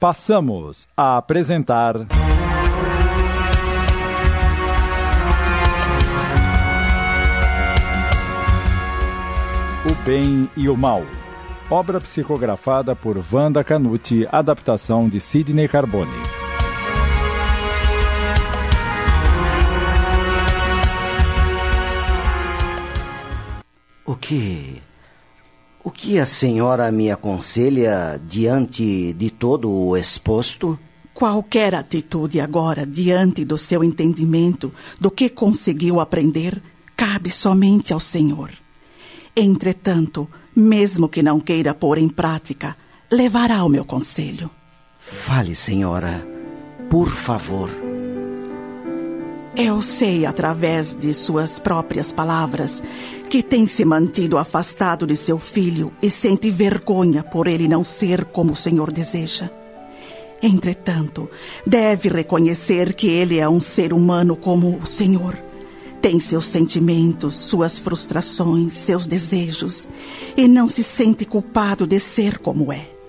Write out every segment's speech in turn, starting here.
passamos a apresentar. O Bem e o Mal. Obra psicografada por Wanda Canuti, adaptação de Sidney Carbone. O que o que a senhora me aconselha diante de todo o exposto? Qualquer atitude agora, diante do seu entendimento do que conseguiu aprender, cabe somente ao Senhor. Entretanto, mesmo que não queira pôr em prática, levará o meu conselho. Fale, senhora, por favor. Eu sei, através de suas próprias palavras, que tem se mantido afastado de seu filho e sente vergonha por ele não ser como o Senhor deseja. Entretanto, deve reconhecer que ele é um ser humano como o Senhor. Tem seus sentimentos, suas frustrações, seus desejos, e não se sente culpado de ser como é.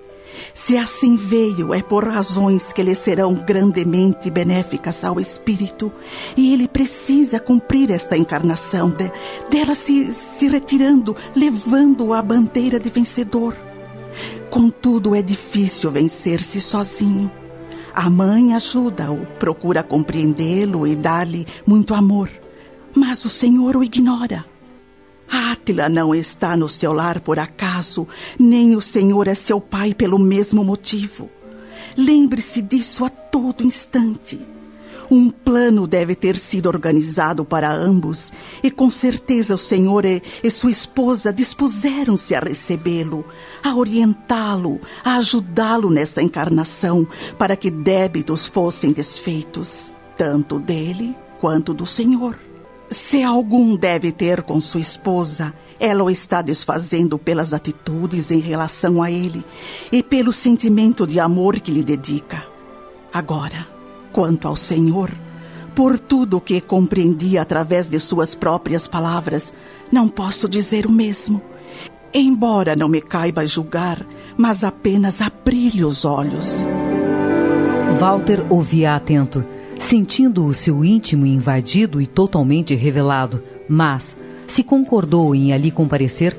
Se assim veio, é por razões que lhe serão grandemente benéficas ao espírito, e ele precisa cumprir esta encarnação, de, dela se, se retirando, levando a bandeira de vencedor. Contudo, é difícil vencer-se sozinho. A mãe ajuda-o, procura compreendê-lo e dar-lhe muito amor, mas o Senhor o ignora. Átila não está no seu lar por acaso, nem o Senhor é seu pai pelo mesmo motivo. Lembre-se disso a todo instante. Um plano deve ter sido organizado para ambos, e com certeza o Senhor e, e sua esposa dispuseram-se a recebê-lo, a orientá-lo, a ajudá-lo nessa encarnação, para que débitos fossem desfeitos, tanto dele quanto do Senhor. Se algum deve ter com sua esposa, ela o está desfazendo pelas atitudes em relação a ele e pelo sentimento de amor que lhe dedica. Agora, quanto ao Senhor, por tudo o que compreendi através de suas próprias palavras, não posso dizer o mesmo. Embora não me caiba julgar, mas apenas abrir-lhe os olhos. Walter ouvia atento sentindo o seu íntimo invadido e totalmente revelado, mas, se concordou em ali comparecer,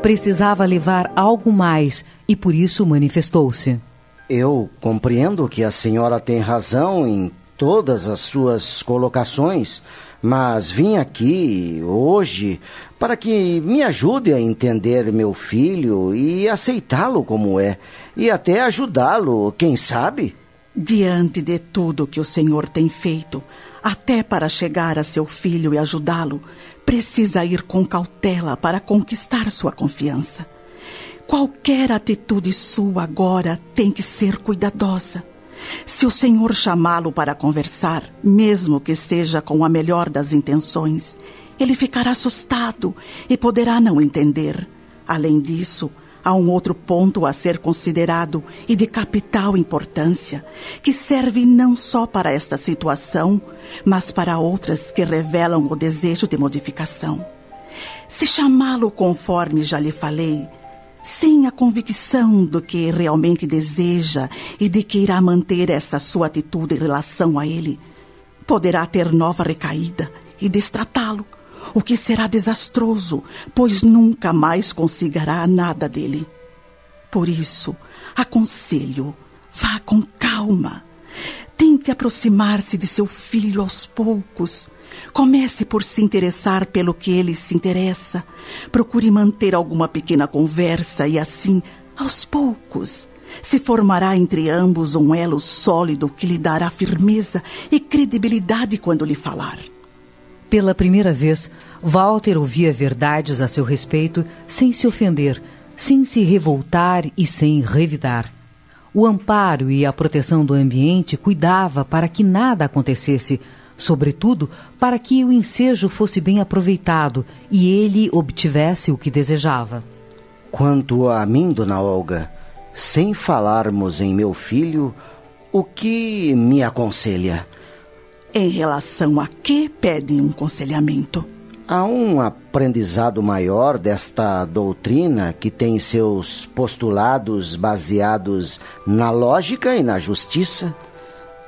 precisava levar algo mais e por isso manifestou-se. Eu compreendo que a senhora tem razão em todas as suas colocações, mas vim aqui hoje para que me ajude a entender meu filho e aceitá-lo como é, e até ajudá-lo, quem sabe? Diante de tudo que o Senhor tem feito, até para chegar a seu filho e ajudá-lo, precisa ir com cautela para conquistar sua confiança. Qualquer atitude sua agora tem que ser cuidadosa. Se o Senhor chamá-lo para conversar, mesmo que seja com a melhor das intenções, ele ficará assustado e poderá não entender. Além disso, há um outro ponto a ser considerado e de capital importância, que serve não só para esta situação, mas para outras que revelam o desejo de modificação. Se chamá-lo conforme já lhe falei, sem a convicção do que realmente deseja e de que irá manter essa sua atitude em relação a ele, poderá ter nova recaída e destratá-lo o que será desastroso, pois nunca mais conseguirá nada dele. Por isso, aconselho, vá com calma. Tente aproximar-se de seu filho aos poucos. Comece por se interessar pelo que ele se interessa. Procure manter alguma pequena conversa e assim, aos poucos, se formará entre ambos um elo sólido que lhe dará firmeza e credibilidade quando lhe falar. Pela primeira vez, Walter ouvia verdades a seu respeito sem se ofender, sem se revoltar e sem revidar. O amparo e a proteção do ambiente cuidava para que nada acontecesse, sobretudo para que o ensejo fosse bem aproveitado e ele obtivesse o que desejava. Quanto a mim, dona Olga, sem falarmos em meu filho, o que me aconselha? Em relação a que pede um aconselhamento? Há um aprendizado maior desta doutrina que tem seus postulados baseados na lógica e na justiça?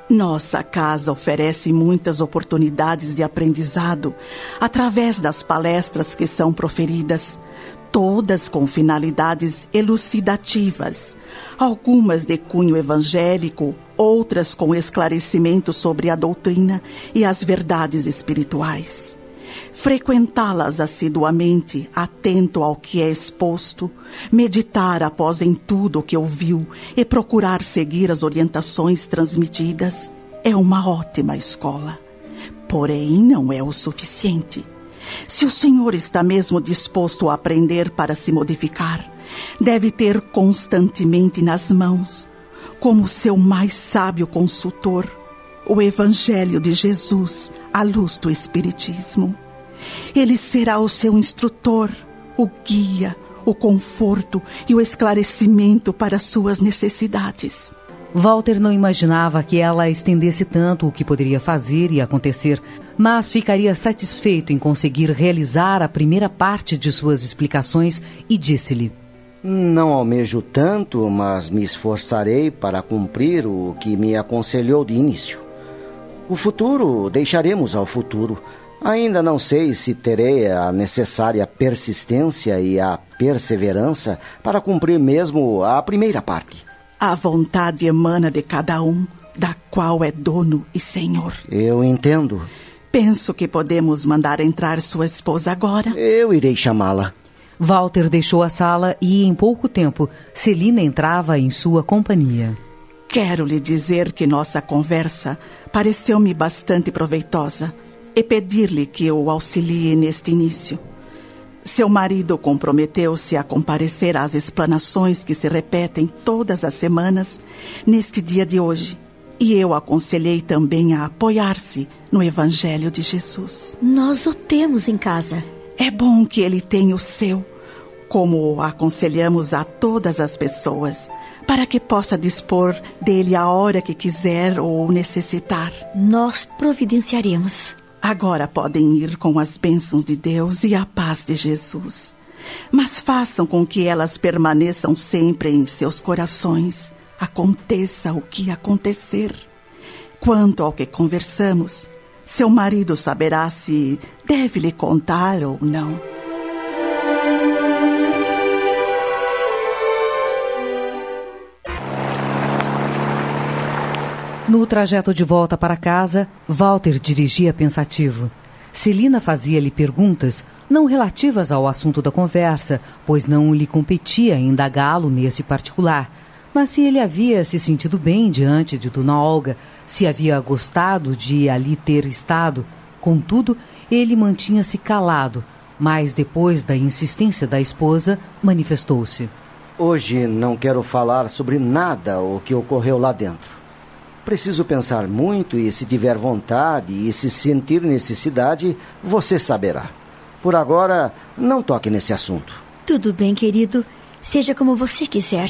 Nossa casa oferece muitas oportunidades de aprendizado através das palestras que são proferidas, todas com finalidades elucidativas, algumas de cunho evangélico, outras com esclarecimento sobre a doutrina e as verdades espirituais frequentá-las assiduamente, atento ao que é exposto, meditar após em tudo o que ouviu e procurar seguir as orientações transmitidas é uma ótima escola. Porém, não é o suficiente. Se o Senhor está mesmo disposto a aprender para se modificar, deve ter constantemente nas mãos, como seu mais sábio consultor, o Evangelho de Jesus à luz do Espiritismo. Ele será o seu instrutor, o guia, o conforto e o esclarecimento para suas necessidades. Walter não imaginava que ela estendesse tanto o que poderia fazer e acontecer, mas ficaria satisfeito em conseguir realizar a primeira parte de suas explicações e disse-lhe: Não almejo tanto, mas me esforçarei para cumprir o que me aconselhou de início. O futuro deixaremos ao futuro. Ainda não sei se terei a necessária persistência e a perseverança para cumprir mesmo a primeira parte. A vontade emana de cada um, da qual é dono e senhor. Eu entendo. Penso que podemos mandar entrar sua esposa agora. Eu irei chamá-la. Walter deixou a sala e, em pouco tempo, Celina entrava em sua companhia. Quero lhe dizer que nossa conversa pareceu-me bastante proveitosa e pedir-lhe que o auxilie neste início. Seu marido comprometeu-se a comparecer às explanações que se repetem todas as semanas neste dia de hoje. E eu aconselhei também a apoiar-se no Evangelho de Jesus. Nós o temos em casa. É bom que ele tenha o seu, como aconselhamos a todas as pessoas, para que possa dispor dele a hora que quiser ou necessitar. Nós providenciaremos. Agora podem ir com as bênçãos de Deus e a paz de Jesus. Mas façam com que elas permaneçam sempre em seus corações, aconteça o que acontecer. Quanto ao que conversamos, seu marido saberá se deve lhe contar ou não. No trajeto de volta para casa, Walter dirigia pensativo. Celina fazia-lhe perguntas, não relativas ao assunto da conversa, pois não lhe competia indagá-lo nesse particular. Mas se ele havia se sentido bem diante de Dona Olga, se havia gostado de ali ter estado, contudo, ele mantinha-se calado, mas depois da insistência da esposa, manifestou-se. Hoje não quero falar sobre nada o que ocorreu lá dentro. Preciso pensar muito e, se tiver vontade e se sentir necessidade, você saberá. Por agora, não toque nesse assunto. Tudo bem, querido. Seja como você quiser.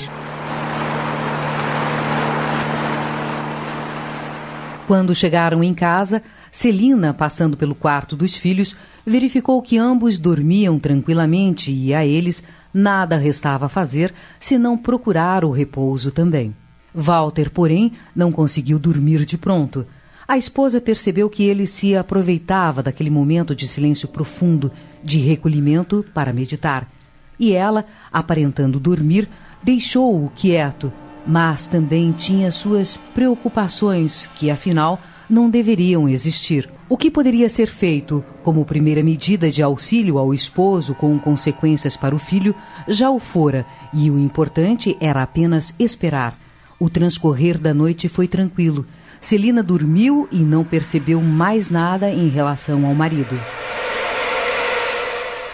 Quando chegaram em casa, Celina, passando pelo quarto dos filhos, verificou que ambos dormiam tranquilamente e a eles nada restava fazer senão procurar o repouso também. Walter, porém, não conseguiu dormir de pronto. A esposa percebeu que ele se aproveitava daquele momento de silêncio profundo, de recolhimento, para meditar. E ela, aparentando dormir, deixou-o quieto, mas também tinha suas preocupações, que afinal não deveriam existir. O que poderia ser feito como primeira medida de auxílio ao esposo com consequências para o filho já o fora, e o importante era apenas esperar o transcorrer da noite foi tranquilo. Celina dormiu e não percebeu mais nada em relação ao marido.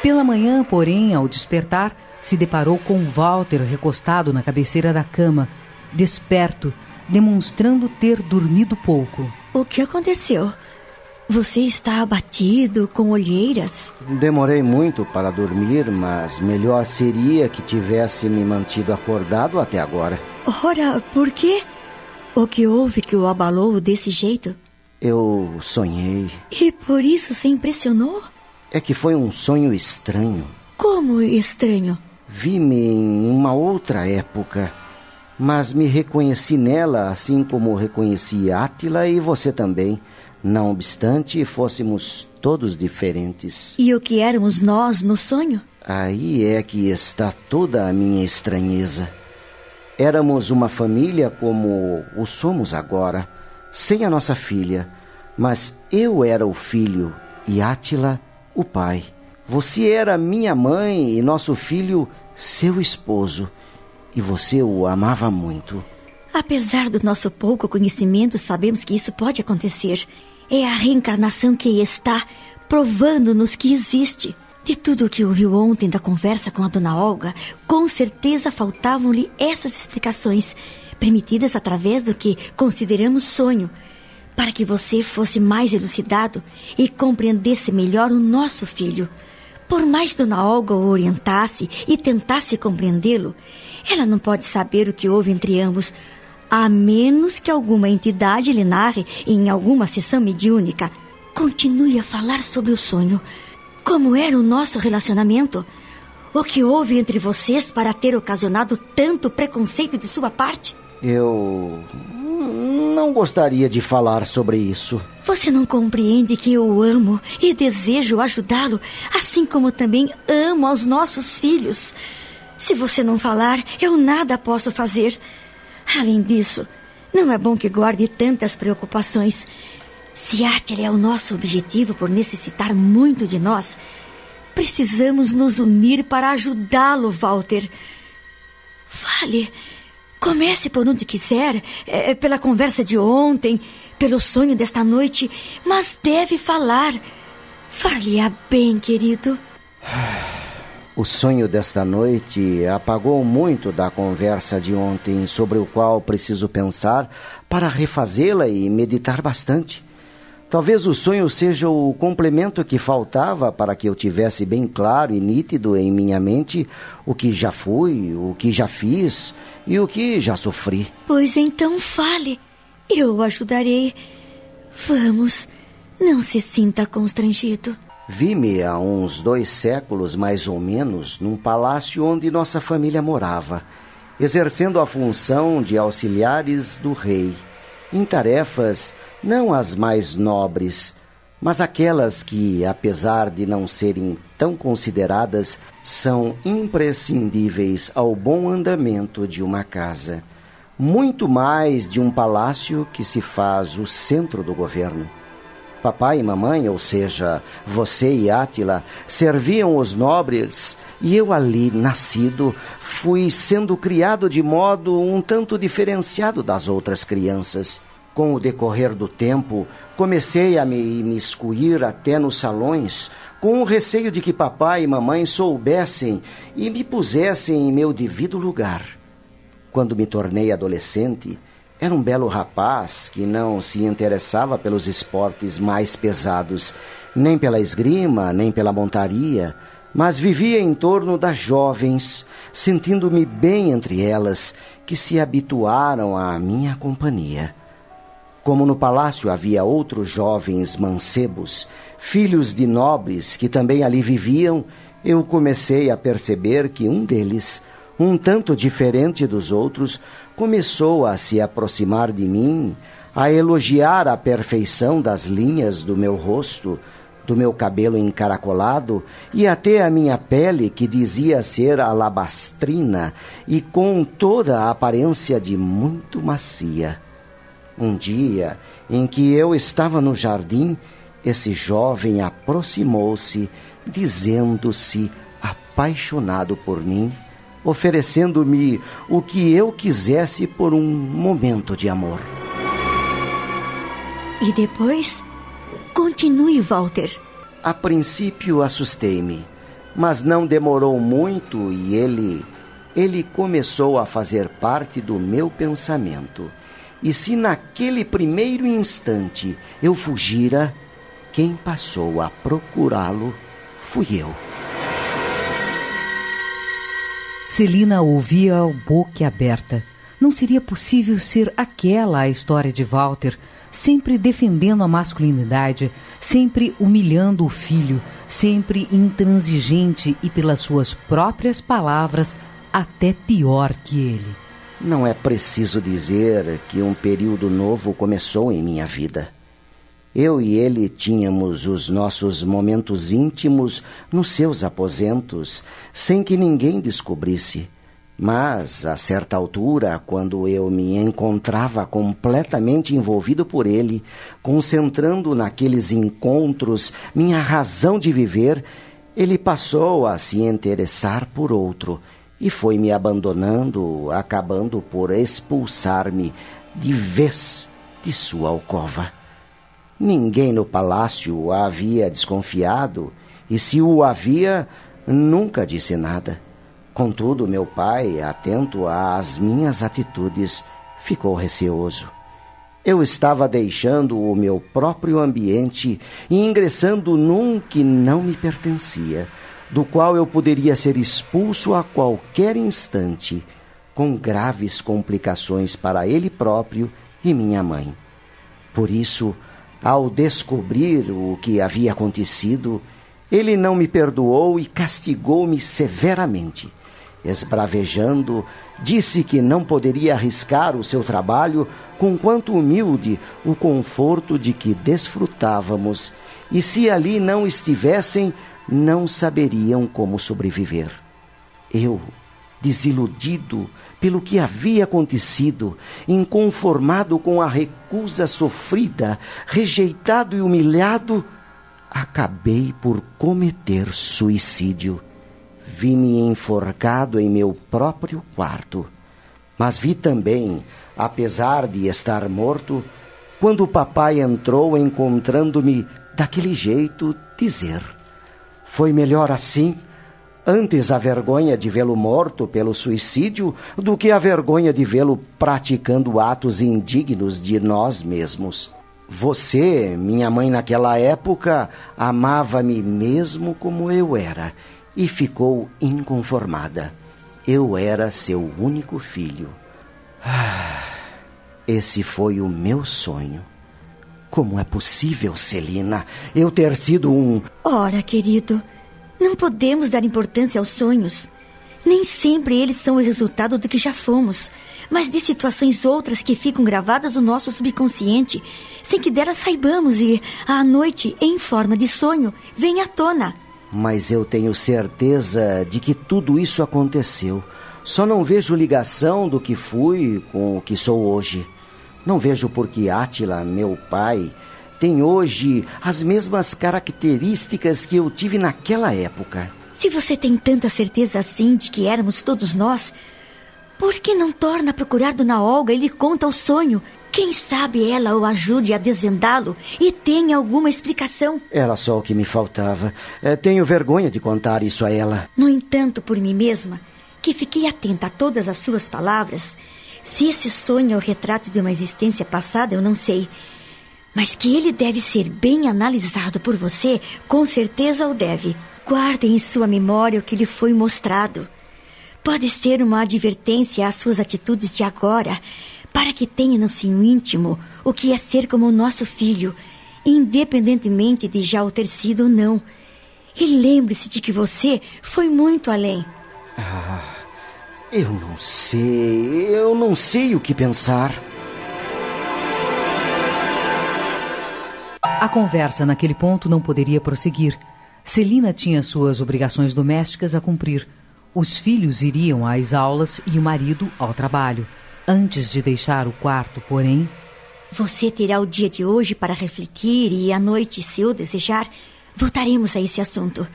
Pela manhã, porém, ao despertar, se deparou com Walter recostado na cabeceira da cama, desperto, demonstrando ter dormido pouco. O que aconteceu? Você está abatido, com olheiras? Demorei muito para dormir, mas melhor seria que tivesse me mantido acordado até agora. Ora, por quê? O que houve que o abalou desse jeito? Eu sonhei. E por isso se impressionou? É que foi um sonho estranho. Como estranho? Vi-me em uma outra época, mas me reconheci nela, assim como reconheci Átila e você também. Não obstante, fôssemos todos diferentes. E o que éramos nós no sonho? Aí é que está toda a minha estranheza. Éramos uma família como o somos agora, sem a nossa filha, mas eu era o filho e Átila o pai. Você era minha mãe e nosso filho seu esposo, e você o amava muito. Apesar do nosso pouco conhecimento, sabemos que isso pode acontecer. É a reencarnação que está provando-nos que existe. De tudo o que ouviu ontem da conversa com a dona Olga, com certeza faltavam-lhe essas explicações, permitidas através do que consideramos sonho, para que você fosse mais elucidado e compreendesse melhor o nosso filho. Por mais Dona Olga o orientasse e tentasse compreendê-lo, ela não pode saber o que houve entre ambos, a menos que alguma entidade lhe narre em alguma sessão mediúnica. Continue a falar sobre o sonho como era o nosso relacionamento? O que houve entre vocês para ter ocasionado tanto preconceito de sua parte? Eu não gostaria de falar sobre isso. Você não compreende que eu amo e desejo ajudá-lo, assim como também amo aos nossos filhos. Se você não falar, eu nada posso fazer. Além disso, não é bom que guarde tantas preocupações. Se Átila é o nosso objetivo por necessitar muito de nós, precisamos nos unir para ajudá-lo, Walter. Fale. Comece por onde quiser, é, pela conversa de ontem, pelo sonho desta noite, mas deve falar. Fale-a bem, querido. O sonho desta noite apagou muito da conversa de ontem, sobre o qual preciso pensar para refazê-la e meditar bastante. Talvez o sonho seja o complemento que faltava para que eu tivesse bem claro e nítido em minha mente o que já fui, o que já fiz e o que já sofri. Pois então fale. Eu o ajudarei. Vamos, não se sinta constrangido. Vi-me há uns dois séculos, mais ou menos, num palácio onde nossa família morava, exercendo a função de auxiliares do rei em tarefas não as mais nobres, mas aquelas que, apesar de não serem tão consideradas, são imprescindíveis ao bom andamento de uma casa, muito mais de um palácio que se faz o centro do governo. Papai e mamãe, ou seja, você e Átila, serviam os nobres e eu ali, nascido, fui sendo criado de modo um tanto diferenciado das outras crianças. Com o decorrer do tempo, comecei a me imiscuir até nos salões, com o receio de que papai e mamãe soubessem e me pusessem em meu devido lugar. Quando me tornei adolescente, era um belo rapaz que não se interessava pelos esportes mais pesados, nem pela esgrima, nem pela montaria, mas vivia em torno das jovens, sentindo-me bem entre elas, que se habituaram à minha companhia. Como no palácio havia outros jovens mancebos, filhos de nobres que também ali viviam, eu comecei a perceber que um deles, um tanto diferente dos outros, começou a se aproximar de mim, a elogiar a perfeição das linhas do meu rosto, do meu cabelo encaracolado e até a minha pele, que dizia ser alabastrina e com toda a aparência de muito macia. Um dia em que eu estava no jardim, esse jovem aproximou-se, dizendo-se apaixonado por mim oferecendo-me o que eu quisesse por um momento de amor. E depois? Continue, Walter. A princípio assustei-me, mas não demorou muito e ele. Ele começou a fazer parte do meu pensamento. E se naquele primeiro instante eu fugira, quem passou a procurá-lo fui eu. Celina ouvia boca aberta. Não seria possível ser aquela a história de Walter, sempre defendendo a masculinidade, sempre humilhando o filho, sempre intransigente e, pelas suas próprias palavras, até pior que ele. Não é preciso dizer que um período novo começou em minha vida. Eu e ele tínhamos os nossos momentos íntimos nos seus aposentos, sem que ninguém descobrisse. Mas, a certa altura, quando eu me encontrava completamente envolvido por ele, concentrando naqueles encontros minha razão de viver, ele passou a se interessar por outro e foi me abandonando, acabando por expulsar-me de vez de sua alcova. Ninguém no palácio havia desconfiado, e se o havia, nunca disse nada. Contudo, meu pai, atento às minhas atitudes, ficou receoso. Eu estava deixando o meu próprio ambiente e ingressando num que não me pertencia, do qual eu poderia ser expulso a qualquer instante, com graves complicações para ele próprio e minha mãe. Por isso, ao descobrir o que havia acontecido, ele não me perdoou e castigou-me severamente Esbravejando, disse que não poderia arriscar o seu trabalho, com quanto humilde o conforto de que desfrutávamos, e se ali não estivessem, não saberiam como sobreviver. Eu, desiludido pelo que havia acontecido, inconformado com a recusa sofrida, rejeitado e humilhado, acabei por cometer suicídio vi-me enforcado em meu próprio quarto. Mas vi também, apesar de estar morto, quando o papai entrou encontrando-me daquele jeito, dizer: Foi melhor assim, antes a vergonha de vê-lo morto pelo suicídio do que a vergonha de vê-lo praticando atos indignos de nós mesmos. Você, minha mãe naquela época, amava-me mesmo como eu era e ficou inconformada. Eu era seu único filho. Ah, esse foi o meu sonho. Como é possível, Celina, eu ter sido um. Ora, querido, não podemos dar importância aos sonhos. Nem sempre eles são o resultado do que já fomos, mas de situações outras que ficam gravadas no nosso subconsciente, sem que delas saibamos e, à noite, em forma de sonho, vem à tona mas eu tenho certeza de que tudo isso aconteceu. Só não vejo ligação do que fui com o que sou hoje. Não vejo porque Átila, meu pai, tem hoje as mesmas características que eu tive naquela época. Se você tem tanta certeza assim de que éramos todos nós, por que não torna a procurar Dona Olga e lhe conta o sonho quem sabe ela o ajude a desvendá-lo e tenha alguma explicação. Era só o que me faltava. É, tenho vergonha de contar isso a ela. No entanto, por mim mesma, que fiquei atenta a todas as suas palavras, se esse sonho é o retrato de uma existência passada, eu não sei. Mas que ele deve ser bem analisado por você, com certeza o deve. Guarde em sua memória o que lhe foi mostrado. Pode ser uma advertência às suas atitudes de agora, para que tenha no seu íntimo o que é ser como o nosso filho, independentemente de já o ter sido ou não. E lembre-se de que você foi muito além. Ah, eu não sei, eu não sei o que pensar. A conversa naquele ponto não poderia prosseguir. Celina tinha suas obrigações domésticas a cumprir. Os filhos iriam às aulas e o marido ao trabalho. Antes de deixar o quarto, porém. Você terá o dia de hoje para refletir e à noite, se o desejar, voltaremos a esse assunto.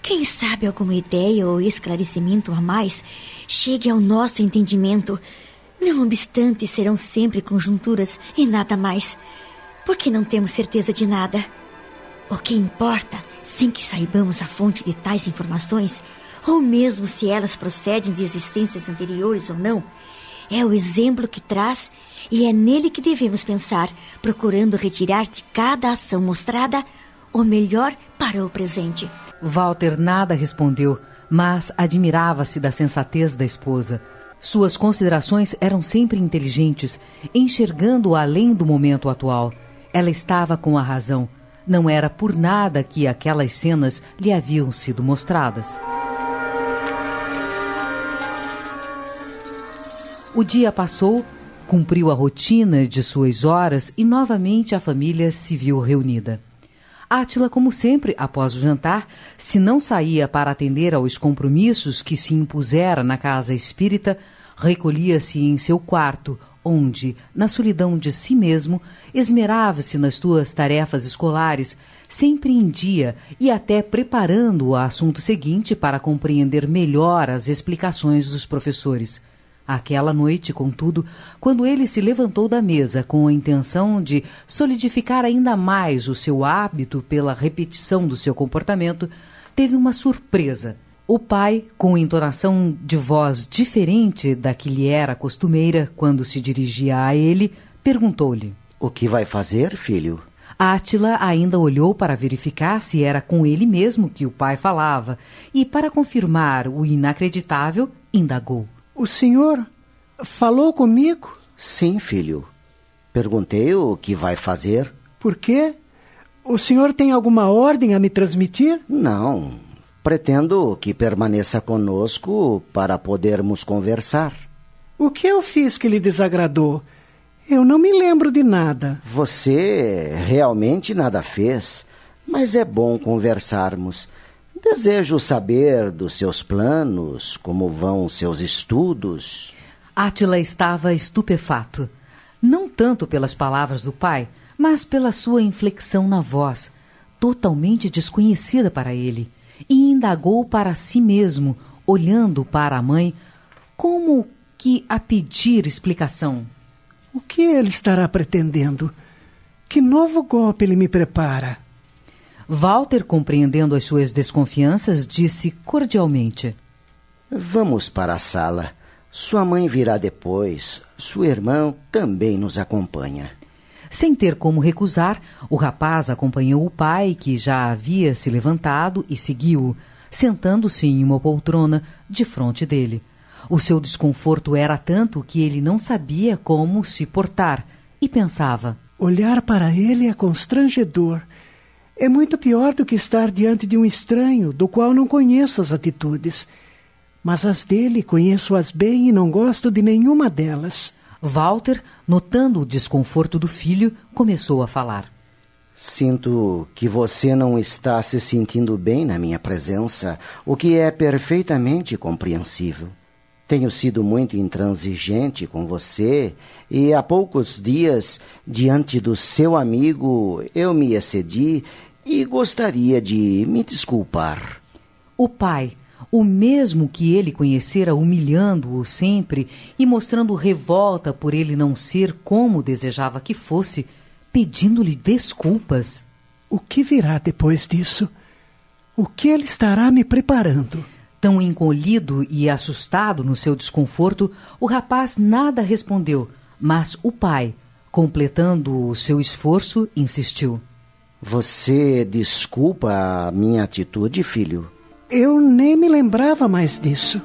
Quem sabe alguma ideia ou esclarecimento a mais chegue ao nosso entendimento. Não obstante, serão sempre conjunturas e nada mais, porque não temos certeza de nada. O que importa, sem que saibamos a fonte de tais informações, ou mesmo se elas procedem de existências anteriores ou não, é o exemplo que traz e é nele que devemos pensar, procurando retirar de cada ação mostrada o melhor para o presente. Walter nada respondeu, mas admirava-se da sensatez da esposa. Suas considerações eram sempre inteligentes, enxergando além do momento atual. Ela estava com a razão. Não era por nada que aquelas cenas lhe haviam sido mostradas. O dia passou, cumpriu a rotina de suas horas e novamente a família se viu reunida. Átila, como sempre, após o jantar, se não saía para atender aos compromissos que se impusera na casa espírita, recolhia-se em seu quarto, onde, na solidão de si mesmo, esmerava-se nas suas tarefas escolares, sempre em dia e até preparando o assunto seguinte para compreender melhor as explicações dos professores. Aquela noite, contudo, quando ele se levantou da mesa com a intenção de solidificar ainda mais o seu hábito pela repetição do seu comportamento, teve uma surpresa. O pai, com entonação de voz diferente da que lhe era costumeira quando se dirigia a ele, perguntou-lhe: O que vai fazer, filho? Átila ainda olhou para verificar se era com ele mesmo que o pai falava e, para confirmar o inacreditável, indagou: O senhor falou comigo? Sim, filho. Perguntei o que vai fazer. Por quê? O senhor tem alguma ordem a me transmitir? Não, Pretendo que permaneça conosco para podermos conversar. O que eu fiz que lhe desagradou? Eu não me lembro de nada. Você realmente nada fez, mas é bom conversarmos. Desejo saber dos seus planos, como vão seus estudos. Átila estava estupefato, não tanto pelas palavras do pai, mas pela sua inflexão na voz, totalmente desconhecida para ele e indagou para si mesmo, olhando para a mãe, como que a pedir explicação. O que ele estará pretendendo? Que novo golpe ele me prepara? Walter, compreendendo as suas desconfianças, disse cordialmente: Vamos para a sala. Sua mãe virá depois. Sua irmã também nos acompanha. Sem ter como recusar, o rapaz acompanhou o pai, que já havia se levantado, e seguiu-o, sentando-se em uma poltrona de frente dele. O seu desconforto era tanto que ele não sabia como se portar e pensava: Olhar para ele é constrangedor. É muito pior do que estar diante de um estranho do qual não conheço as atitudes. Mas as dele conheço-as bem e não gosto de nenhuma delas. Walter, notando o desconforto do filho, começou a falar. Sinto que você não está se sentindo bem na minha presença, o que é perfeitamente compreensível. Tenho sido muito intransigente com você e há poucos dias, diante do seu amigo, eu me excedi e gostaria de me desculpar. O pai, o mesmo que ele conhecera humilhando-o sempre e mostrando revolta por ele não ser como desejava que fosse, pedindo-lhe desculpas. O que virá depois disso? O que ele estará me preparando? Tão encolhido e assustado no seu desconforto, o rapaz nada respondeu, mas o pai, completando o seu esforço, insistiu. Você desculpa a minha atitude, filho? Eu nem me lembrava mais disso.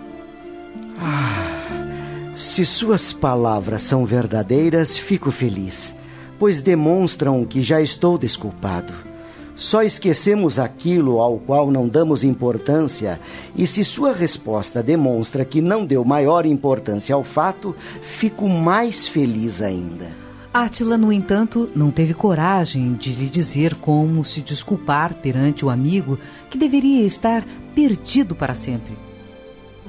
Ah, se suas palavras são verdadeiras, fico feliz, pois demonstram que já estou desculpado. Só esquecemos aquilo ao qual não damos importância, e se sua resposta demonstra que não deu maior importância ao fato, fico mais feliz ainda. Átila, no entanto, não teve coragem de lhe dizer como se desculpar perante o amigo que deveria estar perdido para sempre.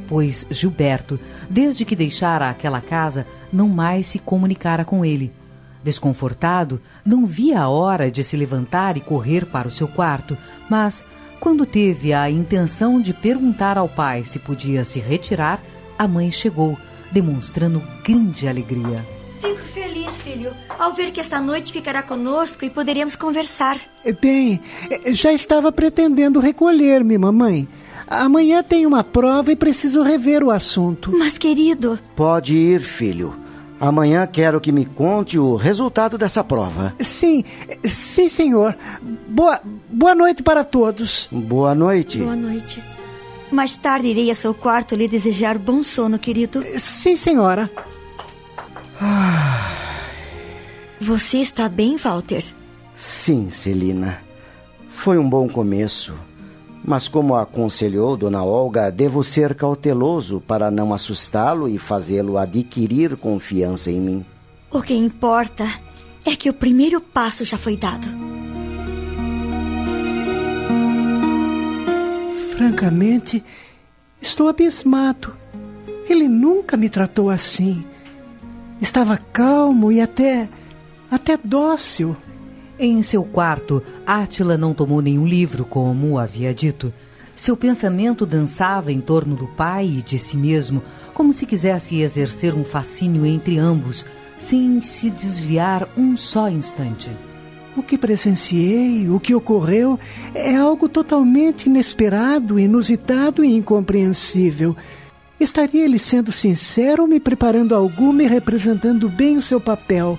Pois Gilberto, desde que deixara aquela casa, não mais se comunicara com ele. Desconfortado, não via a hora de se levantar e correr para o seu quarto, mas, quando teve a intenção de perguntar ao pai se podia se retirar, a mãe chegou, demonstrando grande alegria. Fico feliz, filho, ao ver que esta noite ficará conosco e poderemos conversar. Bem, já estava pretendendo recolher-me, mamãe. Amanhã tem uma prova e preciso rever o assunto. Mas, querido. Pode ir, filho. Amanhã quero que me conte o resultado dessa prova. Sim, sim, senhor. Boa, boa noite para todos. Boa noite. Boa noite. Mais tarde irei a seu quarto lhe desejar bom sono, querido. Sim, senhora. Ah. Você está bem, Walter? Sim, Celina. Foi um bom começo. Mas, como aconselhou Dona Olga, devo ser cauteloso para não assustá-lo e fazê-lo adquirir confiança em mim. O que importa é que o primeiro passo já foi dado. Francamente, estou abismado. Ele nunca me tratou assim. Estava calmo e até. até dócil. Em seu quarto, Átila não tomou nenhum livro, como havia dito. Seu pensamento dançava em torno do pai e de si mesmo, como se quisesse exercer um fascínio entre ambos, sem se desviar um só instante. O que presenciei, o que ocorreu, é algo totalmente inesperado, inusitado e incompreensível. Estaria ele sendo sincero ou me preparando alguma e representando bem o seu papel?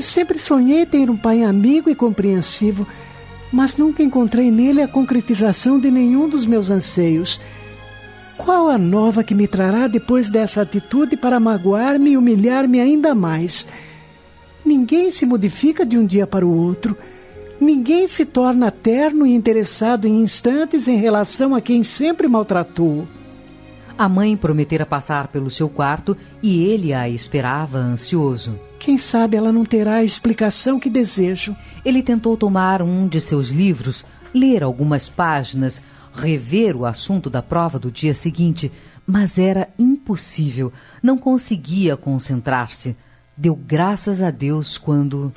Sempre sonhei ter um pai amigo e compreensivo, mas nunca encontrei nele a concretização de nenhum dos meus anseios. Qual a nova que me trará depois dessa atitude para magoar-me e humilhar-me ainda mais? Ninguém se modifica de um dia para o outro. Ninguém se torna terno e interessado em instantes em relação a quem sempre maltratou. A mãe prometera passar pelo seu quarto e ele a esperava ansioso. Quem sabe ela não terá a explicação que desejo. Ele tentou tomar um de seus livros, ler algumas páginas, rever o assunto da prova do dia seguinte, mas era impossível. Não conseguia concentrar-se. Deu graças a Deus quando.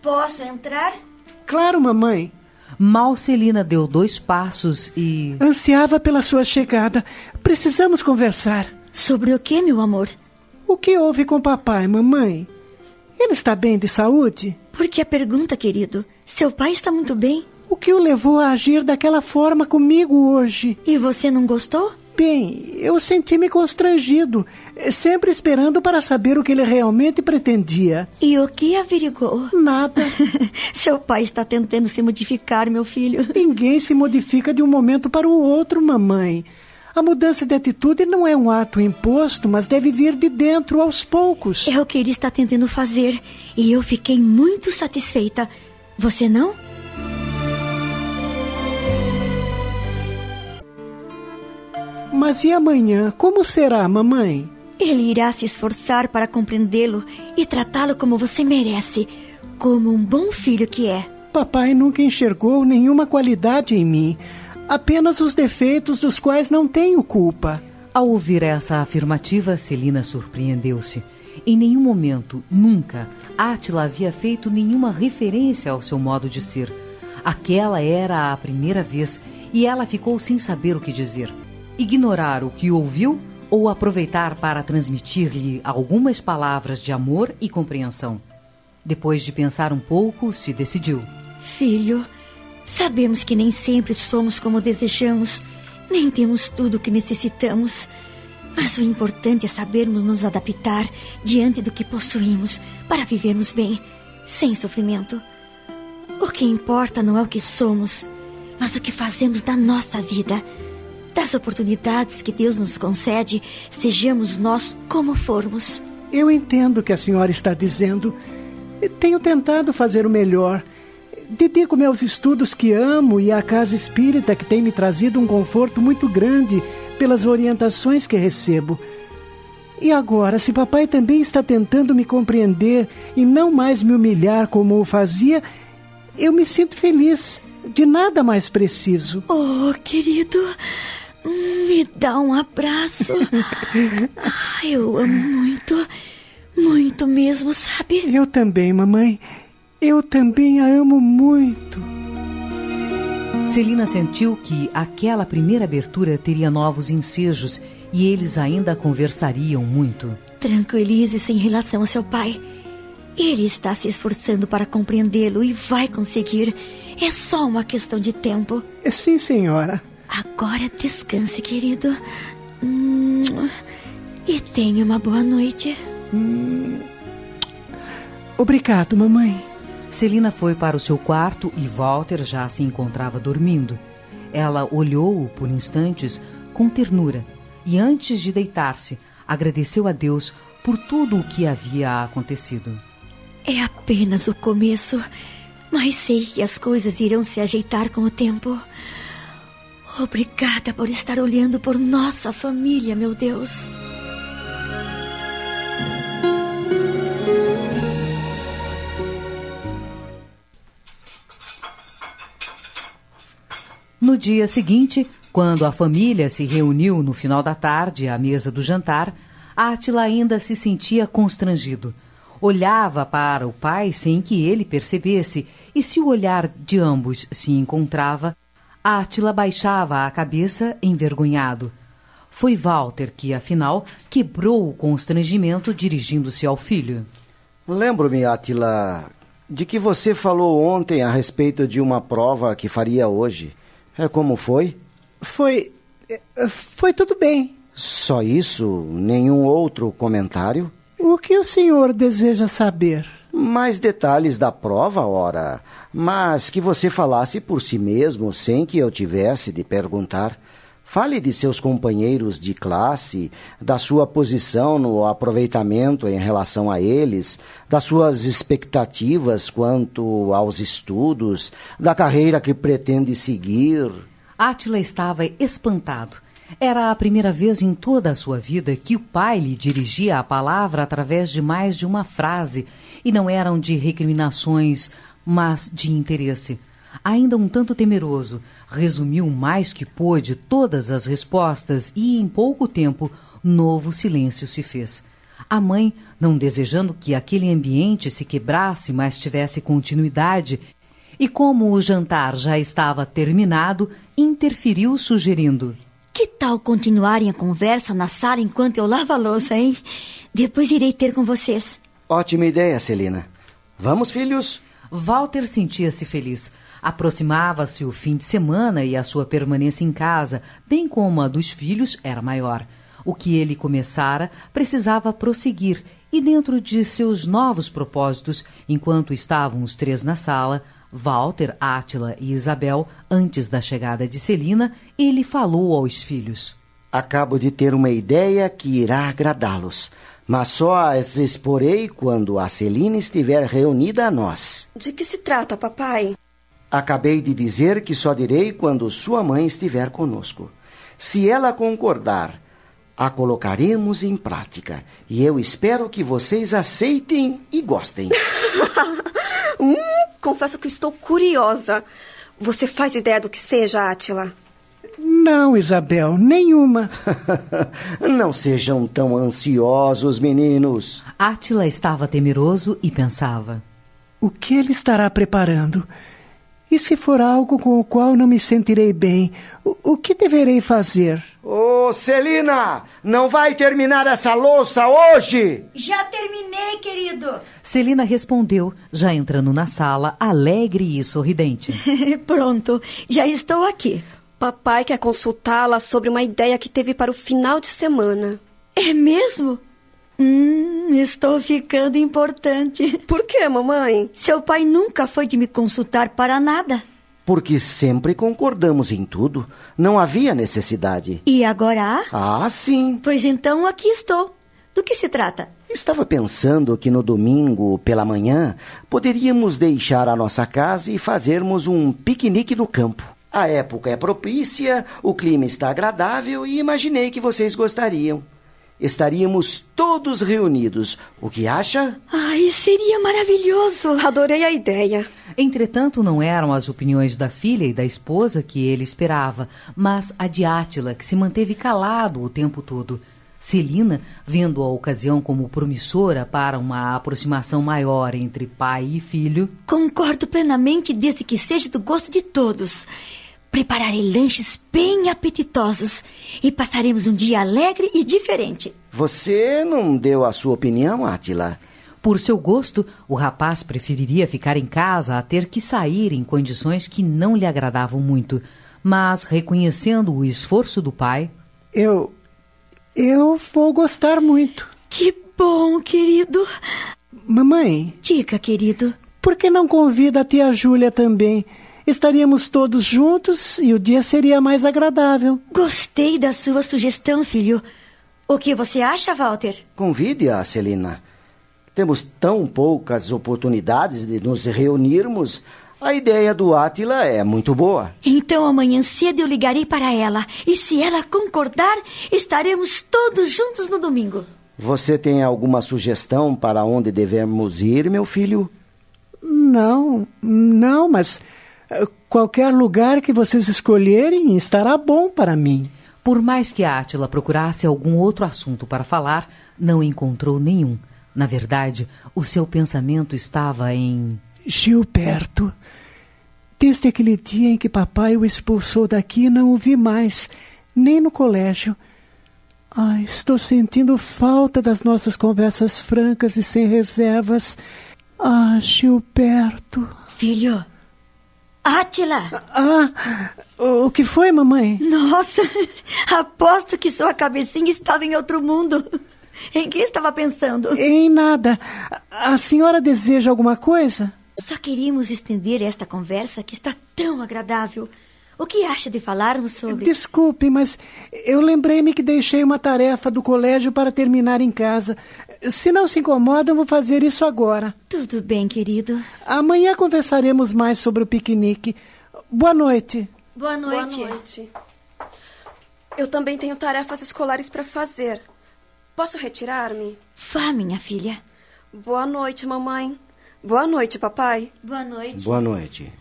Posso entrar? Claro, mamãe. Mal Celina deu dois passos e. Ansiava pela sua chegada. Precisamos conversar. Sobre o que, meu amor? O que houve com papai, mamãe? Ele está bem de saúde? Por que a pergunta, querido? Seu pai está muito bem. O que o levou a agir daquela forma comigo hoje? E você não gostou? Bem, eu senti-me constrangido, sempre esperando para saber o que ele realmente pretendia. E o que averigou? Nada. Seu pai está tentando se modificar, meu filho. Ninguém se modifica de um momento para o outro, mamãe. A mudança de atitude não é um ato imposto, mas deve vir de dentro aos poucos. É o que ele está tentando fazer. E eu fiquei muito satisfeita. Você não? Mas e amanhã? Como será, mamãe? Ele irá se esforçar para compreendê-lo e tratá-lo como você merece, como um bom filho que é. Papai nunca enxergou nenhuma qualidade em mim apenas os defeitos dos quais não tenho culpa. Ao ouvir essa afirmativa, Celina surpreendeu-se. Em nenhum momento, nunca, Átila havia feito nenhuma referência ao seu modo de ser. Aquela era a primeira vez e ela ficou sem saber o que dizer. Ignorar o que ouviu ou aproveitar para transmitir-lhe algumas palavras de amor e compreensão. Depois de pensar um pouco, se decidiu. Filho, Sabemos que nem sempre somos como desejamos, nem temos tudo o que necessitamos. Mas o importante é sabermos nos adaptar diante do que possuímos para vivermos bem, sem sofrimento. O que importa não é o que somos, mas o que fazemos da nossa vida. Das oportunidades que Deus nos concede, sejamos nós como formos. Eu entendo o que a senhora está dizendo. Tenho tentado fazer o melhor Dedico-me aos estudos que amo e à casa espírita que tem me trazido um conforto muito grande pelas orientações que recebo. E agora, se papai também está tentando me compreender e não mais me humilhar como o fazia, eu me sinto feliz. De nada mais preciso. Oh, querido, me dá um abraço. ah, eu amo muito, muito mesmo, sabe? Eu também, mamãe. Eu também a amo muito. Celina sentiu que aquela primeira abertura teria novos ensejos e eles ainda conversariam muito. Tranquilize-se em relação ao seu pai. Ele está se esforçando para compreendê-lo e vai conseguir. É só uma questão de tempo. Sim, senhora. Agora descanse, querido. Hum, e tenha uma boa noite. Hum. Obrigado, mamãe. Celina foi para o seu quarto e Walter já se encontrava dormindo. Ela olhou-o por instantes com ternura e, antes de deitar-se, agradeceu a Deus por tudo o que havia acontecido. É apenas o começo, mas sei que as coisas irão se ajeitar com o tempo. Obrigada por estar olhando por nossa família, meu Deus. No dia seguinte, quando a família se reuniu no final da tarde à mesa do jantar, Átila ainda se sentia constrangido. Olhava para o pai sem que ele percebesse, e se o olhar de ambos se encontrava, Átila baixava a cabeça envergonhado. Foi Walter que, afinal, quebrou o constrangimento dirigindo-se ao filho. Lembro-me, Átila, de que você falou ontem a respeito de uma prova que faria hoje. É como foi? Foi. Eh, foi tudo bem. Só isso? Nenhum outro comentário? O que o senhor deseja saber? Mais detalhes da prova, ora. Mas que você falasse por si mesmo, sem que eu tivesse de perguntar. Fale de seus companheiros de classe, da sua posição no aproveitamento em relação a eles, das suas expectativas quanto aos estudos, da carreira que pretende seguir. Átila estava espantado. Era a primeira vez em toda a sua vida que o pai lhe dirigia a palavra através de mais de uma frase, e não eram de recriminações, mas de interesse ainda um tanto temeroso, resumiu mais que pôde todas as respostas e, em pouco tempo, novo silêncio se fez. A mãe, não desejando que aquele ambiente se quebrasse, mas tivesse continuidade, e como o jantar já estava terminado, interferiu sugerindo: Que tal continuarem a conversa na sala enquanto eu lavo a louça, hein? Depois irei ter com vocês. Ótima ideia, Celina. Vamos, filhos? Walter sentia-se feliz. Aproximava-se o fim de semana e a sua permanência em casa, bem como a dos filhos, era maior. O que ele começara precisava prosseguir, e dentro de seus novos propósitos, enquanto estavam os três na sala, Walter, Átila e Isabel, antes da chegada de Celina, ele falou aos filhos. Acabo de ter uma ideia que irá agradá-los, mas só as exporei quando a Celina estiver reunida a nós. De que se trata, papai? Acabei de dizer que só direi quando sua mãe estiver conosco. Se ela concordar, a colocaremos em prática. E eu espero que vocês aceitem e gostem. hum, confesso que estou curiosa. Você faz ideia do que seja, Átila? Não, Isabel, nenhuma. Não sejam tão ansiosos, meninos. Átila estava temeroso e pensava: O que ele estará preparando? E se for algo com o qual não me sentirei bem, o, o que deverei fazer? Ô, oh, Celina, não vai terminar essa louça hoje? Já terminei, querido. Celina respondeu, já entrando na sala, alegre e sorridente. Pronto, já estou aqui. Papai quer consultá-la sobre uma ideia que teve para o final de semana. É mesmo? Hum, estou ficando importante. Por que, mamãe? Seu pai nunca foi de me consultar para nada. Porque sempre concordamos em tudo. Não havia necessidade. E agora há? Ah, sim. Pois então aqui estou. Do que se trata? Estava pensando que no domingo, pela manhã, poderíamos deixar a nossa casa e fazermos um piquenique no campo. A época é propícia, o clima está agradável e imaginei que vocês gostariam estaríamos todos reunidos. O que acha? Ai, seria maravilhoso! Adorei a ideia. Entretanto, não eram as opiniões da filha e da esposa que ele esperava, mas a de Átila, que se manteve calado o tempo todo. Celina, vendo a ocasião como promissora para uma aproximação maior entre pai e filho. Concordo plenamente desde que seja do gosto de todos. Prepararei lanches bem apetitosos e passaremos um dia alegre e diferente. Você não deu a sua opinião, Átila? Por seu gosto, o rapaz preferiria ficar em casa a ter que sair em condições que não lhe agradavam muito. Mas, reconhecendo o esforço do pai. Eu. Eu vou gostar muito. Que bom, querido. Mamãe. Diga, querido. Por que não convida a tia Júlia também? Estaríamos todos juntos e o dia seria mais agradável. Gostei da sua sugestão, filho. O que você acha, Walter? Convide-a, Celina. Temos tão poucas oportunidades de nos reunirmos. A ideia do Átila é muito boa. Então amanhã cedo eu ligarei para ela. E se ela concordar, estaremos todos juntos no domingo. Você tem alguma sugestão para onde devemos ir, meu filho? Não, não, mas qualquer lugar que vocês escolherem estará bom para mim. Por mais que Átila procurasse algum outro assunto para falar, não encontrou nenhum. Na verdade, o seu pensamento estava em. Gilberto. Desde aquele dia em que papai o expulsou daqui, não o vi mais, nem no colégio. Ah, estou sentindo falta das nossas conversas francas e sem reservas. Ah, Gilberto. Filho. Átila! Ah, o que foi, mamãe? Nossa, aposto que sua cabecinha estava em outro mundo. Em que estava pensando? Em nada. A senhora deseja alguma coisa? Só queríamos estender esta conversa que está tão agradável. O que acha de falarmos sobre. Desculpe, mas eu lembrei-me que deixei uma tarefa do colégio para terminar em casa. Se não se incomoda, vou fazer isso agora. Tudo bem, querido. Amanhã conversaremos mais sobre o piquenique. Boa noite. Boa noite. Boa noite. Eu também tenho tarefas escolares para fazer. Posso retirar-me? Vá, minha filha. Boa noite, mamãe. Boa noite, papai. Boa noite. Boa noite.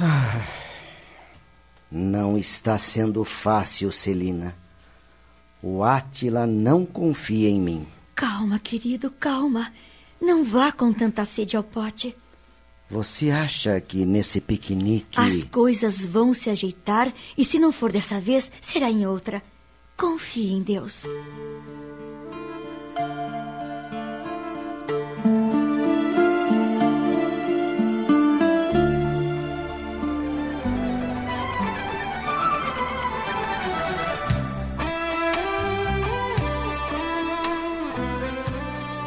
Ah, não está sendo fácil, Celina. O Átila não confia em mim. Calma, querido, calma. Não vá com tanta sede ao pote. Você acha que nesse piquenique. As coisas vão se ajeitar e, se não for dessa vez, será em outra. Confie em Deus.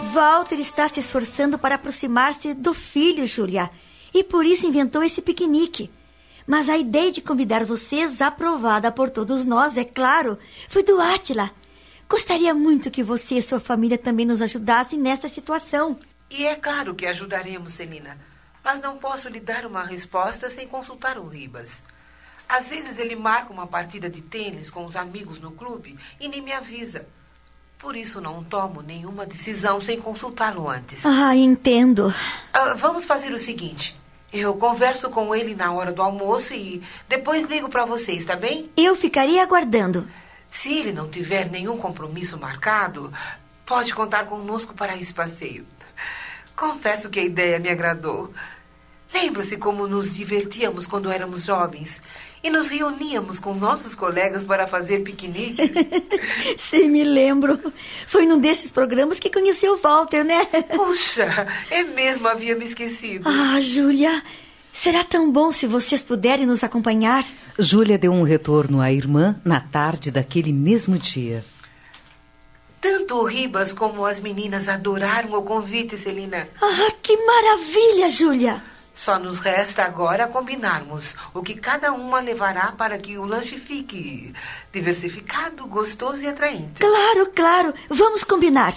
Walter está se esforçando para aproximar-se do filho, Julia, e por isso inventou esse piquenique. Mas a ideia de convidar vocês, aprovada por todos nós, é claro, foi do Átila. Gostaria muito que você e sua família também nos ajudassem nessa situação. E é claro que ajudaremos, Celina. Mas não posso lhe dar uma resposta sem consultar o Ribas. Às vezes ele marca uma partida de tênis com os amigos no clube e nem me avisa. Por isso não tomo nenhuma decisão sem consultá-lo antes. Ah, entendo. Ah, vamos fazer o seguinte. Eu converso com ele na hora do almoço e depois ligo para você, está bem? Eu ficaria aguardando. Se ele não tiver nenhum compromisso marcado, pode contar conosco para esse passeio. Confesso que a ideia me agradou. Lembra-se como nos divertíamos quando éramos jovens e nos reuníamos com nossos colegas para fazer piqueniques? Sim, me lembro. Foi num desses programas que conheceu o Walter, né? Puxa, é mesmo, havia me esquecido. Ah, Júlia, será tão bom se vocês puderem nos acompanhar. Júlia deu um retorno à irmã na tarde daquele mesmo dia. Tanto o Ribas como as meninas adoraram o convite, Celina. Ah, que maravilha, Júlia! Só nos resta agora combinarmos o que cada uma levará para que o lanche fique diversificado, gostoso e atraente. Claro, claro. Vamos combinar.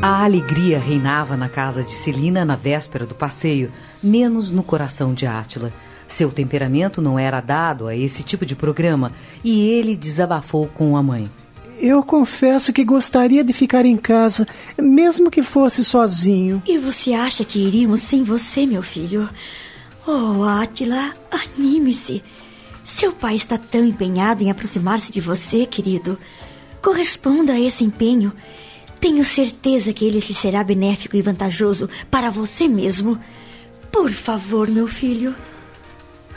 A alegria reinava na casa de Celina na véspera do passeio, menos no coração de Átila. Seu temperamento não era dado a esse tipo de programa e ele desabafou com a mãe. Eu confesso que gostaria de ficar em casa, mesmo que fosse sozinho. E você acha que iríamos sem você, meu filho? Oh, Átila, anime-se. Seu pai está tão empenhado em aproximar-se de você, querido. Corresponda a esse empenho. Tenho certeza que ele lhe será benéfico e vantajoso para você mesmo. Por favor, meu filho.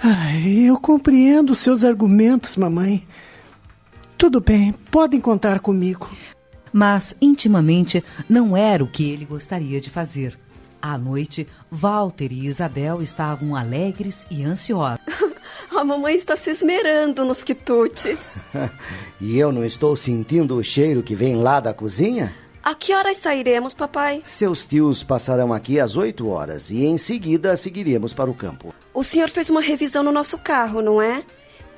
Ai, eu compreendo seus argumentos, mamãe. Tudo bem, podem contar comigo. Mas, intimamente, não era o que ele gostaria de fazer. À noite, Walter e Isabel estavam alegres e ansiosos. A mamãe está se esmerando nos quitutes. e eu não estou sentindo o cheiro que vem lá da cozinha? A que horas sairemos, papai? Seus tios passarão aqui às oito horas e em seguida seguiremos para o campo. O senhor fez uma revisão no nosso carro, não é?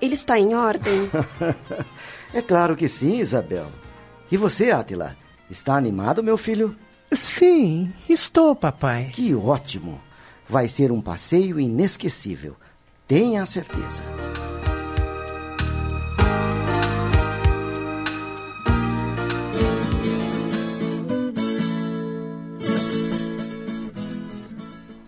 Ele está em ordem? é claro que sim, Isabel. E você, Atila? Está animado, meu filho? Sim, estou, papai. Que ótimo! Vai ser um passeio inesquecível. Tenha certeza.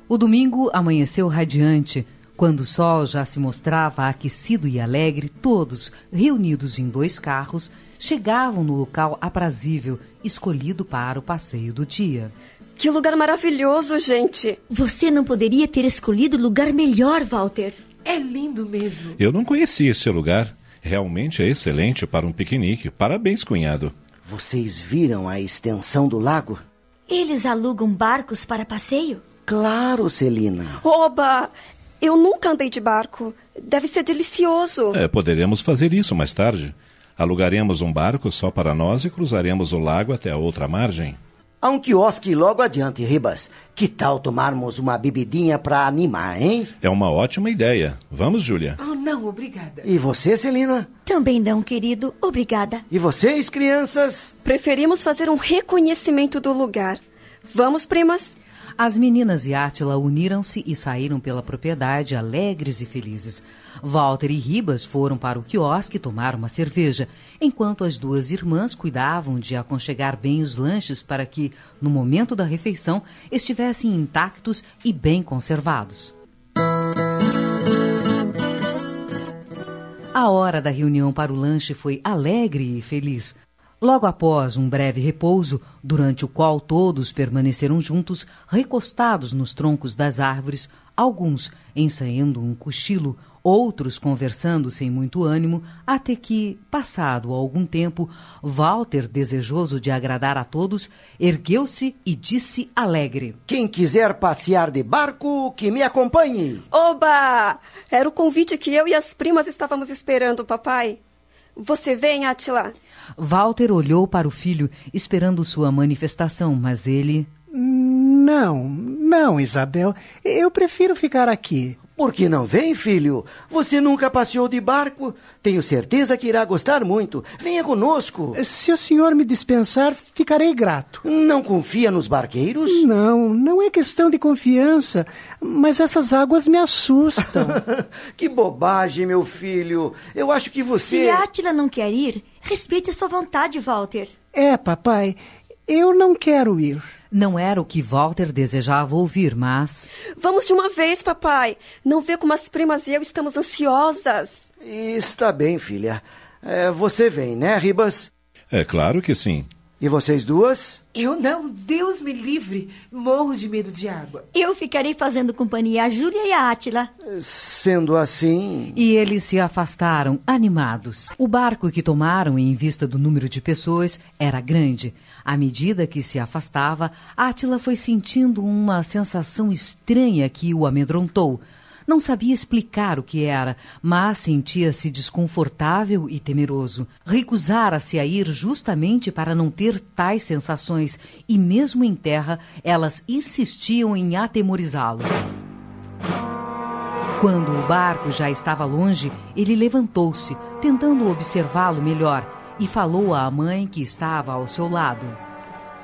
O domingo amanheceu radiante. Quando o sol já se mostrava aquecido e alegre, todos, reunidos em dois carros, chegavam no local aprazível escolhido para o passeio do dia. Que lugar maravilhoso, gente! Você não poderia ter escolhido lugar melhor, Walter. É lindo mesmo. Eu não conhecia esse lugar. Realmente é excelente para um piquenique. Parabéns, cunhado. Vocês viram a extensão do lago? Eles alugam barcos para passeio? Claro, Celina. Oba! Eu nunca andei de barco. Deve ser delicioso. É, poderemos fazer isso mais tarde. Alugaremos um barco só para nós e cruzaremos o lago até a outra margem. Há um quiosque logo adiante, Ribas. Que tal tomarmos uma bebidinha para animar, hein? É uma ótima ideia. Vamos, Júlia. Oh, não, obrigada. E você, Celina? Também não, querido. Obrigada. E vocês, crianças? Preferimos fazer um reconhecimento do lugar. Vamos, primas? As meninas e Átila uniram-se e saíram pela propriedade alegres e felizes. Walter e Ribas foram para o quiosque tomar uma cerveja, enquanto as duas irmãs cuidavam de aconchegar bem os lanches para que, no momento da refeição, estivessem intactos e bem conservados. A hora da reunião para o lanche foi alegre e feliz. Logo após um breve repouso, durante o qual todos permaneceram juntos, recostados nos troncos das árvores, alguns ensaiando um cochilo, outros conversando sem muito ânimo, até que, passado algum tempo, Walter, desejoso de agradar a todos, ergueu-se e disse alegre: Quem quiser passear de barco, que me acompanhe. Oba! Era o convite que eu e as primas estávamos esperando, papai. Você vem, Atila? Walter olhou para o filho, esperando sua manifestação, mas ele. Não, não, Isabel. Eu prefiro ficar aqui. Por que não vem, filho? Você nunca passeou de barco. Tenho certeza que irá gostar muito. Venha conosco. Se o senhor me dispensar, ficarei grato. Não confia nos barqueiros? Não, não é questão de confiança, mas essas águas me assustam. que bobagem, meu filho. Eu acho que você. Se Átila não quer ir, respeite sua vontade, Walter. É, papai, eu não quero ir. Não era o que Walter desejava ouvir, mas. Vamos de uma vez, papai. Não vê como as primas e eu estamos ansiosas. Está bem, filha. É, você vem, né, Ribas? É claro que sim. E vocês duas? Eu não, Deus me livre. Morro de medo de água. Eu ficarei fazendo companhia a Júlia e a Átila. Sendo assim. E eles se afastaram, animados. O barco que tomaram em vista do número de pessoas era grande. À medida que se afastava, Átila foi sentindo uma sensação estranha que o amedrontou. Não sabia explicar o que era, mas sentia-se desconfortável e temeroso. Recusara-se a ir justamente para não ter tais sensações, e mesmo em terra, elas insistiam em atemorizá-lo. Quando o barco já estava longe, ele levantou-se, tentando observá-lo melhor, e falou à mãe que estava ao seu lado.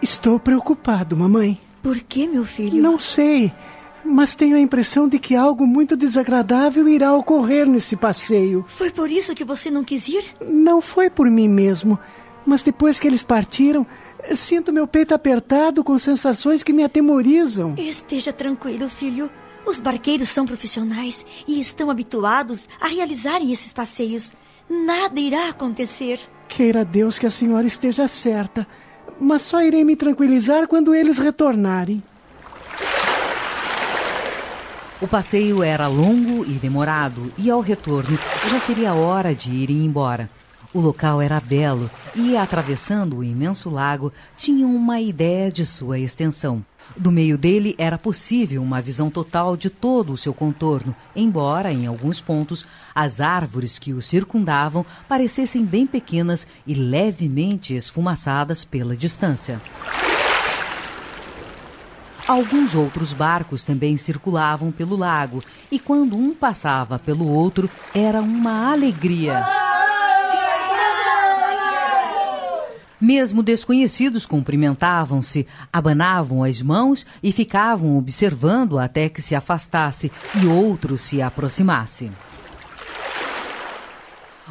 Estou preocupado, mamãe. Por que, meu filho? Não sei mas tenho a impressão de que algo muito desagradável irá ocorrer nesse passeio. Foi por isso que você não quis ir? Não foi por mim mesmo, mas depois que eles partiram, sinto meu peito apertado com sensações que me atemorizam. Esteja tranquilo, filho. Os barqueiros são profissionais e estão habituados a realizarem esses passeios. Nada irá acontecer. Queira Deus que a senhora esteja certa, mas só irei me tranquilizar quando eles retornarem. O passeio era longo e demorado, e ao retorno já seria hora de irem embora. O local era belo e, atravessando o imenso lago, tinham uma ideia de sua extensão. Do meio dele era possível uma visão total de todo o seu contorno, embora, em alguns pontos, as árvores que o circundavam parecessem bem pequenas e levemente esfumaçadas pela distância. Alguns outros barcos também circulavam pelo lago, e quando um passava pelo outro, era uma alegria. Mesmo desconhecidos cumprimentavam-se, abanavam as mãos e ficavam observando até que se afastasse e outro se aproximasse.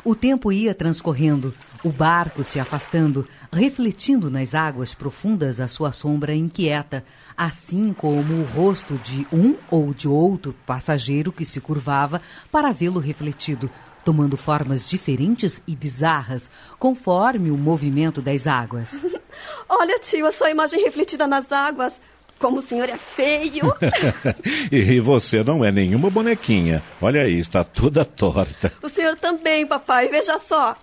O tempo ia transcorrendo, o barco se afastando, refletindo nas águas profundas a sua sombra inquieta, assim como o rosto de um ou de outro passageiro que se curvava para vê-lo refletido, tomando formas diferentes e bizarras, conforme o movimento das águas. Olha, tio, a sua imagem refletida nas águas. Como o senhor é feio. e você não é nenhuma bonequinha. Olha aí, está toda torta. O senhor também, papai. Veja só.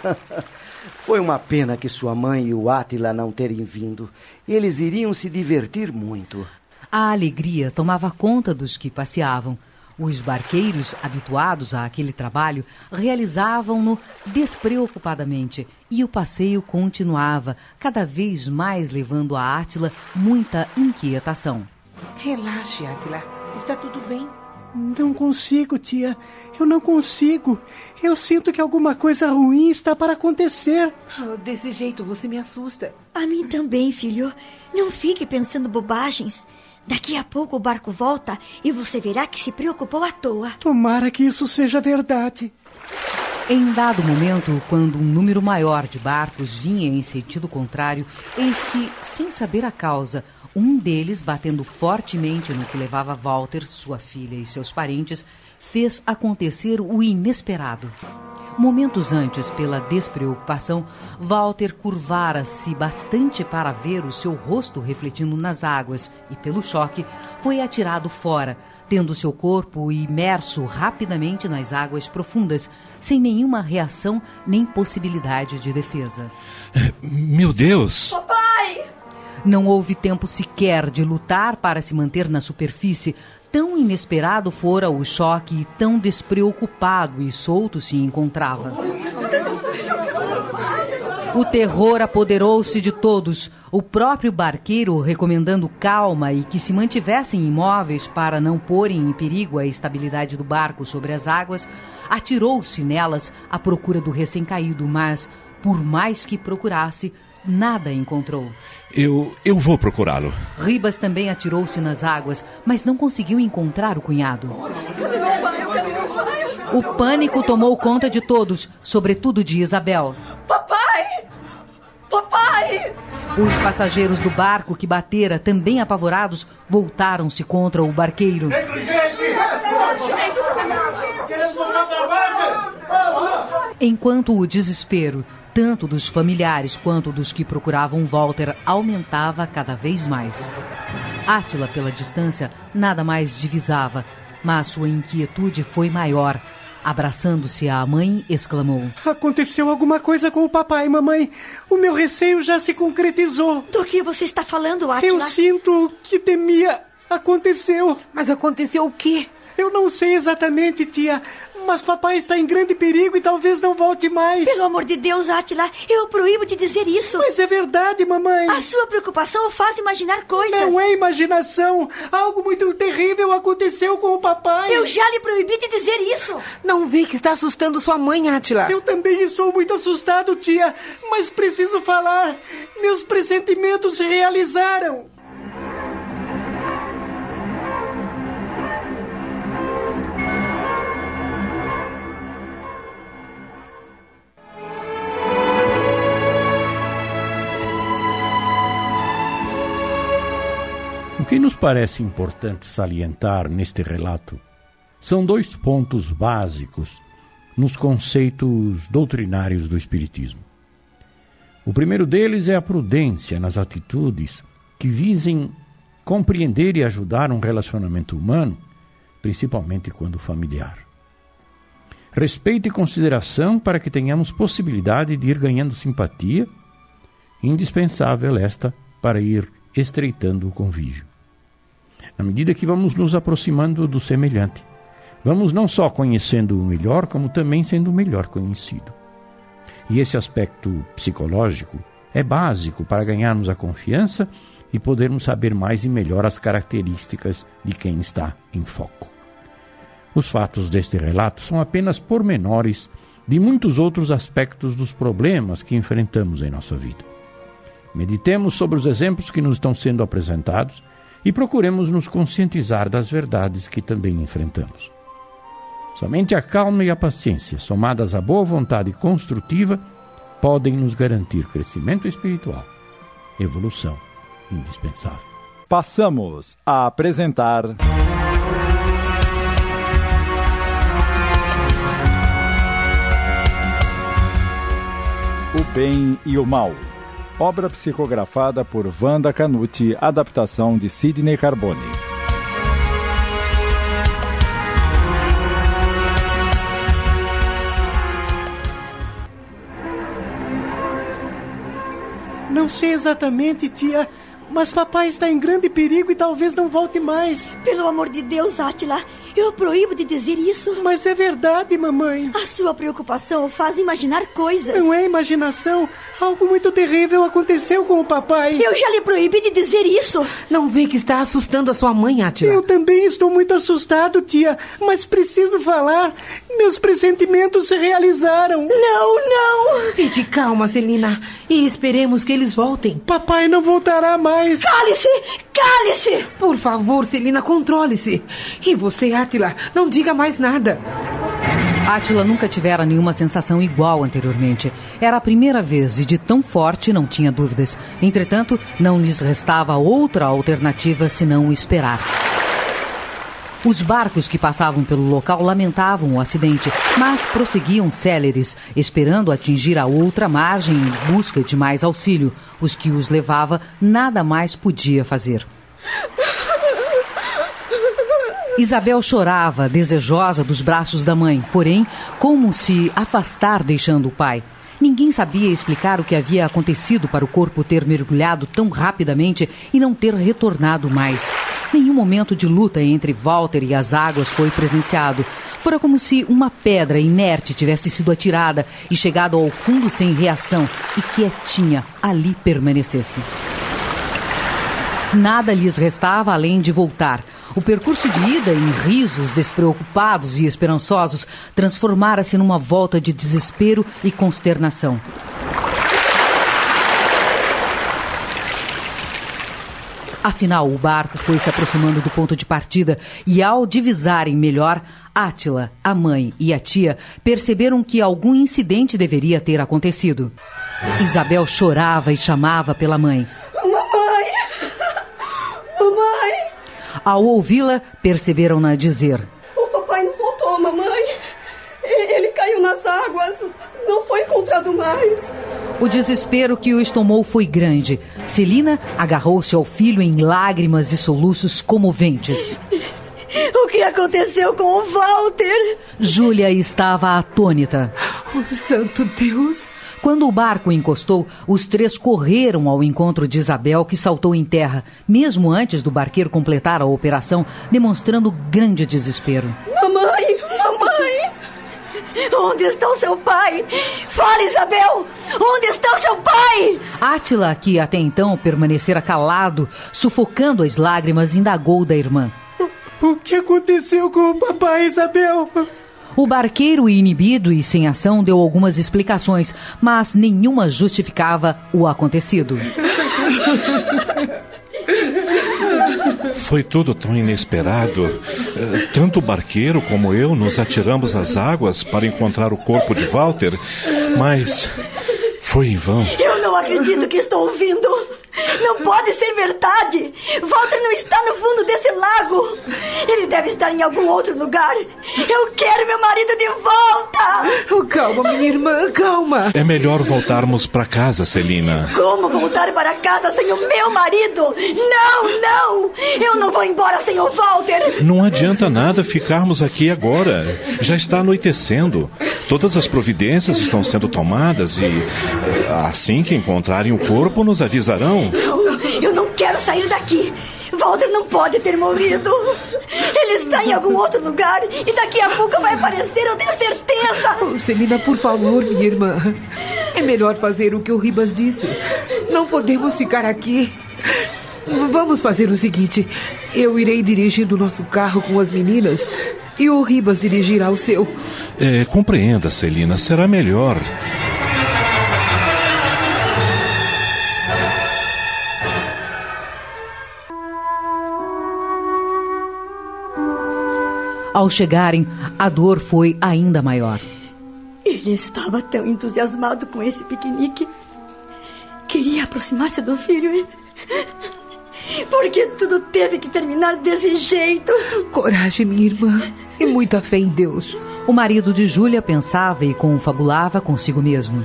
Foi uma pena que sua mãe e o Átila não terem vindo. Eles iriam se divertir muito. A alegria tomava conta dos que passeavam. Os barqueiros, habituados àquele trabalho, realizavam-no despreocupadamente e o passeio continuava, cada vez mais levando a Átila muita inquietação. Relaxe, Átila. Está tudo bem. Não consigo, tia. Eu não consigo. Eu sinto que alguma coisa ruim está para acontecer. Oh, desse jeito você me assusta. A mim também, filho. Não fique pensando bobagens. Daqui a pouco o barco volta e você verá que se preocupou à toa. Tomara que isso seja verdade. Em dado momento, quando um número maior de barcos vinha em sentido contrário, eis que, sem saber a causa, um deles, batendo fortemente no que levava Walter, sua filha e seus parentes, fez acontecer o inesperado. Momentos antes, pela despreocupação, Walter curvara-se bastante para ver o seu rosto refletindo nas águas e, pelo choque, foi atirado fora, tendo seu corpo imerso rapidamente nas águas profundas, sem nenhuma reação nem possibilidade de defesa. Meu Deus! Papai! Não houve tempo sequer de lutar para se manter na superfície, Tão inesperado fora o choque e tão despreocupado e solto se encontrava. O terror apoderou-se de todos, o próprio barqueiro recomendando calma e que se mantivessem imóveis para não porem em perigo a estabilidade do barco sobre as águas, atirou-se nelas à procura do recém-caído, mas, por mais que procurasse, Nada encontrou. Eu, eu vou procurá-lo. Ribas também atirou-se nas águas, mas não conseguiu encontrar o cunhado. O pânico tomou conta de todos, sobretudo de Isabel. Papai! Papai! Os passageiros do barco que batera, também apavorados, voltaram-se contra o barqueiro. Enquanto o desespero tanto dos familiares quanto dos que procuravam Walter, aumentava cada vez mais. Átila, pela distância, nada mais divisava, mas sua inquietude foi maior. Abraçando-se à mãe, exclamou: Aconteceu alguma coisa com o papai, mamãe. O meu receio já se concretizou. Do que você está falando, Átila? Eu sinto o que temia. Aconteceu. Mas aconteceu o quê? Eu não sei exatamente, tia, mas papai está em grande perigo e talvez não volte mais. Pelo amor de Deus, Átila, eu proíbo de dizer isso. Mas é verdade, mamãe. A sua preocupação o faz imaginar coisas. Não é imaginação. Algo muito terrível aconteceu com o papai. Eu já lhe proibi de dizer isso. Não vi que está assustando sua mãe, Átila. Eu também estou muito assustado, tia, mas preciso falar. Meus pressentimentos se realizaram. Nos parece importante salientar neste relato são dois pontos básicos nos conceitos doutrinários do Espiritismo. O primeiro deles é a prudência nas atitudes que visem compreender e ajudar um relacionamento humano, principalmente quando familiar. respeito e consideração para que tenhamos possibilidade de ir ganhando simpatia, indispensável esta para ir estreitando o convívio. Na medida que vamos nos aproximando do semelhante, vamos não só conhecendo o melhor, como também sendo o melhor conhecido. E esse aspecto psicológico é básico para ganharmos a confiança e podermos saber mais e melhor as características de quem está em foco. Os fatos deste relato são apenas pormenores de muitos outros aspectos dos problemas que enfrentamos em nossa vida. Meditemos sobre os exemplos que nos estão sendo apresentados e procuremos nos conscientizar das verdades que também enfrentamos. Somente a calma e a paciência, somadas à boa vontade construtiva, podem nos garantir crescimento espiritual, evolução indispensável. Passamos a apresentar. O Bem e o Mal. Obra psicografada por Wanda Canuti, adaptação de Sidney Carbone. Não sei exatamente, tia, mas papai está em grande perigo e talvez não volte mais. Pelo amor de Deus, Átila, eu proíbo de dizer isso. Mas é verdade, mamãe. A sua preocupação faz imaginar coisas. Não é imaginação. Algo muito terrível aconteceu com o papai. Eu já lhe proibi de dizer isso. Não vê que está assustando a sua mãe, Átila? Eu também estou muito assustado, tia, mas preciso falar. Meus pressentimentos se realizaram. Não, não. Fique calma, Celina, e esperemos que eles voltem. Papai não voltará mais. Cale-se! Cale-se! Por favor, Celina, controle-se. E você, Átila, não diga mais nada. Átila nunca tivera nenhuma sensação igual anteriormente. Era a primeira vez e de tão forte não tinha dúvidas. Entretanto, não lhes restava outra alternativa senão esperar. Os barcos que passavam pelo local lamentavam o acidente, mas prosseguiam céleres, esperando atingir a outra margem em busca de mais auxílio. Os que os levava nada mais podia fazer. Isabel chorava, desejosa dos braços da mãe, porém, como se afastar deixando o pai. Ninguém sabia explicar o que havia acontecido para o corpo ter mergulhado tão rapidamente e não ter retornado mais. Nenhum momento de luta entre Walter e as águas foi presenciado. Fora como se uma pedra inerte tivesse sido atirada e chegado ao fundo sem reação e quietinha ali permanecesse. Nada lhes restava além de voltar. O percurso de ida, em risos despreocupados e esperançosos, transformara-se numa volta de desespero e consternação. Afinal, o barco foi se aproximando do ponto de partida e, ao divisarem melhor, Átila, a mãe e a tia perceberam que algum incidente deveria ter acontecido. Isabel chorava e chamava pela mãe. Mamãe! Mamãe! Ao ouvi-la, perceberam-na dizer: O papai não voltou, mamãe. Ele caiu nas águas. Não foi encontrado mais. O desespero que o estomou foi grande. Celina agarrou-se ao filho em lágrimas e soluços comoventes. O que aconteceu com o Walter? Júlia estava atônita. Oh, santo Deus! Quando o barco encostou, os três correram ao encontro de Isabel, que saltou em terra, mesmo antes do barqueiro completar a operação, demonstrando grande desespero. Mamãe! Mamãe! Onde está o seu pai? Fala, Isabel! Onde está o seu pai? Átila, que até então permanecera calado, sufocando as lágrimas, indagou da irmã. O que aconteceu com o papai, Isabel? O barqueiro, inibido e sem ação, deu algumas explicações, mas nenhuma justificava o acontecido. Foi tudo tão inesperado. Tanto o barqueiro como eu nos atiramos às águas para encontrar o corpo de Walter, mas foi em vão. Eu não acredito que estou ouvindo. Não pode ser verdade! Walter não está no fundo desse lago! Ele deve estar em algum outro lugar! Eu quero meu marido de volta! Oh, calma, minha irmã, calma! É melhor voltarmos para casa, Celina. Como voltar para casa sem o meu marido? Não, não! Eu não vou embora sem o Walter! Não adianta nada ficarmos aqui agora. Já está anoitecendo. Todas as providências estão sendo tomadas e assim que encontrarem o corpo nos avisarão. Não, eu não quero sair daqui. Walter não pode ter morrido. Ele está em algum outro lugar e daqui a pouco vai aparecer, eu tenho certeza. Oh, Celina, por favor, minha irmã. É melhor fazer o que o Ribas disse. Não podemos ficar aqui. Vamos fazer o seguinte: eu irei dirigir o nosso carro com as meninas e o Ribas dirigirá o seu. É, compreenda, Celina, será melhor. Ao chegarem, a dor foi ainda maior. Ele estava tão entusiasmado com esse piquenique. Queria aproximar-se do filho. Porque tudo teve que terminar desse jeito. Coragem, minha irmã, e muita fé em Deus. O marido de Júlia pensava e confabulava consigo mesmo.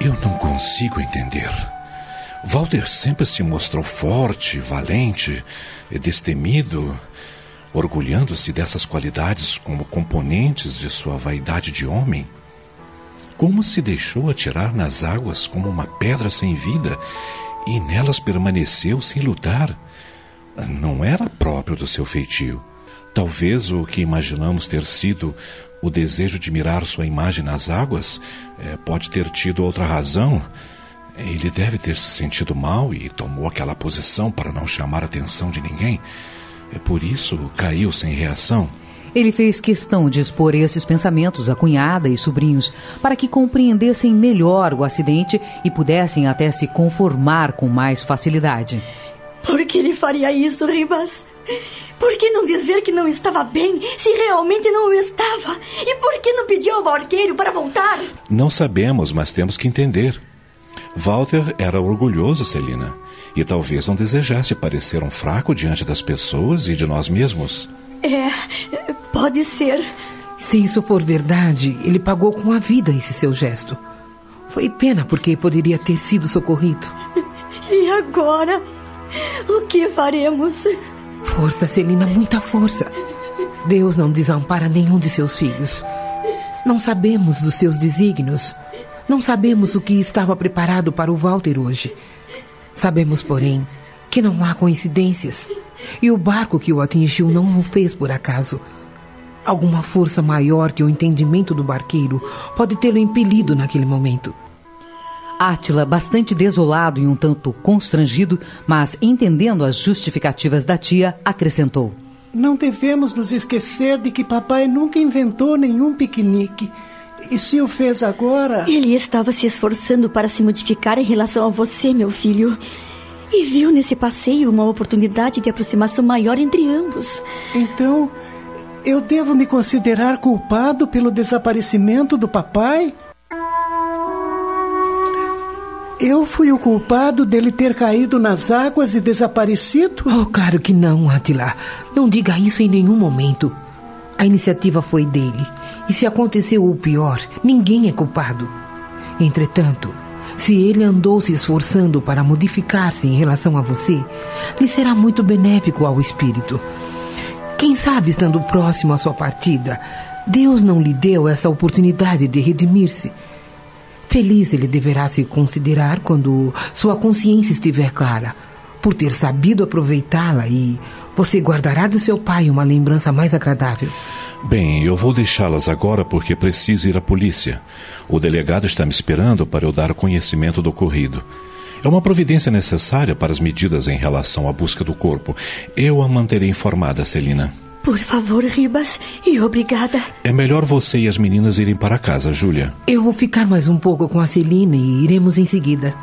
Eu não consigo entender. Walter sempre se mostrou forte, valente, destemido, orgulhando-se dessas qualidades como componentes de sua vaidade de homem. Como se deixou atirar nas águas como uma pedra sem vida e nelas permaneceu sem lutar? Não era próprio do seu feitio. Talvez o que imaginamos ter sido o desejo de mirar sua imagem nas águas eh, pode ter tido outra razão. Ele deve ter se sentido mal e tomou aquela posição para não chamar a atenção de ninguém. É por isso caiu sem reação. Ele fez questão de expor esses pensamentos à cunhada e sobrinhos para que compreendessem melhor o acidente e pudessem até se conformar com mais facilidade. Por que ele faria isso, Ribas? Por que não dizer que não estava bem se realmente não o estava? E por que não pediu ao barqueiro para voltar? Não sabemos, mas temos que entender. Walter era orgulhoso, Celina, e talvez não desejasse parecer um fraco diante das pessoas e de nós mesmos. É, pode ser. Se isso for verdade, ele pagou com a vida esse seu gesto. Foi pena porque poderia ter sido socorrido. E agora? O que faremos? Força, Celina, muita força. Deus não desampara nenhum de seus filhos. Não sabemos dos seus desígnios. Não sabemos o que estava preparado para o Walter hoje. Sabemos, porém, que não há coincidências. E o barco que o atingiu não o fez por acaso. Alguma força maior que o entendimento do barqueiro pode tê-lo impelido naquele momento. Átila, bastante desolado e um tanto constrangido, mas entendendo as justificativas da tia, acrescentou: Não devemos nos esquecer de que papai nunca inventou nenhum piquenique. E se o fez agora. Ele estava se esforçando para se modificar em relação a você, meu filho. E viu nesse passeio uma oportunidade de aproximação maior entre ambos. Então, eu devo me considerar culpado pelo desaparecimento do papai? Eu fui o culpado dele ter caído nas águas e desaparecido? Oh, claro que não, Atila. Não diga isso em nenhum momento. A iniciativa foi dele. E se aconteceu o pior, ninguém é culpado. Entretanto, se ele andou se esforçando para modificar-se em relação a você, lhe será muito benéfico ao espírito. Quem sabe, estando próximo à sua partida, Deus não lhe deu essa oportunidade de redimir-se. Feliz ele deverá se considerar quando sua consciência estiver clara, por ter sabido aproveitá-la e você guardará do seu pai uma lembrança mais agradável. Bem, eu vou deixá-las agora porque preciso ir à polícia. O delegado está me esperando para eu dar conhecimento do ocorrido. É uma providência necessária para as medidas em relação à busca do corpo. Eu a manterei informada, Celina. Por favor, Ribas, e obrigada. É melhor você e as meninas irem para casa, Júlia. Eu vou ficar mais um pouco com a Celina e iremos em seguida.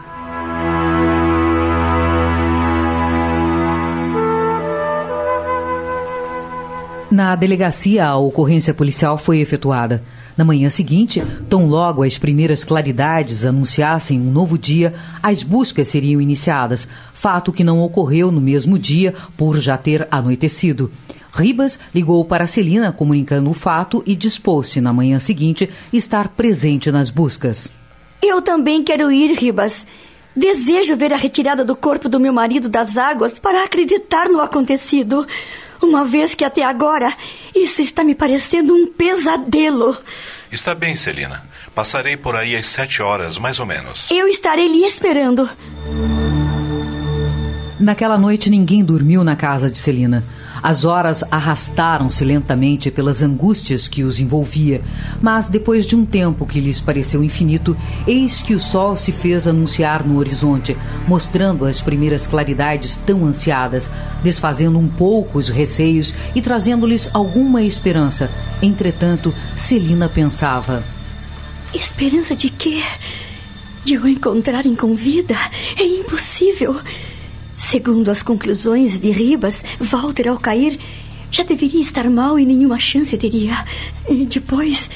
Na delegacia, a ocorrência policial foi efetuada. Na manhã seguinte, tão logo as primeiras claridades anunciassem um novo dia, as buscas seriam iniciadas, fato que não ocorreu no mesmo dia por já ter anoitecido. Ribas ligou para Celina comunicando o fato e dispôs-se, na manhã seguinte, estar presente nas buscas. Eu também quero ir, Ribas. Desejo ver a retirada do corpo do meu marido das águas para acreditar no acontecido. Uma vez que até agora isso está me parecendo um pesadelo. Está bem, Celina. Passarei por aí às sete horas, mais ou menos. Eu estarei lhe esperando. Naquela noite ninguém dormiu na casa de Celina. As horas arrastaram-se lentamente pelas angústias que os envolvia, mas depois de um tempo que lhes pareceu infinito, eis que o sol se fez anunciar no horizonte, mostrando as primeiras claridades tão ansiadas, desfazendo um pouco os receios e trazendo-lhes alguma esperança. Entretanto, Celina pensava: Esperança de quê? De o encontrarem com vida? É impossível. Segundo as conclusões de Ribas, Walter, ao cair, já deveria estar mal e nenhuma chance teria. E depois,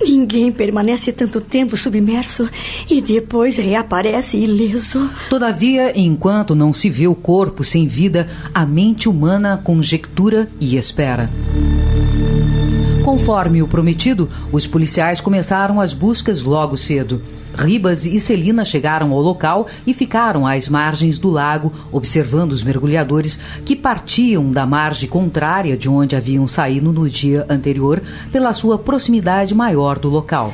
ninguém permanece tanto tempo submerso e depois reaparece ileso. Todavia, enquanto não se vê o corpo sem vida, a mente humana conjectura e espera. Conforme o prometido, os policiais começaram as buscas logo cedo. Ribas e Celina chegaram ao local e ficaram às margens do lago, observando os mergulhadores que partiam da margem contrária de onde haviam saído no dia anterior, pela sua proximidade maior do local.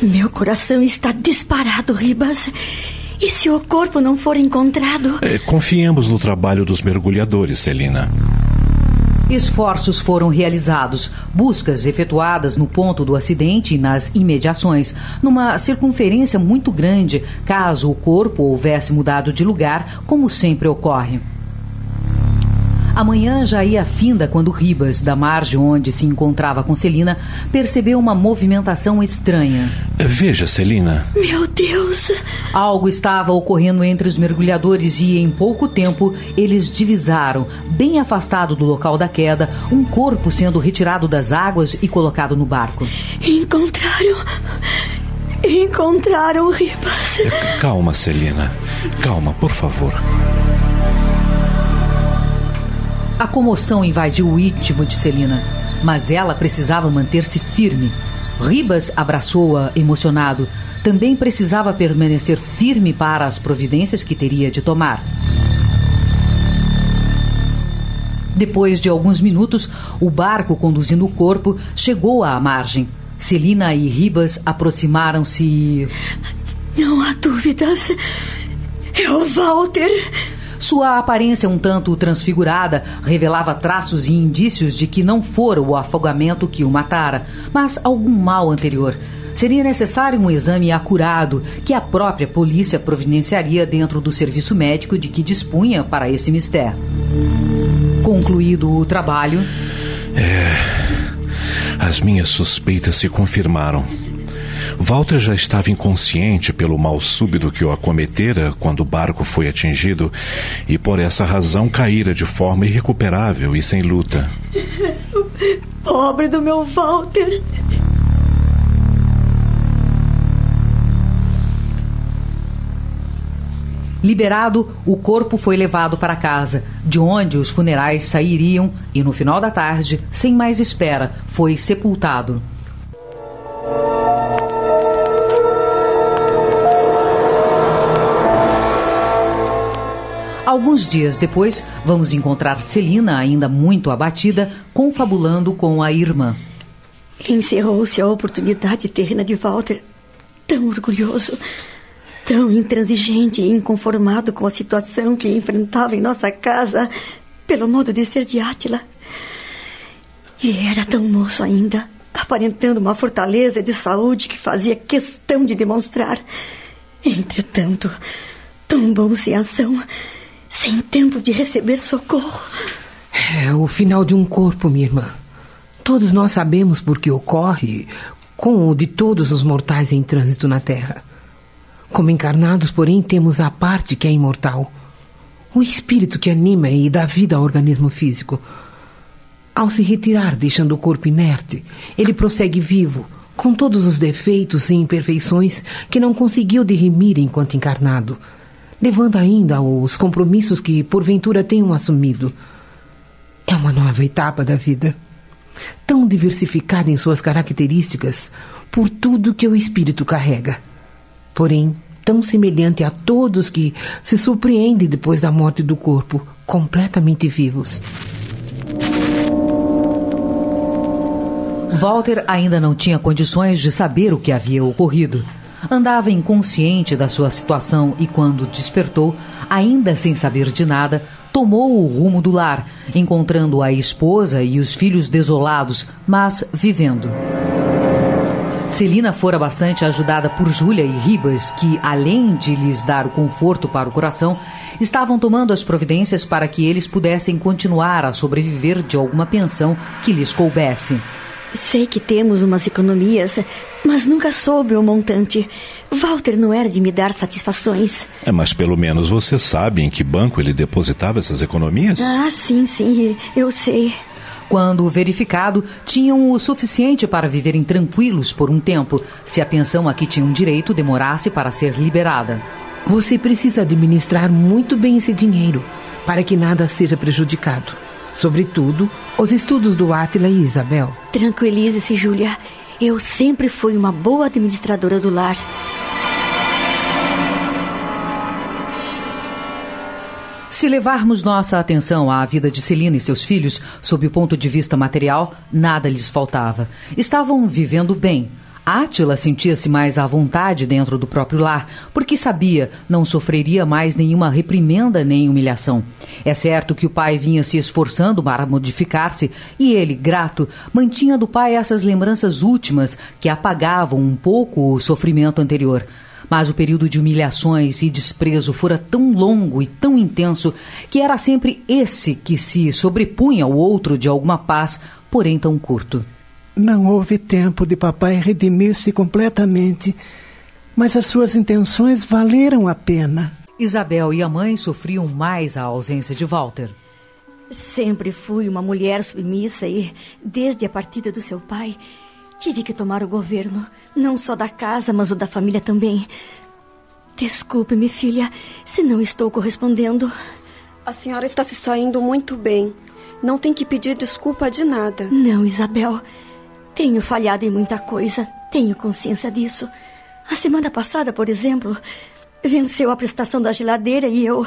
Meu coração está disparado, Ribas. E se o corpo não for encontrado? É, confiemos no trabalho dos mergulhadores, Celina. Esforços foram realizados, buscas efetuadas no ponto do acidente e nas imediações, numa circunferência muito grande, caso o corpo houvesse mudado de lugar, como sempre ocorre. A manhã já ia finda quando Ribas, da margem onde se encontrava com Celina, percebeu uma movimentação estranha. Veja, Celina. Meu Deus! Algo estava ocorrendo entre os mergulhadores e, em pouco tempo, eles divisaram, bem afastado do local da queda, um corpo sendo retirado das águas e colocado no barco. Encontraram. Encontraram Ribas. Calma, Celina. Calma, por favor. A comoção invadiu o íntimo de Celina, mas ela precisava manter-se firme. Ribas abraçou-a emocionado. Também precisava permanecer firme para as providências que teria de tomar. Depois de alguns minutos, o barco conduzindo o corpo chegou à margem. Celina e Ribas aproximaram-se e. Não há dúvidas. É o Walter. Sua aparência um tanto transfigurada revelava traços e indícios de que não fora o afogamento que o matara, mas algum mal anterior. Seria necessário um exame acurado que a própria polícia providenciaria dentro do serviço médico de que dispunha para esse mistério. Concluído o trabalho. É. As minhas suspeitas se confirmaram. Walter já estava inconsciente pelo mal súbito que o acometera quando o barco foi atingido e por essa razão caíra de forma irrecuperável e sem luta. Pobre do meu Walter. Liberado, o corpo foi levado para casa, de onde os funerais sairiam e no final da tarde, sem mais espera, foi sepultado. Alguns dias depois, vamos encontrar Celina, ainda muito abatida, confabulando com a irmã. Encerrou-se a oportunidade terrena de Walter, tão orgulhoso, tão intransigente e inconformado com a situação que enfrentava em nossa casa, pelo modo de ser de Átila. E era tão moço ainda, aparentando uma fortaleza de saúde que fazia questão de demonstrar. Entretanto, tombou-se em ação sem tempo de receber socorro. É o final de um corpo, minha irmã. Todos nós sabemos por que ocorre, com o de todos os mortais em trânsito na Terra. Como encarnados, porém, temos a parte que é imortal. O espírito que anima e dá vida ao organismo físico. Ao se retirar, deixando o corpo inerte, ele prossegue vivo, com todos os defeitos e imperfeições que não conseguiu dirimir enquanto encarnado, levando ainda os compromissos que porventura tenham assumido. É uma nova etapa da vida, tão diversificada em suas características, por tudo que o espírito carrega. Porém, tão semelhante a todos que se surpreendem depois da morte do corpo, completamente vivos. Walter ainda não tinha condições de saber o que havia ocorrido. Andava inconsciente da sua situação e, quando despertou, ainda sem saber de nada, tomou o rumo do lar, encontrando a esposa e os filhos desolados, mas vivendo. Celina fora bastante ajudada por Júlia e Ribas, que, além de lhes dar o conforto para o coração, estavam tomando as providências para que eles pudessem continuar a sobreviver de alguma pensão que lhes coubesse. Sei que temos umas economias, mas nunca soube o montante. Walter não era de me dar satisfações. É, mas pelo menos você sabe em que banco ele depositava essas economias? Ah, sim, sim, eu sei. Quando verificado, tinham o suficiente para viverem tranquilos por um tempo, se a pensão a que tinham direito demorasse para ser liberada. Você precisa administrar muito bem esse dinheiro, para que nada seja prejudicado. Sobretudo, os estudos do Átila e Isabel. Tranquilize-se, Júlia. Eu sempre fui uma boa administradora do lar. Se levarmos nossa atenção à vida de Celina e seus filhos, sob o ponto de vista material, nada lhes faltava. Estavam vivendo bem. Átila sentia-se mais à vontade dentro do próprio lar, porque sabia não sofreria mais nenhuma reprimenda nem humilhação. É certo que o pai vinha se esforçando para modificar-se e ele, grato, mantinha do pai essas lembranças últimas que apagavam um pouco o sofrimento anterior. Mas o período de humilhações e desprezo fora tão longo e tão intenso que era sempre esse que se sobrepunha ao outro de alguma paz, porém tão curto. Não houve tempo de papai redimir-se completamente, mas as suas intenções valeram a pena. Isabel e a mãe sofriam mais a ausência de Walter. Sempre fui uma mulher submissa e, desde a partida do seu pai, Tive que tomar o governo, não só da casa, mas o da família também. Desculpe-me, filha, se não estou correspondendo. A senhora está se saindo muito bem. Não tem que pedir desculpa de nada. Não, Isabel. Tenho falhado em muita coisa. Tenho consciência disso. A semana passada, por exemplo, venceu a prestação da geladeira e eu.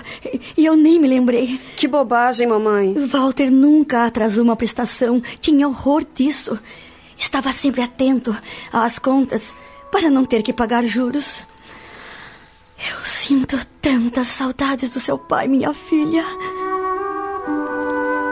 e eu nem me lembrei. Que bobagem, mamãe. Walter nunca atrasou uma prestação. Tinha horror disso. Estava sempre atento às contas para não ter que pagar juros. Eu sinto tantas saudades do seu pai, minha filha.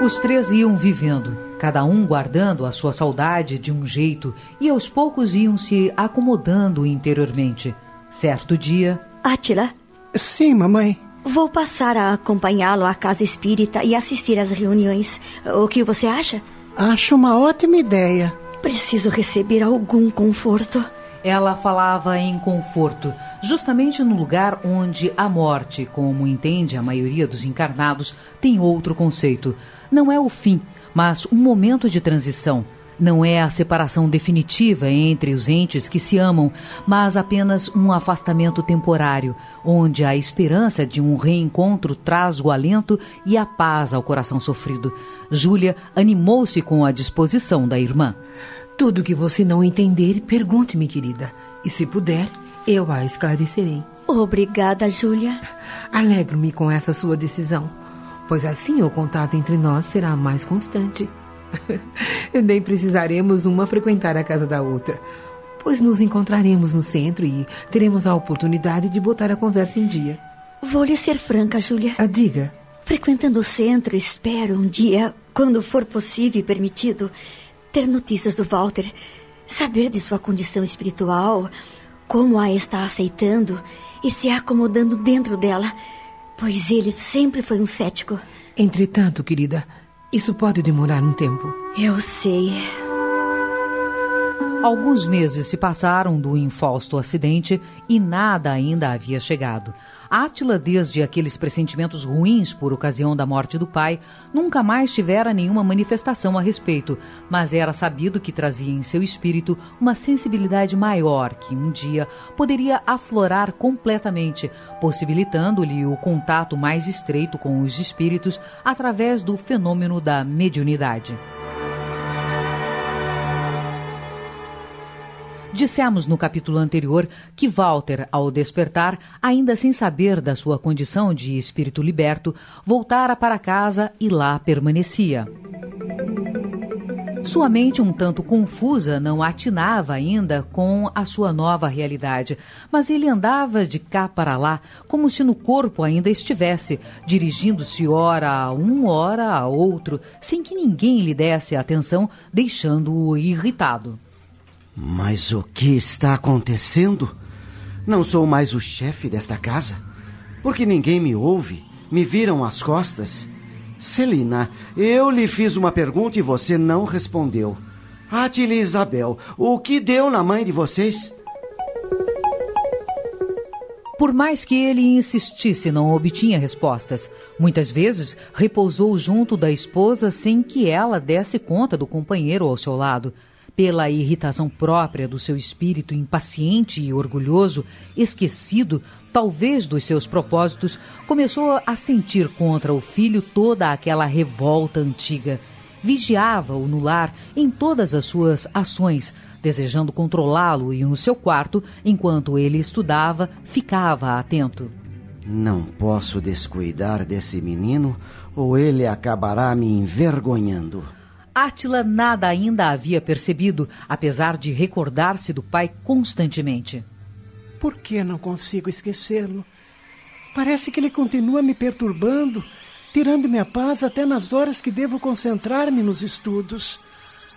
Os três iam vivendo, cada um guardando a sua saudade de um jeito, e aos poucos iam se acomodando interiormente. Certo dia. Átila? Sim, mamãe. Vou passar a acompanhá-lo à casa espírita e assistir às reuniões. O que você acha? Acho uma ótima ideia. Preciso receber algum conforto. Ela falava em conforto, justamente no lugar onde a morte, como entende a maioria dos encarnados, tem outro conceito. Não é o fim, mas um momento de transição. Não é a separação definitiva entre os entes que se amam, mas apenas um afastamento temporário, onde a esperança de um reencontro traz o alento e a paz ao coração sofrido. Júlia animou-se com a disposição da irmã. Tudo que você não entender, pergunte-me, querida. E se puder, eu a esclarecerei. Obrigada, Júlia. Alegro-me com essa sua decisão, pois assim o contato entre nós será mais constante. Nem precisaremos uma frequentar a casa da outra, pois nos encontraremos no centro e teremos a oportunidade de botar a conversa em dia. Vou lhe ser franca, Júlia. Ah, diga. Frequentando o centro, espero um dia, quando for possível e permitido, ter notícias do Walter, saber de sua condição espiritual, como a está aceitando e se acomodando dentro dela, pois ele sempre foi um cético. Entretanto, querida, isso pode demorar um tempo. Eu sei. Alguns meses se passaram do infausto acidente e nada ainda havia chegado. Átila, desde aqueles pressentimentos ruins por ocasião da morte do pai, nunca mais tivera nenhuma manifestação a respeito, mas era sabido que trazia em seu espírito uma sensibilidade maior que um dia poderia aflorar completamente, possibilitando-lhe o contato mais estreito com os espíritos através do fenômeno da mediunidade. Dissemos no capítulo anterior que Walter, ao despertar, ainda sem saber da sua condição de espírito liberto, voltara para casa e lá permanecia. Sua mente, um tanto confusa, não atinava ainda com a sua nova realidade, mas ele andava de cá para lá, como se no corpo ainda estivesse, dirigindo-se ora a um, ora a outro, sem que ninguém lhe desse atenção, deixando-o irritado. Mas o que está acontecendo? Não sou mais o chefe desta casa? Porque ninguém me ouve? Me viram as costas? Celina, eu lhe fiz uma pergunta e você não respondeu. Atila Isabel, o que deu na mãe de vocês? Por mais que ele insistisse, não obtinha respostas. Muitas vezes repousou junto da esposa sem que ela desse conta do companheiro ao seu lado pela irritação própria do seu espírito impaciente e orgulhoso, esquecido, talvez dos seus propósitos, começou a sentir contra o filho toda aquela revolta antiga. Vigiava-o no lar em todas as suas ações, desejando controlá-lo e no seu quarto, enquanto ele estudava, ficava atento. Não posso descuidar desse menino ou ele acabará me envergonhando. Átila nada ainda havia percebido, apesar de recordar-se do pai constantemente. Por que não consigo esquecê-lo? Parece que ele continua me perturbando, tirando-me a paz até nas horas que devo concentrar-me nos estudos.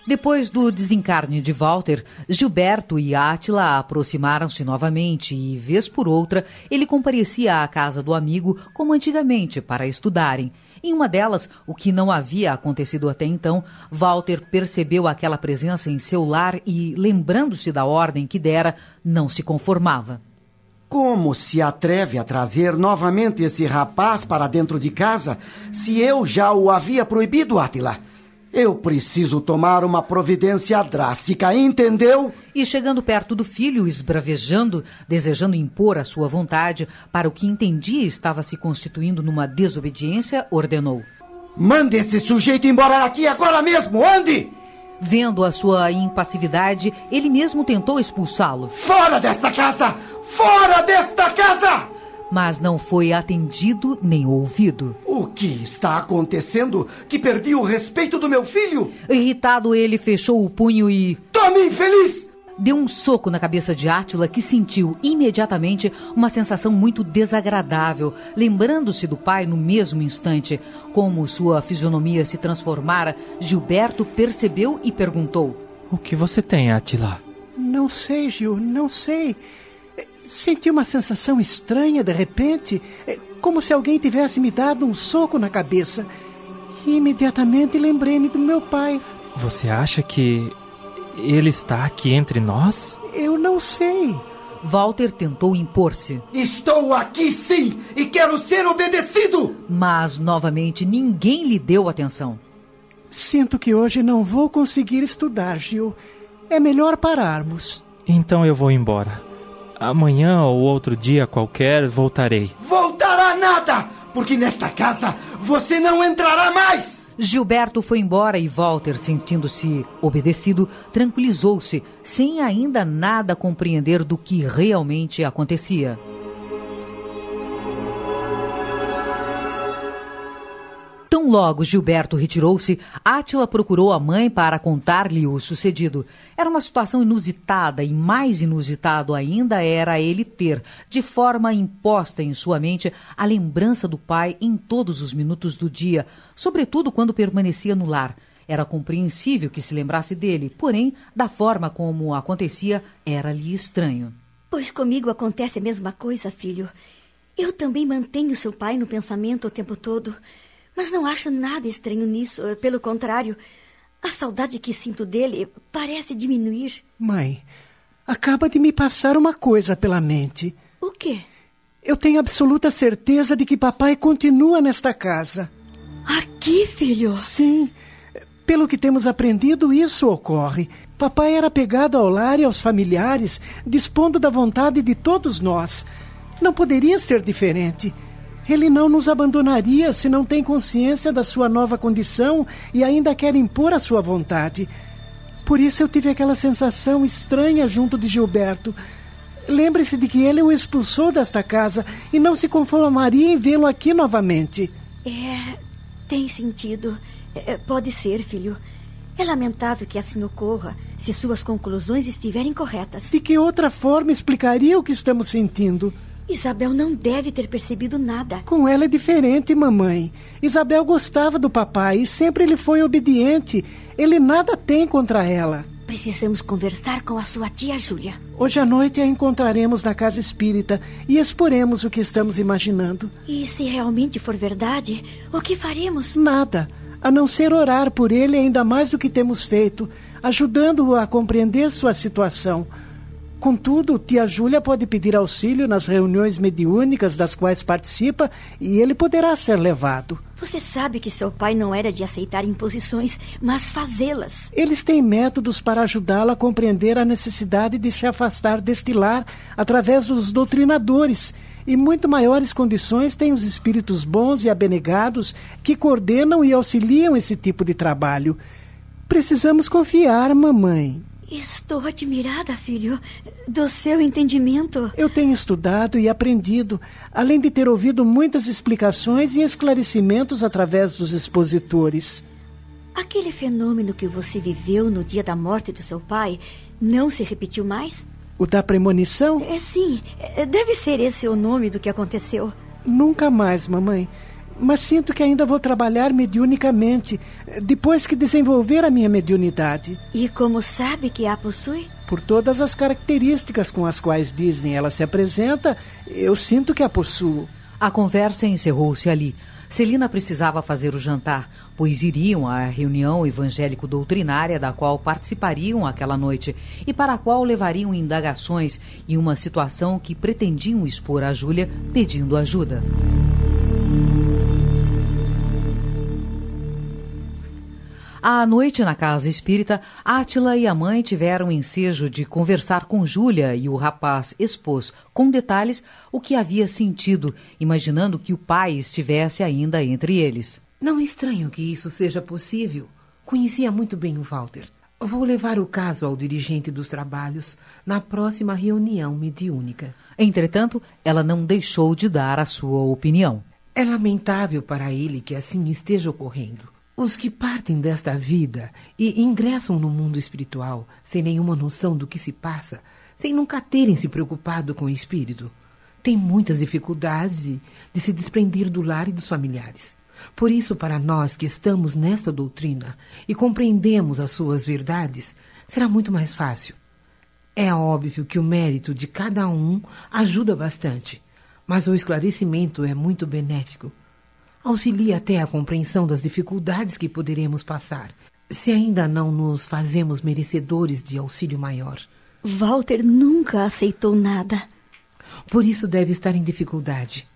Depois do desencarne de Walter, Gilberto e Átila aproximaram-se novamente e, vez por outra, ele comparecia à casa do amigo como antigamente para estudarem. Em uma delas, o que não havia acontecido até então, Walter percebeu aquela presença em seu lar e, lembrando-se da ordem que dera, não se conformava. Como se atreve a trazer novamente esse rapaz para dentro de casa se eu já o havia proibido, Átila? Eu preciso tomar uma providência drástica, entendeu? E chegando perto do filho, esbravejando, desejando impor a sua vontade, para o que entendia estava se constituindo numa desobediência, ordenou: Mande esse sujeito embora daqui agora mesmo, ande! Vendo a sua impassividade, ele mesmo tentou expulsá-lo. Fora desta casa! Fora desta casa! Mas não foi atendido nem ouvido. O que está acontecendo? Que perdi o respeito do meu filho? Irritado, ele fechou o punho e. Tome, infeliz! Deu um soco na cabeça de Átila, que sentiu imediatamente uma sensação muito desagradável, lembrando-se do pai no mesmo instante. Como sua fisionomia se transformara, Gilberto percebeu e perguntou: O que você tem, Átila? Não sei, Gil, não sei. Senti uma sensação estranha de repente, é, como se alguém tivesse me dado um soco na cabeça. E imediatamente lembrei-me do meu pai. Você acha que ele está aqui entre nós? Eu não sei. Walter tentou impor-se. Estou aqui sim e quero ser obedecido! Mas novamente ninguém lhe deu atenção. Sinto que hoje não vou conseguir estudar, Gil. É melhor pararmos. Então eu vou embora. Amanhã ou outro dia qualquer voltarei. Voltará nada! Porque nesta casa você não entrará mais! Gilberto foi embora e Walter, sentindo-se obedecido, tranquilizou-se, sem ainda nada compreender do que realmente acontecia. Tão logo Gilberto retirou-se, Átila procurou a mãe para contar-lhe o sucedido. Era uma situação inusitada e mais inusitado ainda era ele ter, de forma imposta em sua mente, a lembrança do pai em todos os minutos do dia, sobretudo quando permanecia no lar. Era compreensível que se lembrasse dele, porém, da forma como acontecia, era-lhe estranho. Pois comigo acontece a mesma coisa, filho. Eu também mantenho seu pai no pensamento o tempo todo. Mas não acho nada estranho nisso. Pelo contrário, a saudade que sinto dele parece diminuir. Mãe, acaba de me passar uma coisa pela mente. O quê? Eu tenho absoluta certeza de que papai continua nesta casa. Aqui, filho? Sim. Pelo que temos aprendido, isso ocorre. Papai era pegado ao lar e aos familiares, dispondo da vontade de todos nós. Não poderia ser diferente. Ele não nos abandonaria se não tem consciência da sua nova condição e ainda quer impor a sua vontade. Por isso eu tive aquela sensação estranha junto de Gilberto. Lembre-se de que ele o expulsou desta casa e não se conformaria em vê-lo aqui novamente. É, tem sentido. É, pode ser, filho. É lamentável que assim ocorra se suas conclusões estiverem corretas. De que outra forma explicaria o que estamos sentindo? Isabel não deve ter percebido nada. Com ela é diferente, mamãe. Isabel gostava do papai e sempre ele foi obediente. Ele nada tem contra ela. Precisamos conversar com a sua tia Júlia. Hoje à noite a encontraremos na casa espírita e exporemos o que estamos imaginando. E se realmente for verdade, o que faremos? Nada, a não ser orar por ele ainda mais do que temos feito, ajudando-o a compreender sua situação. Contudo, tia Júlia pode pedir auxílio nas reuniões mediúnicas das quais participa e ele poderá ser levado. Você sabe que seu pai não era de aceitar imposições, mas fazê-las. Eles têm métodos para ajudá-lo a compreender a necessidade de se afastar deste lar através dos doutrinadores. E muito maiores condições têm os espíritos bons e abnegados que coordenam e auxiliam esse tipo de trabalho. Precisamos confiar, mamãe. Estou admirada, filho, do seu entendimento. Eu tenho estudado e aprendido, além de ter ouvido muitas explicações e esclarecimentos através dos expositores. Aquele fenômeno que você viveu no dia da morte do seu pai não se repetiu mais? O da premonição? É sim. Deve ser esse o nome do que aconteceu. Nunca mais, mamãe mas sinto que ainda vou trabalhar mediunicamente depois que desenvolver a minha mediunidade. E como sabe que a possui? Por todas as características com as quais dizem ela se apresenta, eu sinto que a possuo. A conversa encerrou-se ali. Celina precisava fazer o jantar, pois iriam à reunião evangélico-doutrinária da qual participariam aquela noite e para a qual levariam indagações em uma situação que pretendiam expor a Júlia pedindo ajuda. À noite, na casa espírita, Átila e a mãe tiveram o ensejo de conversar com Júlia e o rapaz expôs com detalhes o que havia sentido, imaginando que o pai estivesse ainda entre eles. Não estranho que isso seja possível. Conhecia muito bem o Walter. Vou levar o caso ao dirigente dos trabalhos na próxima reunião mediúnica. Entretanto, ela não deixou de dar a sua opinião. É lamentável para ele que assim esteja ocorrendo. Os que partem desta vida e ingressam no mundo espiritual sem nenhuma noção do que se passa, sem nunca terem se preocupado com o espírito, têm muitas dificuldades de, se desprender do lar e dos familiares. Por isso, para nós que estamos nesta doutrina e compreendemos as suas verdades, será muito mais fácil. É óbvio que o mérito de cada um ajuda bastante, mas o esclarecimento é muito benéfico auxilia até a compreensão das dificuldades que poderemos passar, se ainda não nos fazemos merecedores de auxílio maior. Walter nunca aceitou nada. Por isso deve estar em dificuldade.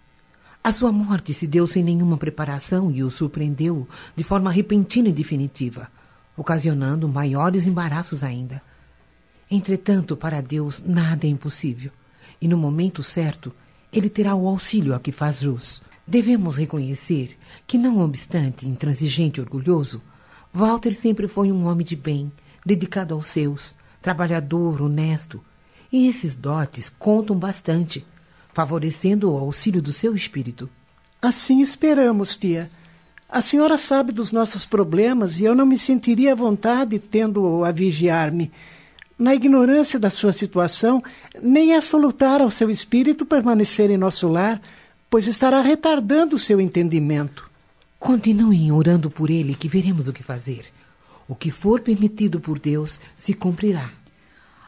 A sua morte se deu sem nenhuma preparação e o surpreendeu de forma repentina e definitiva, ocasionando maiores embaraços ainda. Entretanto, para Deus nada é impossível, e no momento certo, ele terá o auxílio a que faz jus. Devemos reconhecer que, não obstante intransigente e orgulhoso, Walter sempre foi um homem de bem, dedicado aos seus, trabalhador, honesto. E esses dotes contam bastante, favorecendo o auxílio do seu espírito. Assim esperamos, tia. A senhora sabe dos nossos problemas e eu não me sentiria à vontade tendo-o a vigiar-me. Na ignorância da sua situação, nem é salutar ao seu espírito permanecer em nosso lar pois estará retardando seu entendimento. Continuem orando por ele, que veremos o que fazer. O que for permitido por Deus se cumprirá.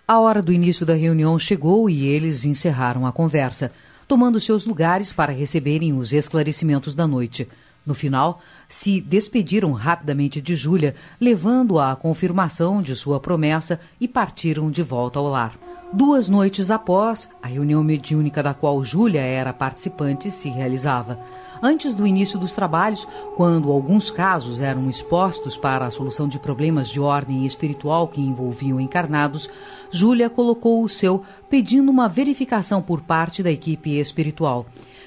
A hora do início da reunião chegou e eles encerraram a conversa, tomando seus lugares para receberem os esclarecimentos da noite. No final, se despediram rapidamente de Júlia, levando-a à confirmação de sua promessa e partiram de volta ao lar. Duas noites após, a reunião mediúnica da qual Júlia era participante se realizava. Antes do início dos trabalhos, quando alguns casos eram expostos para a solução de problemas de ordem espiritual que envolviam encarnados, Júlia colocou o seu pedindo uma verificação por parte da equipe espiritual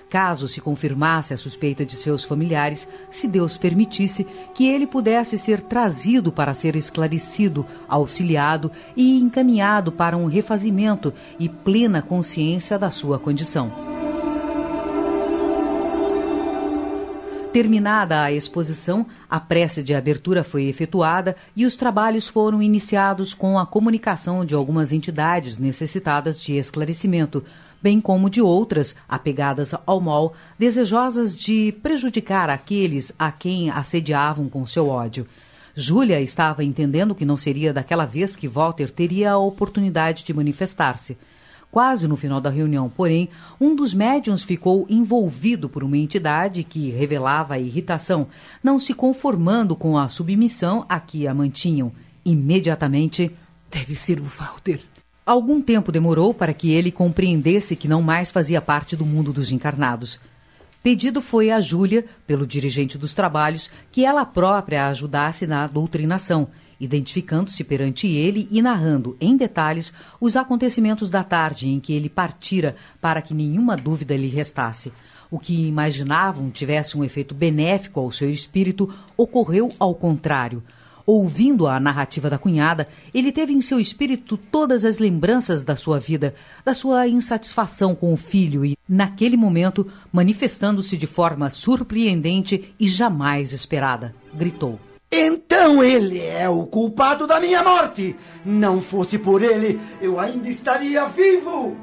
caso se confirmasse a suspeita de seus familiares, se Deus permitisse que ele pudesse ser trazido para ser esclarecido, auxiliado e encaminhado para um refazimento e plena consciência da sua condição. Terminada a exposição, a prece de abertura foi efetuada e os trabalhos foram iniciados com a comunicação de algumas entidades necessitadas de esclarecimento, bem como de outras apegadas ao mal, desejosas de prejudicar aqueles a quem assediavam com seu ódio. Júlia estava entendendo que não seria daquela vez que Walter teria a oportunidade de manifestar-se. Quase no final da reunião, porém, um dos médiums ficou envolvido por uma entidade que revelava irritação, não se conformando com a submissão a que a mantinham. Imediatamente. Deve ser o Walter. Algum tempo demorou para que ele compreendesse que não mais fazia parte do mundo dos encarnados. Pedido foi a Júlia, pelo dirigente dos trabalhos, que ela própria ajudasse na doutrinação, identificando-se perante ele e narrando em detalhes os acontecimentos da tarde em que ele partira para que nenhuma dúvida lhe restasse. O que imaginavam tivesse um efeito benéfico ao seu espírito ocorreu ao contrário. Ouvindo a narrativa da cunhada, ele teve em seu espírito todas as lembranças da sua vida, da sua insatisfação com o filho e, naquele momento, manifestando-se de forma surpreendente e jamais esperada, gritou: Então ele é o culpado da minha morte! Não fosse por ele, eu ainda estaria vivo!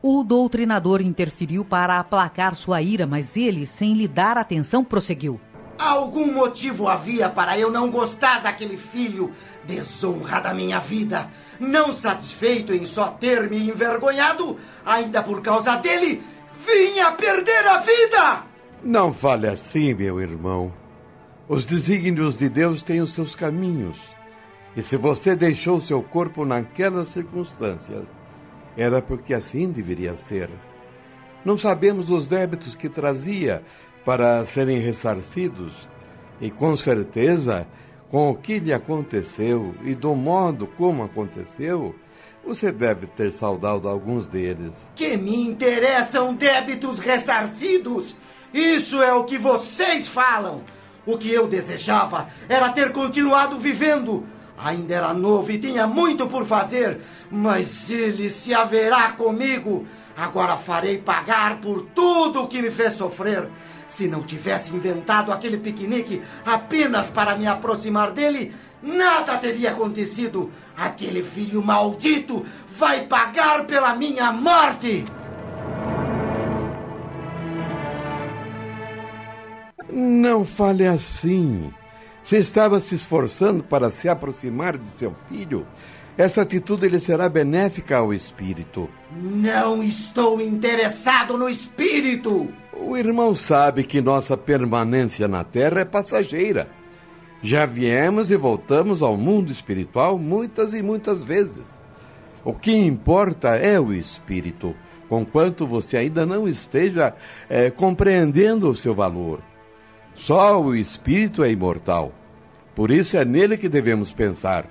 O doutrinador interferiu para aplacar sua ira, mas ele, sem lhe dar atenção, prosseguiu. Algum motivo havia para eu não gostar daquele filho, desonra da minha vida. Não satisfeito em só ter me envergonhado, ainda por causa dele, vinha perder a vida! Não fale assim, meu irmão. Os desígnios de Deus têm os seus caminhos. E se você deixou seu corpo naquelas circunstâncias, era porque assim deveria ser. Não sabemos os débitos que trazia para serem ressarcidos, e com certeza, com o que lhe aconteceu e do modo como aconteceu, você deve ter saudado alguns deles. Que me interessam débitos ressarcidos? Isso é o que vocês falam. O que eu desejava era ter continuado vivendo. Ainda era novo e tinha muito por fazer, mas ele se haverá comigo. Agora farei pagar por tudo o que me fez sofrer. Se não tivesse inventado aquele piquenique apenas para me aproximar dele, nada teria acontecido. Aquele filho maldito vai pagar pela minha morte! Não fale assim. Se estava se esforçando para se aproximar de seu filho, essa atitude lhe será benéfica ao espírito. Não estou interessado no espírito. O irmão sabe que nossa permanência na Terra é passageira. Já viemos e voltamos ao mundo espiritual muitas e muitas vezes. O que importa é o espírito, conquanto você ainda não esteja é, compreendendo o seu valor. Só o espírito é imortal. Por isso é nele que devemos pensar.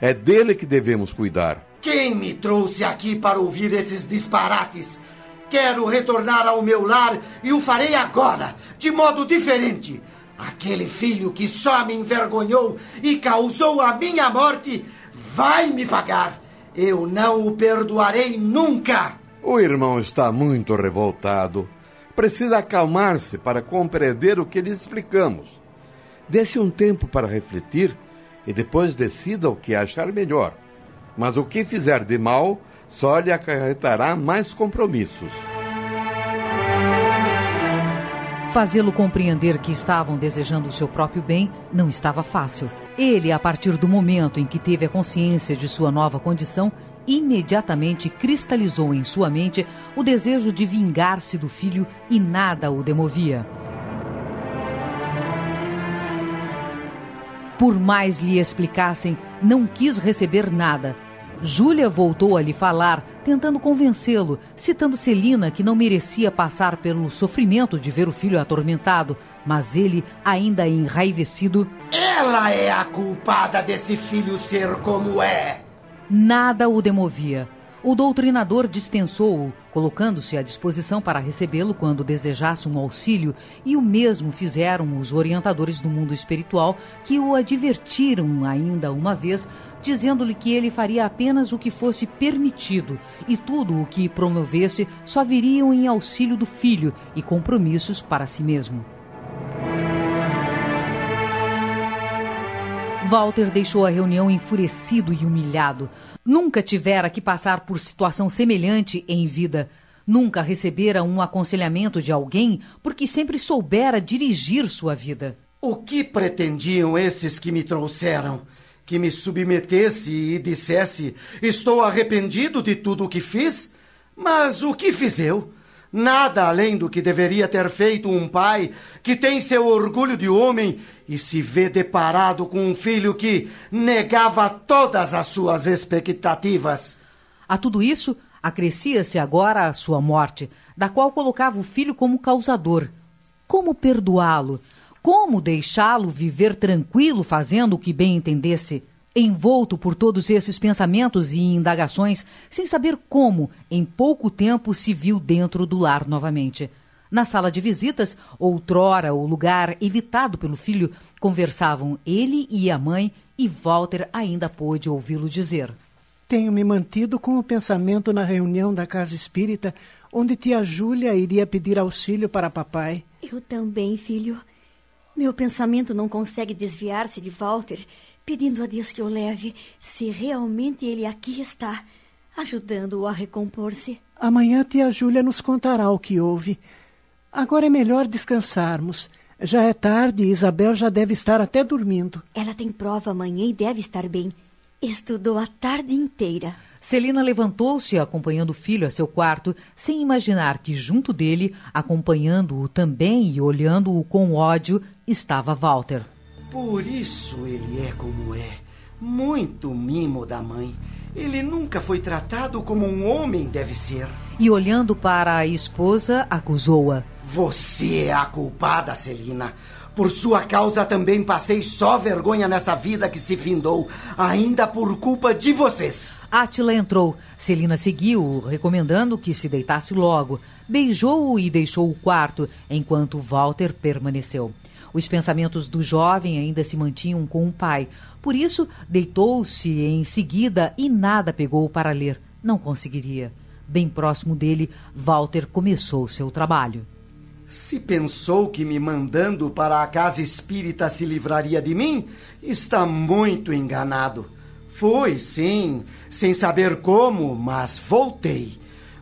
É dele que devemos cuidar. Quem me trouxe aqui para ouvir esses disparates? Quero retornar ao meu lar e o farei agora, de modo diferente. Aquele filho que só me envergonhou e causou a minha morte vai me pagar. Eu não o perdoarei nunca. O irmão está muito revoltado. Precisa acalmar-se para compreender o que lhe explicamos. Dê-se um tempo para refletir e depois decida o que achar melhor. Mas o que fizer de mal só lhe acarretará mais compromissos. Fazê-lo compreender que estavam desejando o seu próprio bem não estava fácil. Ele, a partir do momento em que teve a consciência de sua nova condição, imediatamente cristalizou em sua mente o desejo de vingar-se do filho e nada o demovia. Por mais lhe explicassem, não quis receber nada. Júlia voltou a lhe falar, tentando convencê-lo, citando Celina que não merecia passar pelo sofrimento de ver o filho atormentado, mas ele, ainda enraivecido, Ela é a culpada desse filho ser como é. Nada o demovia. O doutrinador dispensou-o, colocando-se à disposição para recebê-lo quando desejasse um auxílio, e o mesmo fizeram os orientadores do mundo espiritual, que o advertiram ainda uma vez, dizendo-lhe que ele faria apenas o que fosse permitido, e tudo o que promovesse só viriam em auxílio do filho e compromissos para si mesmo. Walter deixou a reunião enfurecido e humilhado. Nunca tivera que passar por situação semelhante em vida. Nunca recebera um aconselhamento de alguém porque sempre soubera dirigir sua vida. O que pretendiam esses que me trouxeram? Que me submetesse e dissesse: Estou arrependido de tudo o que fiz? Mas o que fiz eu? Nada além do que deveria ter feito um pai que tem seu orgulho de homem e se vê deparado com um filho que negava todas as suas expectativas. A tudo isso, acrescia-se agora a sua morte, da qual colocava o filho como causador. Como perdoá-lo? Como deixá-lo viver tranquilo fazendo o que bem entendesse? Envolto por todos esses pensamentos e indagações, sem saber como, em pouco tempo se viu dentro do lar novamente. Na sala de visitas, outrora o lugar evitado pelo filho, conversavam ele e a mãe, e Walter ainda pôde ouvi-lo dizer: Tenho me mantido com o pensamento na reunião da casa espírita, onde tia Júlia iria pedir auxílio para papai. Eu também, filho. Meu pensamento não consegue desviar-se de Walter, pedindo a Deus que o leve, se realmente ele aqui está, ajudando-o a recompor-se. Amanhã tia Júlia nos contará o que houve. Agora é melhor descansarmos. Já é tarde e Isabel já deve estar até dormindo. Ela tem prova amanhã e deve estar bem. Estudou a tarde inteira. Celina levantou-se, acompanhando o filho a seu quarto, sem imaginar que junto dele, acompanhando-o também e olhando-o com ódio, estava Walter. Por isso ele é como é. Muito mimo da mãe. Ele nunca foi tratado como um homem deve ser. E olhando para a esposa, acusou-a. Você é a culpada, Celina. Por sua causa também passei só vergonha nessa vida que se findou, ainda por culpa de vocês. Átila entrou. Celina seguiu, recomendando que se deitasse logo. Beijou-o e deixou o quarto, enquanto Walter permaneceu. Os pensamentos do jovem ainda se mantinham com o pai. Por isso, deitou-se em seguida e nada pegou para ler. Não conseguiria. Bem próximo dele, Walter começou seu trabalho. Se pensou que me mandando para a casa espírita se livraria de mim, está muito enganado. Foi, sim, sem saber como, mas voltei.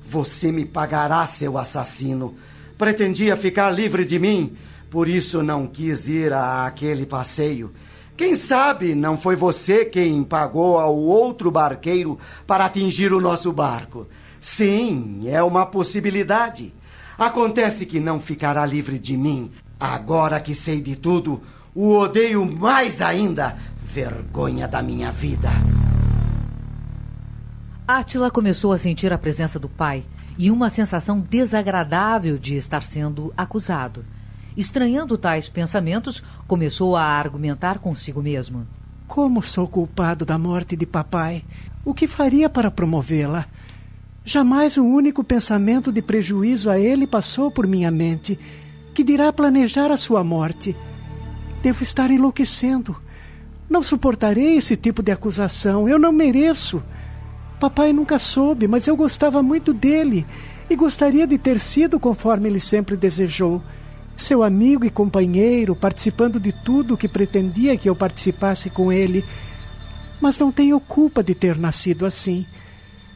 Você me pagará, seu assassino. Pretendia ficar livre de mim, por isso não quis ir a aquele passeio. Quem sabe não foi você quem pagou ao outro barqueiro para atingir o nosso barco? Sim, é uma possibilidade. Acontece que não ficará livre de mim. Agora que sei de tudo, o odeio mais ainda. Vergonha da minha vida. Átila começou a sentir a presença do pai e uma sensação desagradável de estar sendo acusado. Estranhando tais pensamentos, começou a argumentar consigo mesmo. Como sou culpado da morte de papai? O que faria para promovê-la? Jamais um único pensamento de prejuízo a ele passou por minha mente, que dirá planejar a sua morte. Devo estar enlouquecendo. Não suportarei esse tipo de acusação. Eu não mereço. Papai nunca soube, mas eu gostava muito dele e gostaria de ter sido conforme ele sempre desejou. Seu amigo e companheiro, participando de tudo o que pretendia que eu participasse com ele. Mas não tenho culpa de ter nascido assim.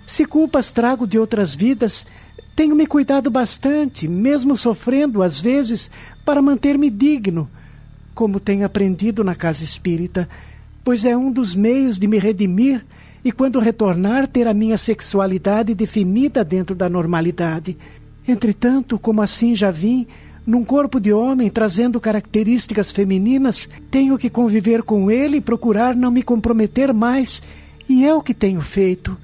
Se culpas trago de outras vidas, tenho me cuidado bastante, mesmo sofrendo às vezes, para manter-me digno, como tenho aprendido na casa espírita, pois é um dos meios de me redimir e, quando retornar, ter a minha sexualidade definida dentro da normalidade. Entretanto, como assim já vim, num corpo de homem trazendo características femininas, tenho que conviver com ele e procurar não me comprometer mais. E é o que tenho feito.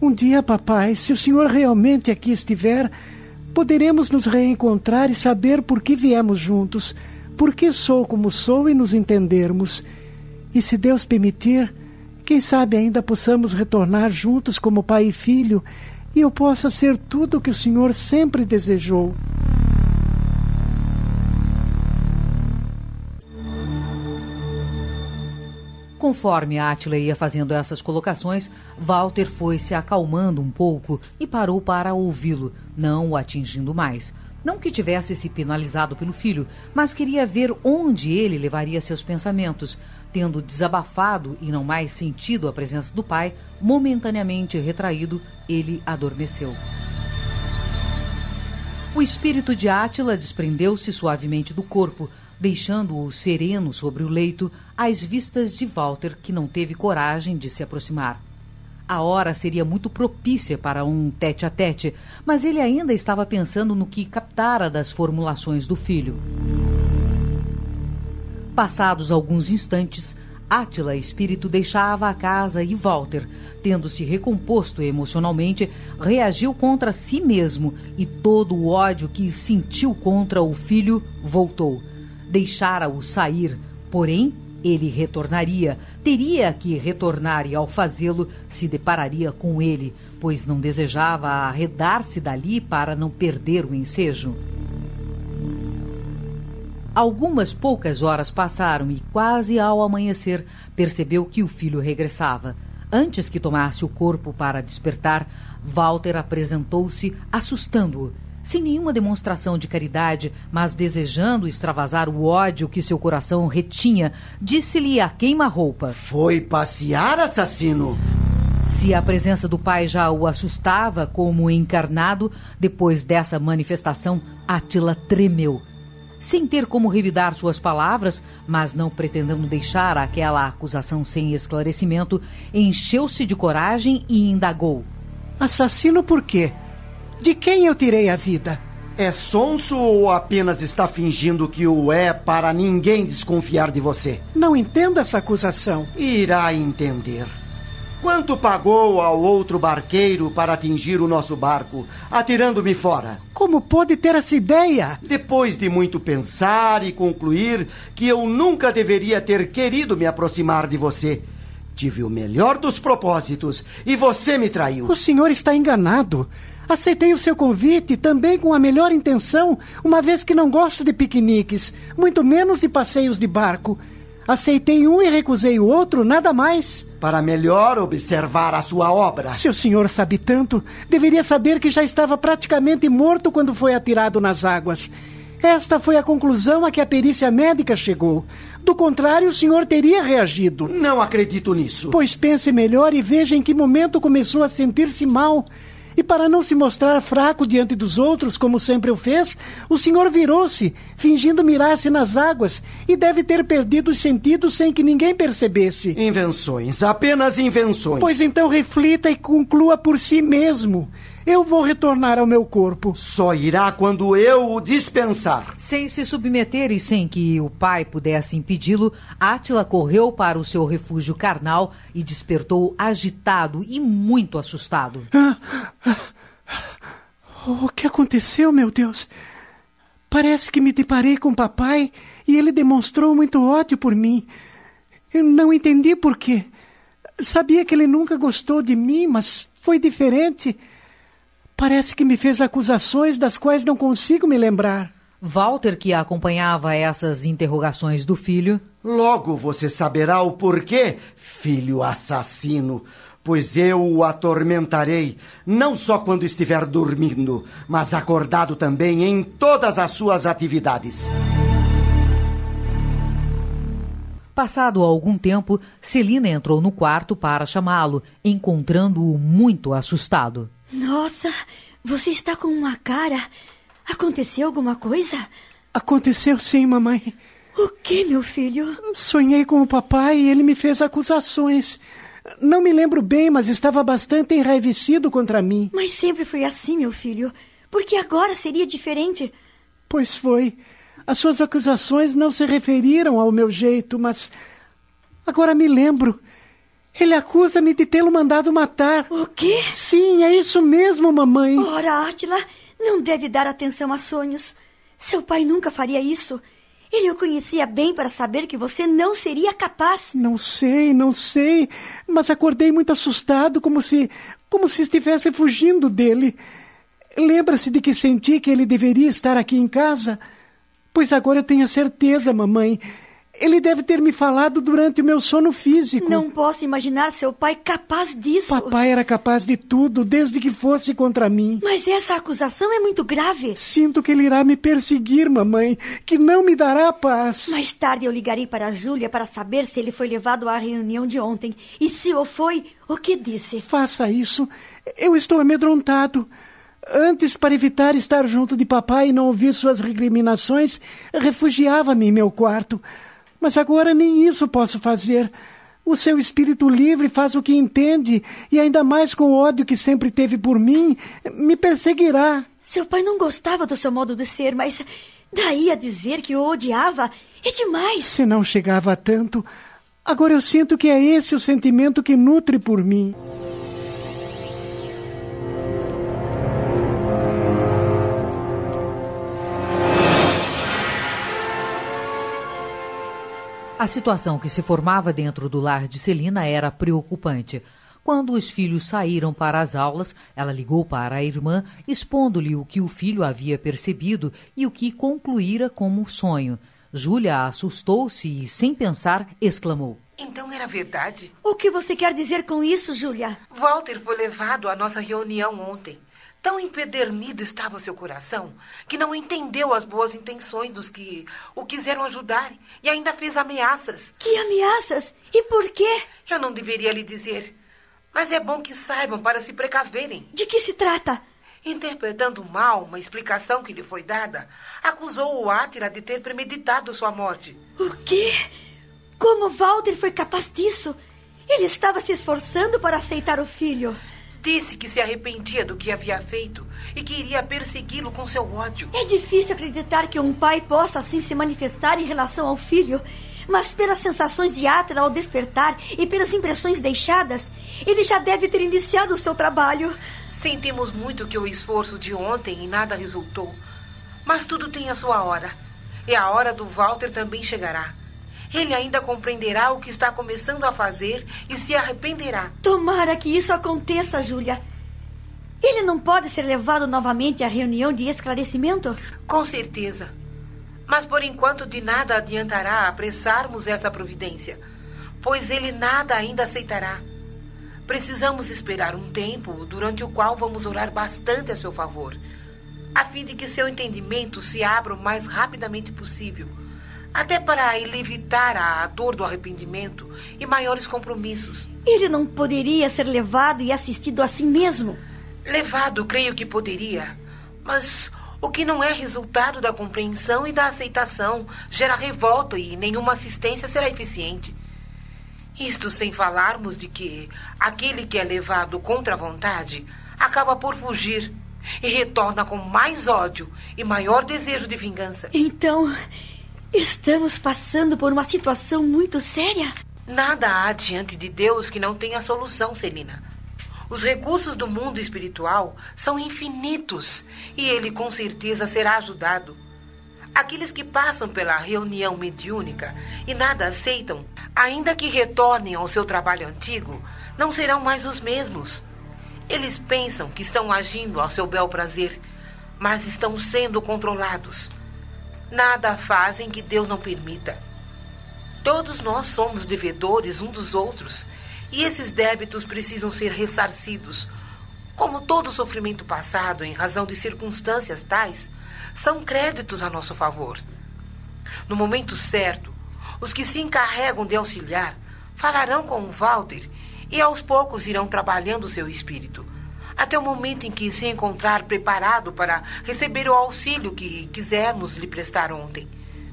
Um dia, papai, se o senhor realmente aqui estiver, poderemos nos reencontrar e saber por que viemos juntos, por que sou como sou e nos entendermos. E se Deus permitir, quem sabe ainda possamos retornar juntos como pai e filho e eu possa ser tudo o que o Senhor sempre desejou. Conforme Átila ia fazendo essas colocações, Walter foi se acalmando um pouco e parou para ouvi-lo, não o atingindo mais. Não que tivesse se penalizado pelo filho, mas queria ver onde ele levaria seus pensamentos. Tendo desabafado e não mais sentido a presença do pai, momentaneamente retraído, ele adormeceu. O espírito de Átila desprendeu-se suavemente do corpo, deixando-o sereno sobre o leito, às vistas de Walter, que não teve coragem de se aproximar. A hora seria muito propícia para um tete a tete, mas ele ainda estava pensando no que captara das formulações do filho. Passados alguns instantes, Átila Espírito deixava a casa e Walter, tendo se recomposto emocionalmente, reagiu contra si mesmo e todo o ódio que sentiu contra o filho voltou. Deixara-o sair, porém ele retornaria, teria que retornar e, ao fazê-lo, se depararia com ele, pois não desejava arredar-se dali para não perder o ensejo. Algumas poucas horas passaram e, quase ao amanhecer, percebeu que o filho regressava. Antes que tomasse o corpo para despertar, Walter apresentou-se, assustando-o sem nenhuma demonstração de caridade, mas desejando extravasar o ódio que seu coração retinha, disse-lhe a queima-roupa: Foi passear, assassino? Se a presença do pai já o assustava como encarnado, depois dessa manifestação, Atila tremeu. Sem ter como revidar suas palavras, mas não pretendendo deixar aquela acusação sem esclarecimento, encheu-se de coragem e indagou: Assassino por quê? De quem eu tirei a vida? É sonso ou apenas está fingindo que o é para ninguém desconfiar de você? Não entendo essa acusação. Irá entender. Quanto pagou ao outro barqueiro para atingir o nosso barco, atirando-me fora? Como pôde ter essa ideia? Depois de muito pensar e concluir que eu nunca deveria ter querido me aproximar de você. Tive o melhor dos propósitos e você me traiu. O senhor está enganado. Aceitei o seu convite também com a melhor intenção, uma vez que não gosto de piqueniques, muito menos de passeios de barco. Aceitei um e recusei o outro, nada mais. Para melhor observar a sua obra. Se o senhor sabe tanto, deveria saber que já estava praticamente morto quando foi atirado nas águas. Esta foi a conclusão a que a perícia médica chegou. Do contrário, o senhor teria reagido. Não acredito nisso. Pois pense melhor e veja em que momento começou a sentir-se mal. E para não se mostrar fraco diante dos outros, como sempre o fez, o senhor virou-se, fingindo mirar-se nas águas, e deve ter perdido os sentidos sem que ninguém percebesse. Invenções, apenas invenções. Pois então reflita e conclua por si mesmo. Eu vou retornar ao meu corpo. Só irá quando eu o dispensar. Sem se submeter e sem que o pai pudesse impedi-lo, Átila correu para o seu refúgio carnal e despertou agitado e muito assustado. Ah, ah, o que aconteceu, meu Deus? Parece que me deparei com papai e ele demonstrou muito ódio por mim. Eu não entendi por quê. Sabia que ele nunca gostou de mim, mas foi diferente. Parece que me fez acusações das quais não consigo me lembrar. Walter, que acompanhava essas interrogações do filho. Logo você saberá o porquê, filho assassino, pois eu o atormentarei, não só quando estiver dormindo, mas acordado também em todas as suas atividades. Passado algum tempo, Celina entrou no quarto para chamá-lo, encontrando-o muito assustado. Nossa, você está com uma cara. Aconteceu alguma coisa? Aconteceu sim, mamãe. O que, meu filho? Sonhei com o papai e ele me fez acusações. Não me lembro bem, mas estava bastante enraivecido contra mim. Mas sempre foi assim, meu filho. Porque agora seria diferente. Pois foi. As suas acusações não se referiram ao meu jeito, mas. Agora me lembro. Ele acusa-me de tê-lo mandado matar. O quê? Sim, é isso mesmo, mamãe. Ora, Átila, não deve dar atenção a sonhos. Seu pai nunca faria isso. Ele o conhecia bem para saber que você não seria capaz. Não sei, não sei, mas acordei muito assustado, como se, como se estivesse fugindo dele. Lembra-se de que senti que ele deveria estar aqui em casa? Pois agora eu tenho a certeza, mamãe. Ele deve ter me falado durante o meu sono físico. Não posso imaginar seu pai capaz disso. Papai era capaz de tudo, desde que fosse contra mim. Mas essa acusação é muito grave. Sinto que ele irá me perseguir, mamãe, que não me dará paz. Mais tarde eu ligarei para a Júlia para saber se ele foi levado à reunião de ontem. E se o foi, o que disse? Faça isso. Eu estou amedrontado. Antes, para evitar estar junto de papai e não ouvir suas recriminações, refugiava-me em meu quarto. Mas agora nem isso posso fazer. O seu espírito livre faz o que entende, e ainda mais com o ódio que sempre teve por mim, me perseguirá. Seu pai não gostava do seu modo de ser, mas daí a dizer que o odiava é demais. Se não chegava a tanto, agora eu sinto que é esse o sentimento que nutre por mim. A situação que se formava dentro do lar de Celina era preocupante. Quando os filhos saíram para as aulas, ela ligou para a irmã, expondo-lhe o que o filho havia percebido e o que concluíra como sonho. Júlia assustou-se e, sem pensar, exclamou: Então era verdade? O que você quer dizer com isso, Júlia? Walter foi levado à nossa reunião ontem. Tão empedernido estava seu coração que não entendeu as boas intenções dos que o quiseram ajudar e ainda fez ameaças. Que ameaças? E por quê? Eu não deveria lhe dizer, mas é bom que saibam para se precaverem. De que se trata? Interpretando mal uma explicação que lhe foi dada, acusou o Átila de ter premeditado sua morte. O quê? Como Walter foi capaz disso? Ele estava se esforçando para aceitar o filho. Disse que se arrependia do que havia feito e que iria persegui-lo com seu ódio. É difícil acreditar que um pai possa assim se manifestar em relação ao filho. Mas pelas sensações de Átila ao despertar e pelas impressões deixadas, ele já deve ter iniciado o seu trabalho. Sentimos muito que o esforço de ontem e nada resultou. Mas tudo tem a sua hora. E a hora do Walter também chegará. Ele ainda compreenderá o que está começando a fazer e se arrependerá. Tomara que isso aconteça, Júlia. Ele não pode ser levado novamente à reunião de esclarecimento? Com certeza. Mas por enquanto de nada adiantará apressarmos essa providência, pois ele nada ainda aceitará. Precisamos esperar um tempo durante o qual vamos orar bastante a seu favor, a fim de que seu entendimento se abra o mais rapidamente possível até para ele evitar a dor do arrependimento e maiores compromissos. Ele não poderia ser levado e assistido assim mesmo? Levado, creio que poderia. Mas o que não é resultado da compreensão e da aceitação gera revolta e nenhuma assistência será eficiente. Isto sem falarmos de que aquele que é levado contra a vontade acaba por fugir e retorna com mais ódio e maior desejo de vingança. Então, Estamos passando por uma situação muito séria. Nada há diante de Deus que não tenha solução, Celina. Os recursos do mundo espiritual são infinitos e ele com certeza será ajudado. Aqueles que passam pela reunião mediúnica e nada aceitam, ainda que retornem ao seu trabalho antigo, não serão mais os mesmos. Eles pensam que estão agindo ao seu bel prazer, mas estão sendo controlados. Nada fazem que Deus não permita. Todos nós somos devedores um dos outros, e esses débitos precisam ser ressarcidos. Como todo sofrimento passado em razão de circunstâncias tais, são créditos a nosso favor. No momento certo, os que se encarregam de auxiliar falarão com o Walter e aos poucos irão trabalhando seu espírito até o momento em que se encontrar preparado para receber o auxílio que quisemos lhe prestar ontem.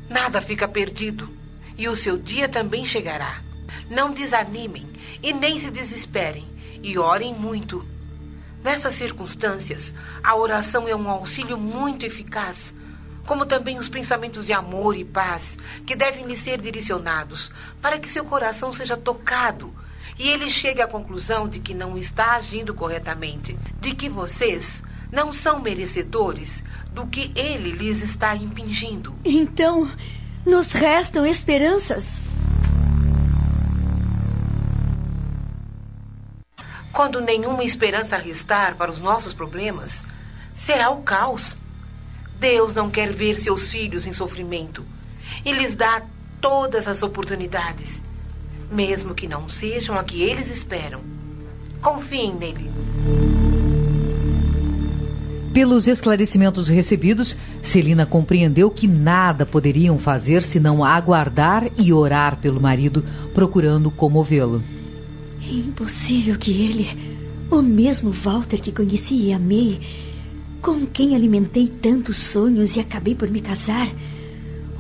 Nada fica perdido e o seu dia também chegará. Não desanimem e nem se desesperem e orem muito. Nessas circunstâncias, a oração é um auxílio muito eficaz, como também os pensamentos de amor e paz que devem lhe ser direcionados, para que seu coração seja tocado e ele chegue à conclusão de que não está agindo corretamente, de que vocês não são merecedores do que ele lhes está impingindo. Então, nos restam esperanças. Quando nenhuma esperança restar para os nossos problemas, será o caos. Deus não quer ver seus filhos em sofrimento e lhes dá todas as oportunidades, mesmo que não sejam a que eles esperam. Confiem nele. Pelos esclarecimentos recebidos, Celina compreendeu que nada poderiam fazer senão aguardar e orar pelo marido, procurando comovê-lo. É impossível que ele, o mesmo Walter que conheci e amei, com quem alimentei tantos sonhos e acabei por me casar,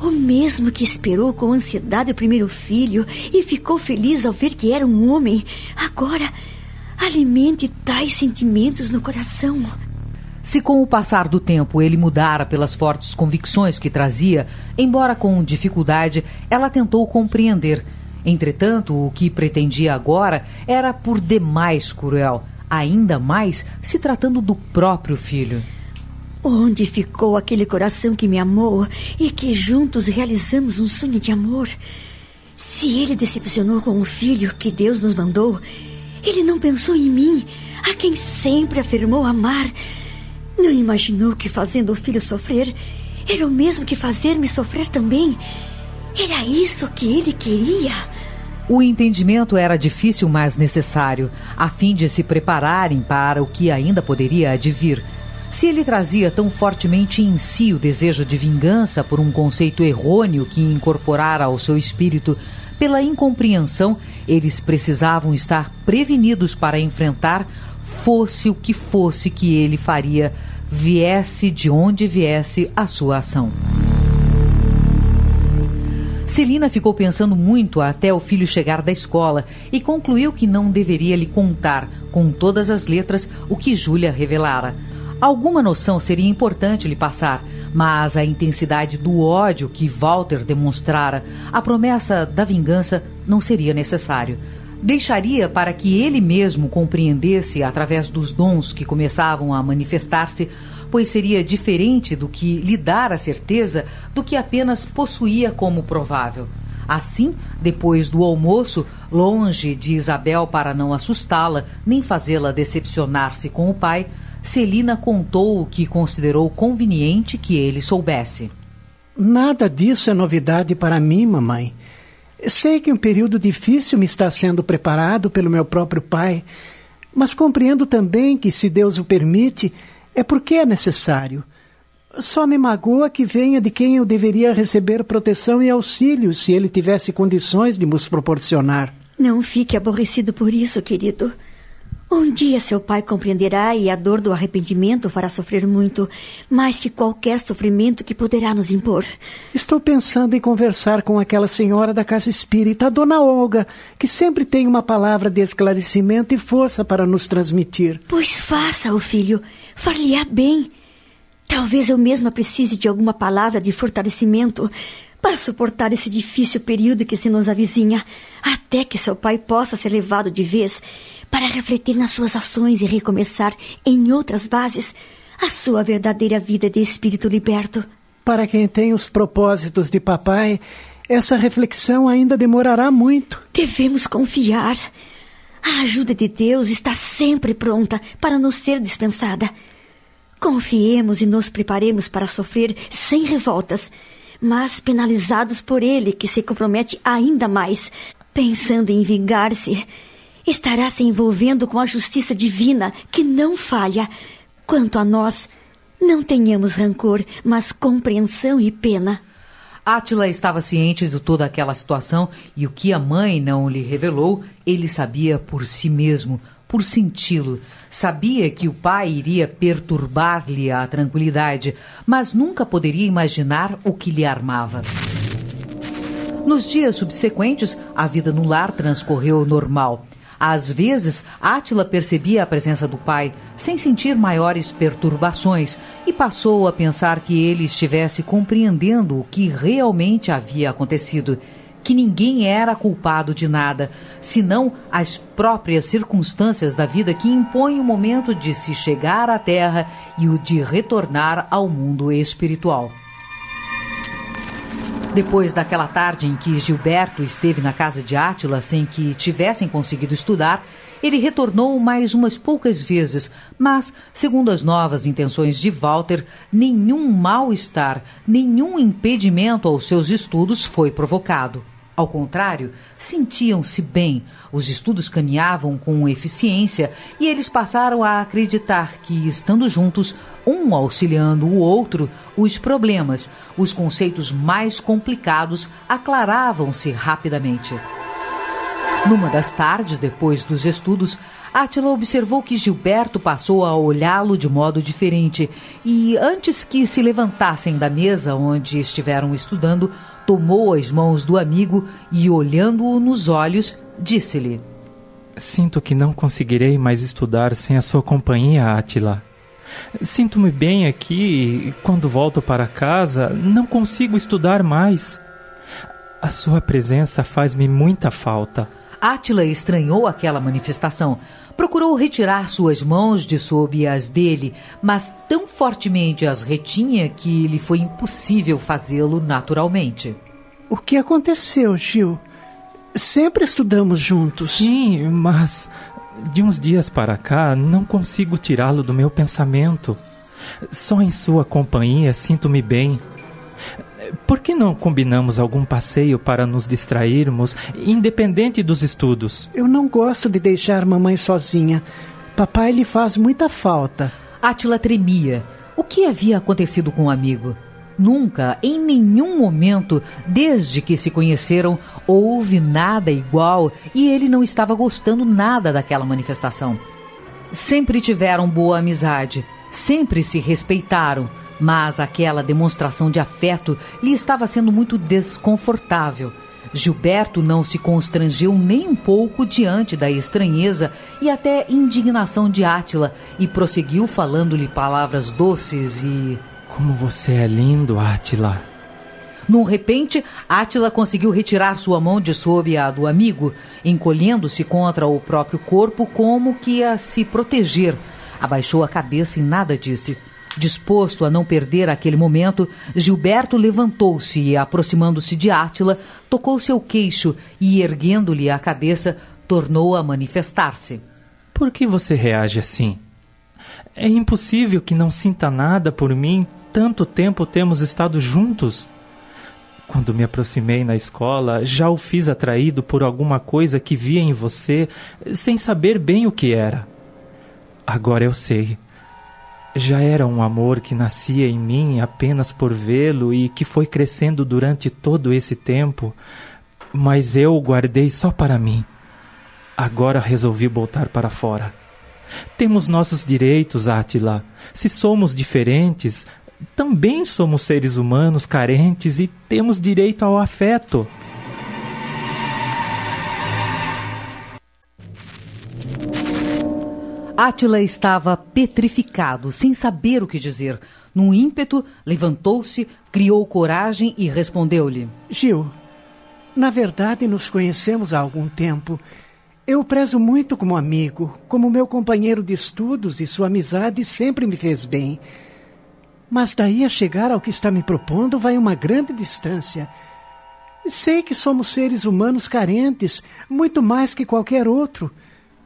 o mesmo que esperou com ansiedade o primeiro filho e ficou feliz ao ver que era um homem, agora alimente tais sentimentos no coração. Se com o passar do tempo ele mudara pelas fortes convicções que trazia, embora com dificuldade, ela tentou compreender. Entretanto, o que pretendia agora era por demais cruel, ainda mais se tratando do próprio filho. Onde ficou aquele coração que me amou e que juntos realizamos um sonho de amor? Se ele decepcionou com o filho que Deus nos mandou, ele não pensou em mim, a quem sempre afirmou amar. Não imaginou que fazendo o filho sofrer era o mesmo que fazer-me sofrer também. Era isso que ele queria. O entendimento era difícil, mas necessário, a fim de se prepararem para o que ainda poderia advir. Se ele trazia tão fortemente em si o desejo de vingança por um conceito errôneo que incorporara ao seu espírito, pela incompreensão, eles precisavam estar prevenidos para enfrentar fosse o que fosse que ele faria, viesse de onde viesse a sua ação. Celina ficou pensando muito até o filho chegar da escola e concluiu que não deveria lhe contar, com todas as letras, o que Júlia revelara. Alguma noção seria importante lhe passar, mas a intensidade do ódio que Walter demonstrara, a promessa da vingança, não seria necessário deixaria para que ele mesmo compreendesse através dos dons que começavam a manifestar-se, pois seria diferente do que lhe dar a certeza do que apenas possuía como provável. Assim, depois do almoço, longe de Isabel para não assustá-la nem fazê-la decepcionar-se com o pai, Celina contou o que considerou conveniente que ele soubesse. Nada disso é novidade para mim, mamãe. Sei que um período difícil me está sendo preparado pelo meu próprio pai, mas compreendo também que, se Deus o permite, é porque é necessário. Só me magoa que venha de quem eu deveria receber proteção e auxílio se ele tivesse condições de nos proporcionar. Não fique aborrecido por isso, querido. Um dia seu pai compreenderá e a dor do arrependimento fará sofrer muito, mais que qualquer sofrimento que poderá nos impor. Estou pensando em conversar com aquela senhora da casa espírita, a dona Olga, que sempre tem uma palavra de esclarecimento e força para nos transmitir. Pois faça-o, filho. Far-lhe-á bem. Talvez eu mesma precise de alguma palavra de fortalecimento para suportar esse difícil período que se nos avizinha, até que seu pai possa ser levado de vez para refletir nas suas ações e recomeçar em outras bases a sua verdadeira vida de espírito liberto. Para quem tem os propósitos de papai, essa reflexão ainda demorará muito. Devemos confiar. A ajuda de Deus está sempre pronta para nos ser dispensada. Confiemos e nos preparemos para sofrer sem revoltas, mas penalizados por Ele, que se compromete ainda mais, pensando em vingar-se estará se envolvendo com a justiça divina que não falha. Quanto a nós, não tenhamos rancor, mas compreensão e pena. Átila estava ciente de toda aquela situação e o que a mãe não lhe revelou, ele sabia por si mesmo, por senti-lo. Sabia que o pai iria perturbar-lhe a tranquilidade, mas nunca poderia imaginar o que lhe armava. Nos dias subsequentes, a vida no lar transcorreu normal. Às vezes, Átila percebia a presença do pai, sem sentir maiores perturbações, e passou a pensar que ele estivesse compreendendo o que realmente havia acontecido que ninguém era culpado de nada, senão as próprias circunstâncias da vida que impõem o momento de se chegar à Terra e o de retornar ao mundo espiritual. Depois daquela tarde em que Gilberto esteve na casa de Átila sem que tivessem conseguido estudar, ele retornou mais umas poucas vezes, mas, segundo as novas intenções de Walter, nenhum mal-estar, nenhum impedimento aos seus estudos foi provocado. Ao contrário, sentiam-se bem, os estudos caminhavam com eficiência e eles passaram a acreditar que, estando juntos, um auxiliando o outro, os problemas, os conceitos mais complicados aclaravam-se rapidamente. Numa das tardes, depois dos estudos, Átila observou que Gilberto passou a olhá-lo de modo diferente e, antes que se levantassem da mesa onde estiveram estudando, tomou as mãos do amigo e, olhando-o nos olhos, disse-lhe: Sinto que não conseguirei mais estudar sem a sua companhia, Átila. Sinto-me bem aqui e, quando volto para casa, não consigo estudar mais. A sua presença faz-me muita falta. Átila estranhou aquela manifestação. Procurou retirar suas mãos de sob as dele, mas tão fortemente as retinha que lhe foi impossível fazê-lo naturalmente. O que aconteceu, Gil? Sempre estudamos juntos. Sim, mas de uns dias para cá não consigo tirá-lo do meu pensamento. Só em sua companhia sinto-me bem. Por que não combinamos algum passeio para nos distrairmos, independente dos estudos? Eu não gosto de deixar mamãe sozinha. Papai lhe faz muita falta. Átila tremia. O que havia acontecido com o amigo? Nunca, em nenhum momento, desde que se conheceram, houve nada igual e ele não estava gostando nada daquela manifestação. Sempre tiveram boa amizade, sempre se respeitaram, mas aquela demonstração de afeto lhe estava sendo muito desconfortável. Gilberto não se constrangeu nem um pouco diante da estranheza e até indignação de Átila e prosseguiu falando-lhe palavras doces e como você é lindo, Átila. Num repente, Átila conseguiu retirar sua mão de sob a do amigo, encolhendo-se contra o próprio corpo como que a se proteger. Abaixou a cabeça e nada disse. Disposto a não perder aquele momento, Gilberto levantou-se e, aproximando-se de Átila, tocou seu queixo e, erguendo-lhe a cabeça, tornou a manifestar-se. Por que você reage assim? É impossível que não sinta nada por mim tanto tempo temos estado juntos? Quando me aproximei na escola, já o fiz atraído por alguma coisa que via em você, sem saber bem o que era. Agora eu sei. Já era um amor que nascia em mim apenas por vê-lo e que foi crescendo durante todo esse tempo, mas eu o guardei só para mim. Agora resolvi voltar para fora. Temos nossos direitos, Átila. Se somos diferentes, também somos seres humanos carentes e temos direito ao afeto. Átila estava petrificado, sem saber o que dizer. Num ímpeto, levantou-se, criou coragem e respondeu-lhe: Gil, na verdade nos conhecemos há algum tempo. Eu o prezo muito como amigo, como meu companheiro de estudos e sua amizade sempre me fez bem. Mas daí a chegar ao que está me propondo vai uma grande distância. Sei que somos seres humanos carentes, muito mais que qualquer outro,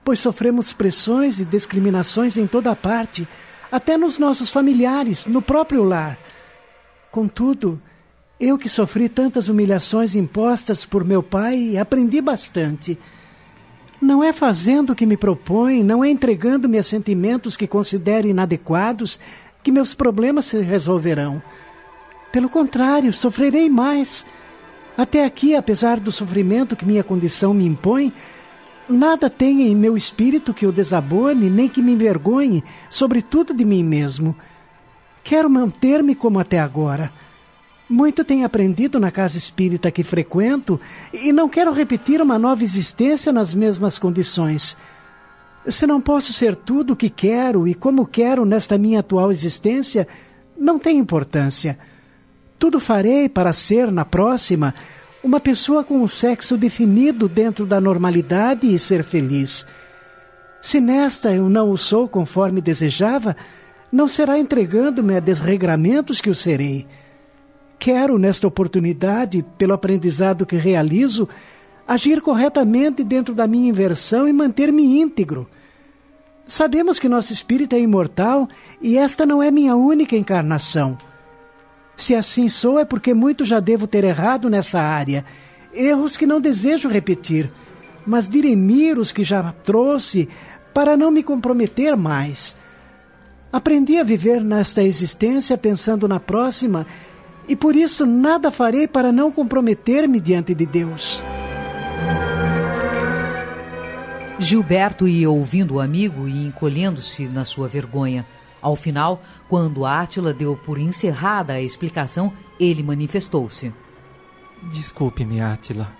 pois sofremos pressões e discriminações em toda parte, até nos nossos familiares, no próprio lar. Contudo, eu que sofri tantas humilhações impostas por meu pai, aprendi bastante. Não é fazendo o que me propõe, não é entregando-me a sentimentos que considero inadequados, que meus problemas se resolverão. Pelo contrário, sofrerei mais. Até aqui, apesar do sofrimento que minha condição me impõe, nada tem em meu espírito que o desabone, nem que me envergonhe, sobretudo de mim mesmo. Quero manter-me como até agora. Muito tenho aprendido na casa espírita que frequento e não quero repetir uma nova existência nas mesmas condições. Se não posso ser tudo o que quero e como quero nesta minha atual existência, não tem importância. Tudo farei para ser, na próxima, uma pessoa com um sexo definido dentro da normalidade e ser feliz. Se nesta eu não o sou conforme desejava, não será entregando-me a desregramentos que o serei. Quero, nesta oportunidade, pelo aprendizado que realizo, agir corretamente dentro da minha inversão e manter-me íntegro. Sabemos que nosso espírito é imortal e esta não é minha única encarnação. Se assim sou, é porque muito já devo ter errado nessa área, erros que não desejo repetir, mas dirimir os que já trouxe para não me comprometer mais. Aprendi a viver nesta existência pensando na próxima e por isso nada farei para não comprometer-me diante de Deus. Gilberto ia ouvindo o amigo e encolhendo-se na sua vergonha. Ao final, quando Átila deu por encerrada a explicação, ele manifestou-se. Desculpe-me, Átila.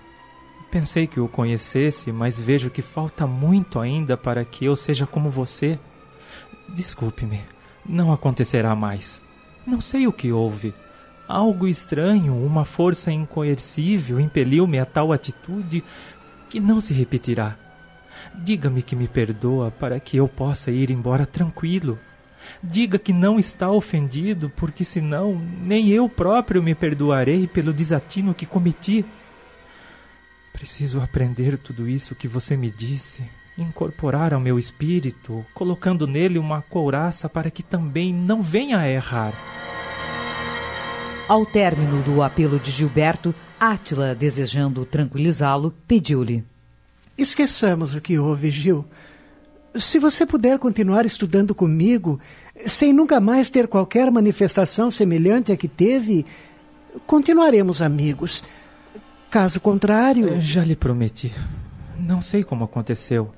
Pensei que o conhecesse, mas vejo que falta muito ainda para que eu seja como você. Desculpe-me. Não acontecerá mais. Não sei o que houve. Algo estranho, uma força incoercível impeliu-me a tal atitude que não se repetirá. Diga-me que me perdoa para que eu possa ir embora tranquilo. Diga que não está ofendido, porque senão nem eu próprio me perdoarei pelo desatino que cometi. Preciso aprender tudo isso que você me disse, incorporar ao meu espírito, colocando nele uma couraça para que também não venha a errar. Ao término do apelo de Gilberto, Átila, desejando tranquilizá-lo, pediu-lhe: Esqueçamos o que houve, Gil. Se você puder continuar estudando comigo, sem nunca mais ter qualquer manifestação semelhante à que teve, continuaremos amigos. Caso contrário. Já lhe prometi. Não sei como aconteceu.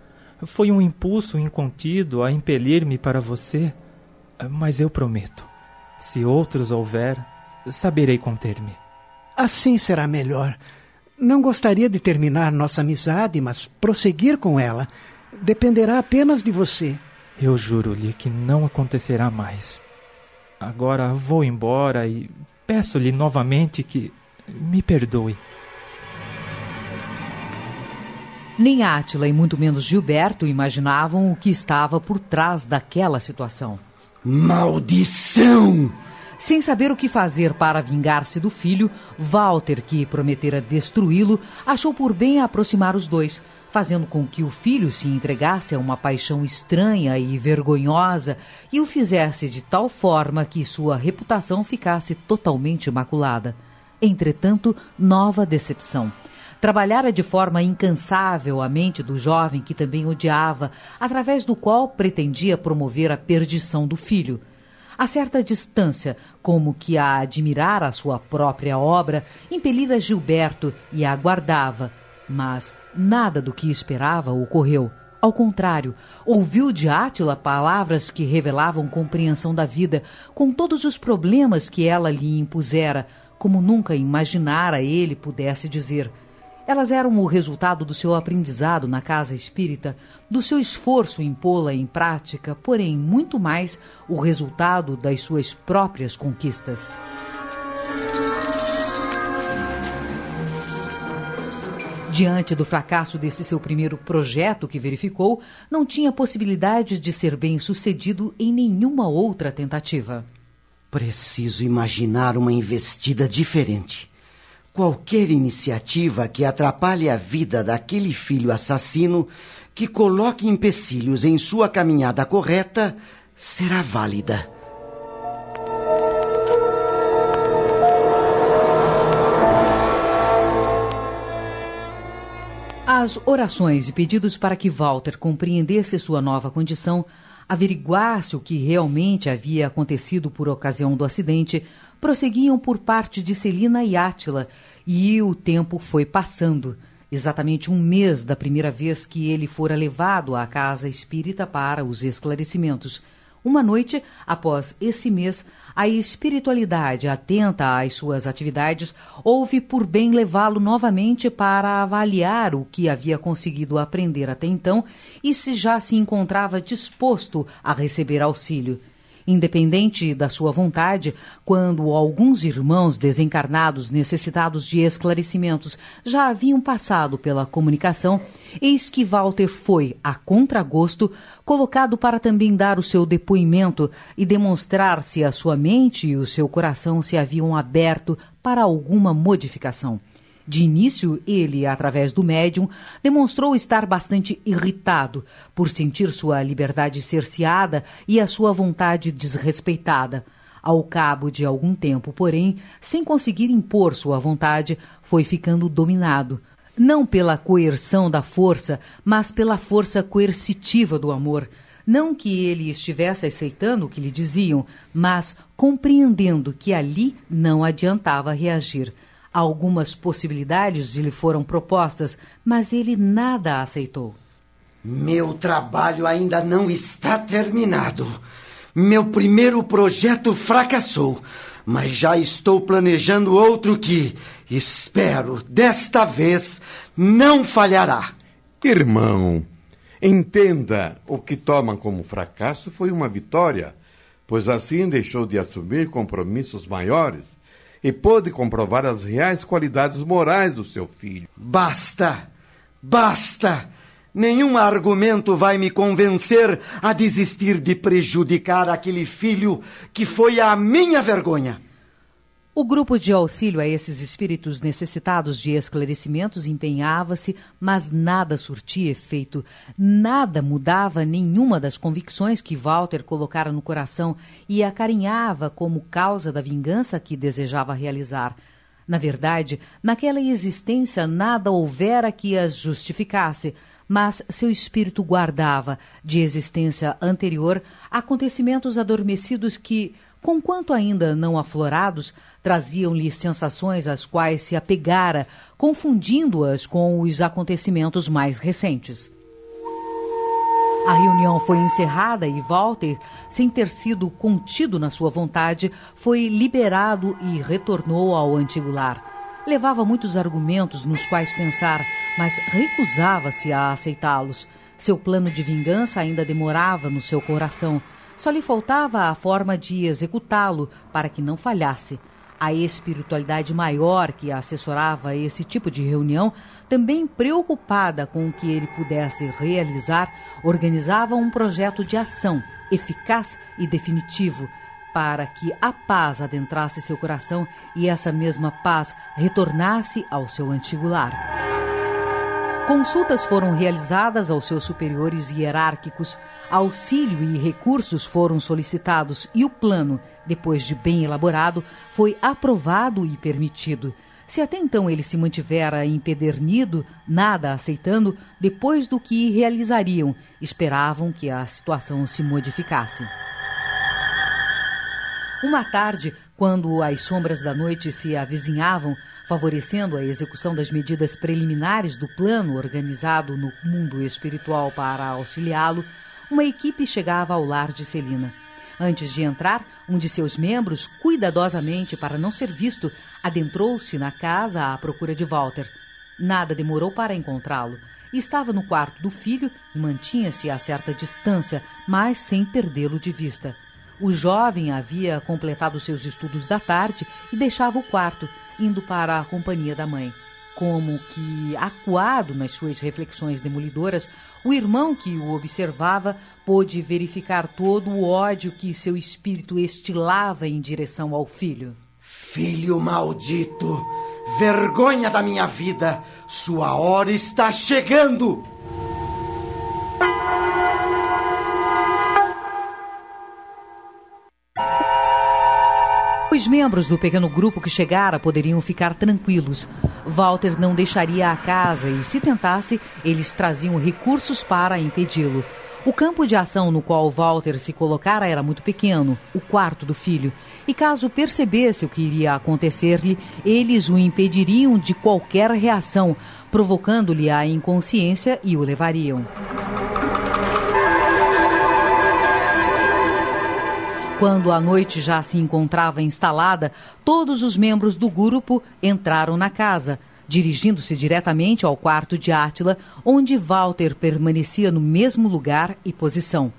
Foi um impulso incontido a impelir-me para você. Mas eu prometo. Se outros houver, saberei conter-me. Assim será melhor. Não gostaria de terminar nossa amizade, mas prosseguir com ela dependerá apenas de você. Eu juro-lhe que não acontecerá mais. Agora vou embora e peço-lhe novamente que me perdoe. Nem Átila e muito menos Gilberto imaginavam o que estava por trás daquela situação. Maldição! Sem saber o que fazer para vingar-se do filho, Walter, que prometera destruí-lo, achou por bem aproximar os dois, fazendo com que o filho se entregasse a uma paixão estranha e vergonhosa e o fizesse de tal forma que sua reputação ficasse totalmente maculada. Entretanto, nova decepção. Trabalhara de forma incansável a mente do jovem que também odiava, através do qual pretendia promover a perdição do filho a certa distância, como que a admirar a sua própria obra, impelira Gilberto e a aguardava. Mas nada do que esperava ocorreu. Ao contrário, ouviu de Átila palavras que revelavam compreensão da vida, com todos os problemas que ela lhe impusera, como nunca imaginara ele pudesse dizer. Elas eram o resultado do seu aprendizado na casa espírita, do seu esforço em pô-la em prática, porém, muito mais, o resultado das suas próprias conquistas. Diante do fracasso desse seu primeiro projeto que verificou, não tinha possibilidade de ser bem sucedido em nenhuma outra tentativa. Preciso imaginar uma investida diferente. Qualquer iniciativa que atrapalhe a vida daquele filho assassino, que coloque empecilhos em sua caminhada correta, será válida. As orações e pedidos para que Walter compreendesse sua nova condição averiguasse o que realmente havia acontecido por ocasião do acidente, prosseguiam por parte de Celina e Átila, e o tempo foi passando. Exatamente um mês da primeira vez que ele fora levado à casa espírita para os esclarecimentos. Uma noite, após esse mês, a espiritualidade atenta às suas atividades houve por bem levá-lo novamente para avaliar o que havia conseguido aprender até então e se já se encontrava disposto a receber auxílio independente da sua vontade, quando alguns irmãos desencarnados necessitados de esclarecimentos já haviam passado pela comunicação, eis que Walter foi, a contragosto, colocado para também dar o seu depoimento e demonstrar se a sua mente e o seu coração se haviam aberto para alguma modificação. De início, ele, através do médium, demonstrou estar bastante irritado por sentir sua liberdade cerceada e a sua vontade desrespeitada. Ao cabo de algum tempo, porém, sem conseguir impor sua vontade, foi ficando dominado, não pela coerção da força, mas pela força coercitiva do amor. Não que ele estivesse aceitando o que lhe diziam, mas compreendendo que ali não adiantava reagir. Algumas possibilidades lhe foram propostas, mas ele nada aceitou. Meu trabalho ainda não está terminado. Meu primeiro projeto fracassou, mas já estou planejando outro que, espero, desta vez não falhará. Irmão, entenda: o que toma como fracasso foi uma vitória, pois assim deixou de assumir compromissos maiores e pôde comprovar as reais qualidades morais do seu filho. Basta! Basta! Nenhum argumento vai me convencer a desistir de prejudicar aquele filho que foi a minha vergonha. O grupo de auxílio a esses espíritos necessitados de esclarecimentos empenhava-se, mas nada surtia efeito, nada mudava nenhuma das convicções que Walter colocara no coração e acarinhava como causa da vingança que desejava realizar. Na verdade, naquela existência nada houvera que as justificasse, mas seu espírito guardava, de existência anterior, acontecimentos adormecidos que, conquanto ainda não aflorados, traziam-lhe sensações às quais se apegara, confundindo-as com os acontecimentos mais recentes. A reunião foi encerrada e Walter, sem ter sido contido na sua vontade, foi liberado e retornou ao antigo lar. Levava muitos argumentos nos quais pensar, mas recusava-se a aceitá-los. Seu plano de vingança ainda demorava no seu coração. Só lhe faltava a forma de executá-lo para que não falhasse. A espiritualidade maior que assessorava esse tipo de reunião, também preocupada com o que ele pudesse realizar, organizava um projeto de ação eficaz e definitivo para que a paz adentrasse seu coração e essa mesma paz retornasse ao seu antigo lar. Consultas foram realizadas aos seus superiores hierárquicos, auxílio e recursos foram solicitados e o plano, depois de bem elaborado, foi aprovado e permitido. Se até então ele se mantivera empedernido, nada aceitando, depois do que realizariam, esperavam que a situação se modificasse. Uma tarde, quando as sombras da noite se avizinhavam, favorecendo a execução das medidas preliminares do plano organizado no mundo espiritual para auxiliá-lo, uma equipe chegava ao lar de Celina. Antes de entrar, um de seus membros, cuidadosamente para não ser visto, adentrou-se na casa à procura de Walter. Nada demorou para encontrá-lo. Estava no quarto do filho e mantinha-se a certa distância, mas sem perdê-lo de vista. O jovem havia completado seus estudos da tarde e deixava o quarto, indo para a companhia da mãe. Como que, acuado nas suas reflexões demolidoras, o irmão que o observava pôde verificar todo o ódio que seu espírito estilava em direção ao filho. Filho maldito! Vergonha da minha vida! Sua hora está chegando! Os membros do pequeno grupo que chegara poderiam ficar tranquilos. Walter não deixaria a casa e, se tentasse, eles traziam recursos para impedi-lo. O campo de ação no qual Walter se colocara era muito pequeno, o quarto do filho, e caso percebesse o que iria acontecer-lhe, eles o impediriam de qualquer reação, provocando-lhe a inconsciência e o levariam. Quando a noite já se encontrava instalada, todos os membros do grupo entraram na casa, dirigindo-se diretamente ao quarto de Átila, onde Walter permanecia no mesmo lugar e posição.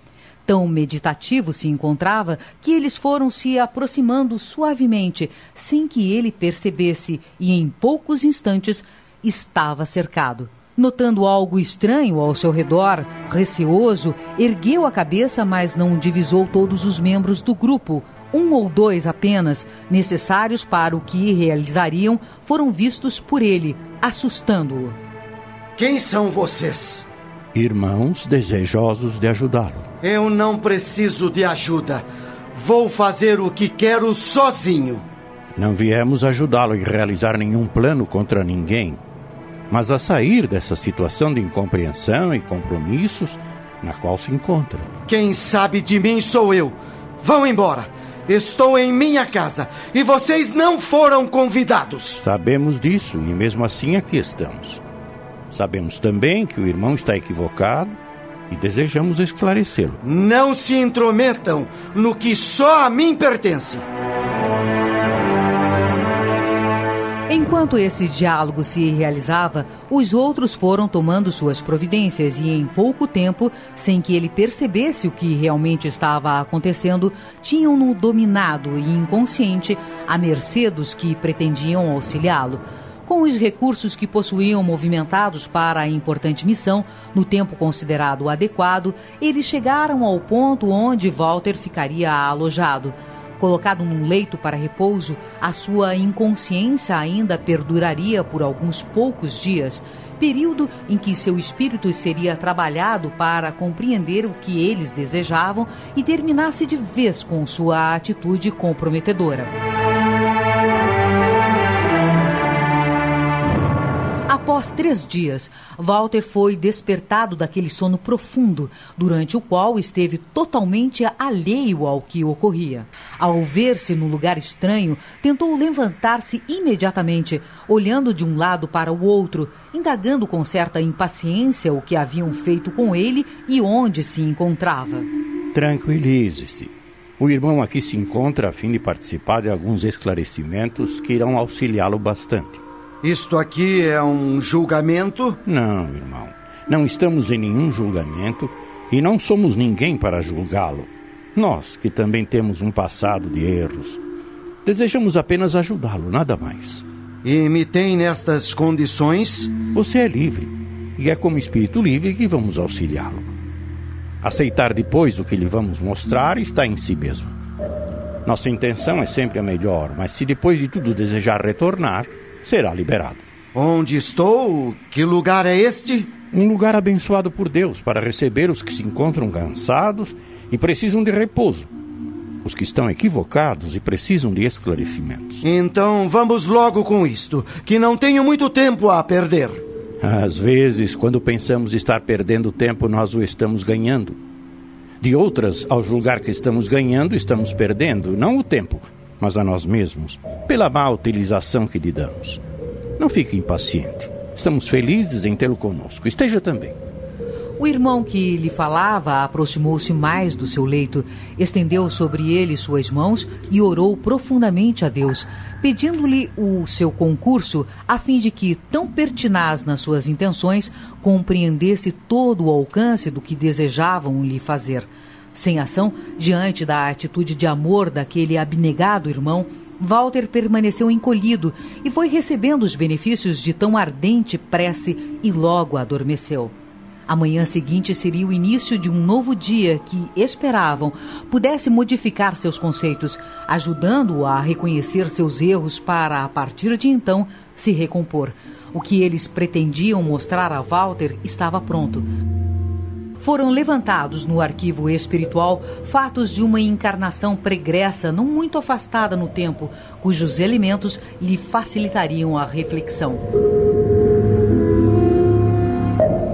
Tão meditativo se encontrava que eles foram se aproximando suavemente, sem que ele percebesse, e em poucos instantes estava cercado. Notando algo estranho ao seu redor, receoso, ergueu a cabeça, mas não divisou todos os membros do grupo. Um ou dois apenas, necessários para o que realizariam, foram vistos por ele, assustando-o. Quem são vocês? Irmãos desejosos de ajudá-lo. Eu não preciso de ajuda. Vou fazer o que quero sozinho. Não viemos ajudá-lo em realizar nenhum plano contra ninguém mas a sair dessa situação de incompreensão e compromissos na qual se encontra. Quem sabe de mim sou eu. Vão embora. Estou em minha casa e vocês não foram convidados. Sabemos disso e mesmo assim aqui estamos. Sabemos também que o irmão está equivocado e desejamos esclarecê-lo. Não se intrometam no que só a mim pertence. Enquanto esse diálogo se realizava, os outros foram tomando suas providências e, em pouco tempo, sem que ele percebesse o que realmente estava acontecendo, tinham-no dominado e inconsciente à mercê dos que pretendiam auxiliá-lo. Com os recursos que possuíam movimentados para a importante missão, no tempo considerado adequado, eles chegaram ao ponto onde Walter ficaria alojado. Colocado num leito para repouso, a sua inconsciência ainda perduraria por alguns poucos dias, período em que seu espírito seria trabalhado para compreender o que eles desejavam e terminasse de vez com sua atitude comprometedora. Após três dias, Walter foi despertado daquele sono profundo, durante o qual esteve totalmente alheio ao que ocorria. Ao ver-se no lugar estranho, tentou levantar-se imediatamente, olhando de um lado para o outro, indagando com certa impaciência o que haviam feito com ele e onde se encontrava. Tranquilize-se. O irmão aqui se encontra a fim de participar de alguns esclarecimentos que irão auxiliá-lo bastante. Isto aqui é um julgamento? Não, irmão. Não estamos em nenhum julgamento e não somos ninguém para julgá-lo. Nós, que também temos um passado de erros, desejamos apenas ajudá-lo, nada mais. E me tem nestas condições? Você é livre, e é como espírito livre que vamos auxiliá-lo. Aceitar depois o que lhe vamos mostrar está em si mesmo. Nossa intenção é sempre a melhor, mas se depois de tudo desejar retornar, será liberado. Onde estou? Que lugar é este? Um lugar abençoado por Deus para receber os que se encontram cansados e precisam de repouso. Os que estão equivocados e precisam de esclarecimentos. Então vamos logo com isto, que não tenho muito tempo a perder. Às vezes, quando pensamos estar perdendo tempo, nós o estamos ganhando. De outras, ao julgar que estamos ganhando, estamos perdendo, não o tempo, mas a nós mesmos, pela má utilização que lhe damos. Não fique impaciente. Estamos felizes em tê-lo conosco. Esteja também. O irmão que lhe falava aproximou-se mais do seu leito, estendeu sobre ele suas mãos e orou profundamente a Deus, pedindo-lhe o seu concurso, a fim de que, tão pertinaz nas suas intenções, compreendesse todo o alcance do que desejavam lhe fazer. Sem ação, diante da atitude de amor daquele abnegado irmão, Walter permaneceu encolhido e foi recebendo os benefícios de tão ardente prece e logo adormeceu. A manhã seguinte seria o início de um novo dia que esperavam pudesse modificar seus conceitos, ajudando-o a reconhecer seus erros para, a partir de então, se recompor. O que eles pretendiam mostrar a Walter estava pronto foram levantados no arquivo espiritual fatos de uma encarnação pregressa não muito afastada no tempo, cujos elementos lhe facilitariam a reflexão.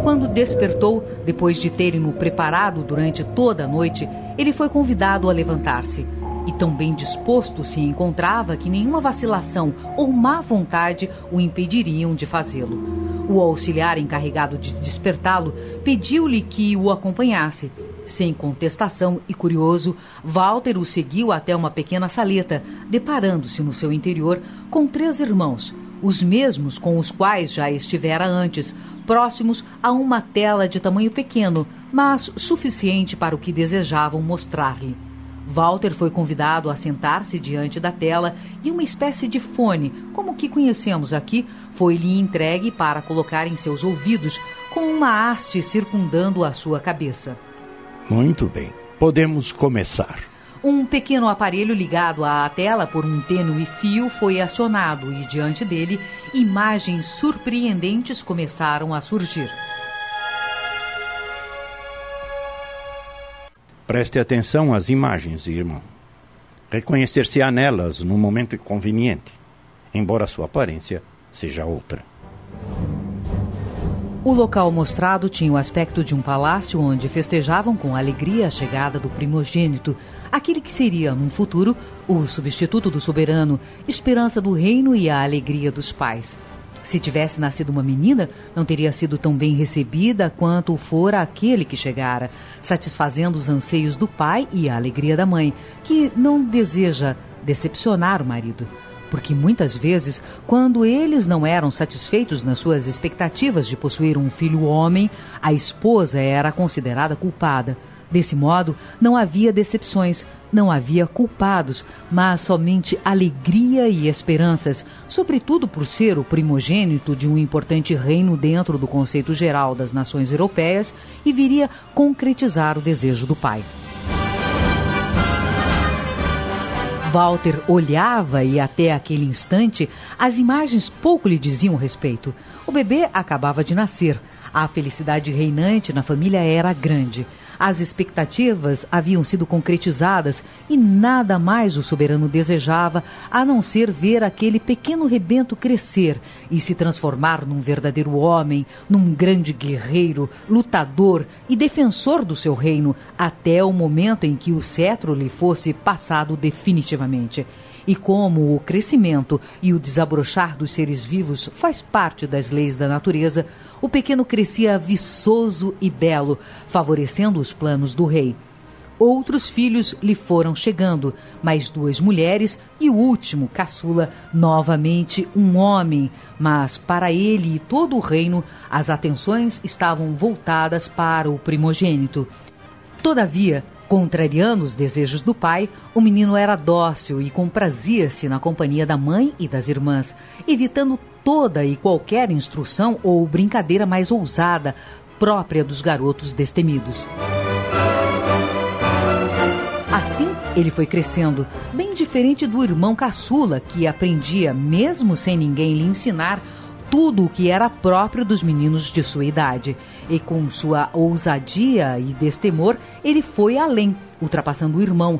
Quando despertou, depois de terem-no preparado durante toda a noite, ele foi convidado a levantar-se e tão bem disposto se encontrava que nenhuma vacilação ou má vontade o impediriam de fazê-lo. O auxiliar encarregado de despertá-lo pediu-lhe que o acompanhasse. Sem contestação e curioso, Walter o seguiu até uma pequena saleta, deparando-se no seu interior com três irmãos, os mesmos com os quais já estivera antes, próximos a uma tela de tamanho pequeno, mas suficiente para o que desejavam mostrar-lhe. Walter foi convidado a sentar-se diante da tela e uma espécie de fone, como o que conhecemos aqui, foi-lhe entregue para colocar em seus ouvidos, com uma haste circundando a sua cabeça. Muito bem, podemos começar. Um pequeno aparelho ligado à tela por um tênue fio foi acionado e, diante dele, imagens surpreendentes começaram a surgir. Preste atenção às imagens, irmão. Reconhecer-se-á nelas no momento conveniente, embora sua aparência seja outra. O local mostrado tinha o aspecto de um palácio onde festejavam com alegria a chegada do primogênito, aquele que seria, num futuro, o substituto do soberano, esperança do reino e a alegria dos pais. Se tivesse nascido uma menina, não teria sido tão bem recebida quanto fora aquele que chegara, satisfazendo os anseios do pai e a alegria da mãe, que não deseja decepcionar o marido porque muitas vezes, quando eles não eram satisfeitos nas suas expectativas de possuir um filho homem, a esposa era considerada culpada. Desse modo, não havia decepções, não havia culpados, mas somente alegria e esperanças, sobretudo por ser o primogênito de um importante reino dentro do conceito geral das nações europeias e viria concretizar o desejo do pai. Walter olhava e até aquele instante as imagens pouco lhe diziam respeito. O bebê acabava de nascer. A felicidade reinante na família era grande. As expectativas haviam sido concretizadas e nada mais o soberano desejava a não ser ver aquele pequeno rebento crescer e se transformar num verdadeiro homem, num grande guerreiro, lutador e defensor do seu reino, até o momento em que o cetro lhe fosse passado definitivamente. E como o crescimento e o desabrochar dos seres vivos faz parte das leis da natureza, o pequeno crescia viçoso e belo, favorecendo os planos do rei. Outros filhos lhe foram chegando, mais duas mulheres e o último, caçula, novamente um homem. Mas para ele e todo o reino, as atenções estavam voltadas para o primogênito. Todavia, Contrariando os desejos do pai, o menino era dócil e comprazia-se na companhia da mãe e das irmãs, evitando toda e qualquer instrução ou brincadeira mais ousada, própria dos garotos destemidos. Assim, ele foi crescendo, bem diferente do irmão caçula, que aprendia, mesmo sem ninguém lhe ensinar, tudo o que era próprio dos meninos de sua idade. E com sua ousadia e destemor, ele foi além, ultrapassando o irmão,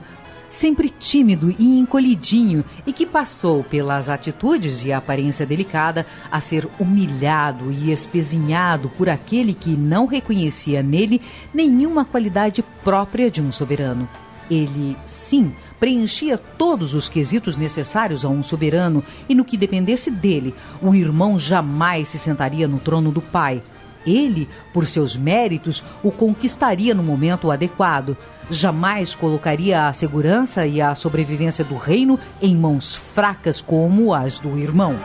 sempre tímido e encolhidinho, e que passou pelas atitudes e aparência delicada a ser humilhado e espezinhado por aquele que não reconhecia nele nenhuma qualidade própria de um soberano. Ele, sim, preenchia todos os quesitos necessários a um soberano e no que dependesse dele, o irmão jamais se sentaria no trono do pai. Ele, por seus méritos, o conquistaria no momento adequado. Jamais colocaria a segurança e a sobrevivência do reino em mãos fracas como as do irmão.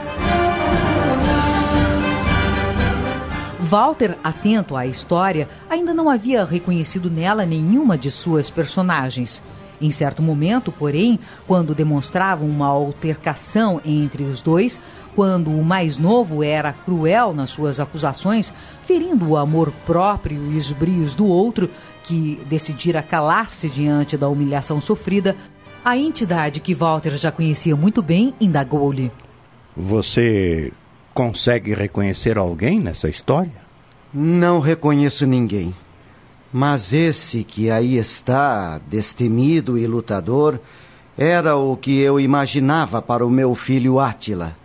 Walter, atento à história, ainda não havia reconhecido nela nenhuma de suas personagens. Em certo momento, porém, quando demonstravam uma altercação entre os dois, quando o mais novo era cruel nas suas acusações, ferindo o amor próprio e os brios do outro, que decidira calar-se diante da humilhação sofrida, a entidade que Walter já conhecia muito bem indagou-lhe: Você consegue reconhecer alguém nessa história? Não reconheço ninguém. Mas esse que aí está, destemido e lutador, era o que eu imaginava para o meu filho Átila.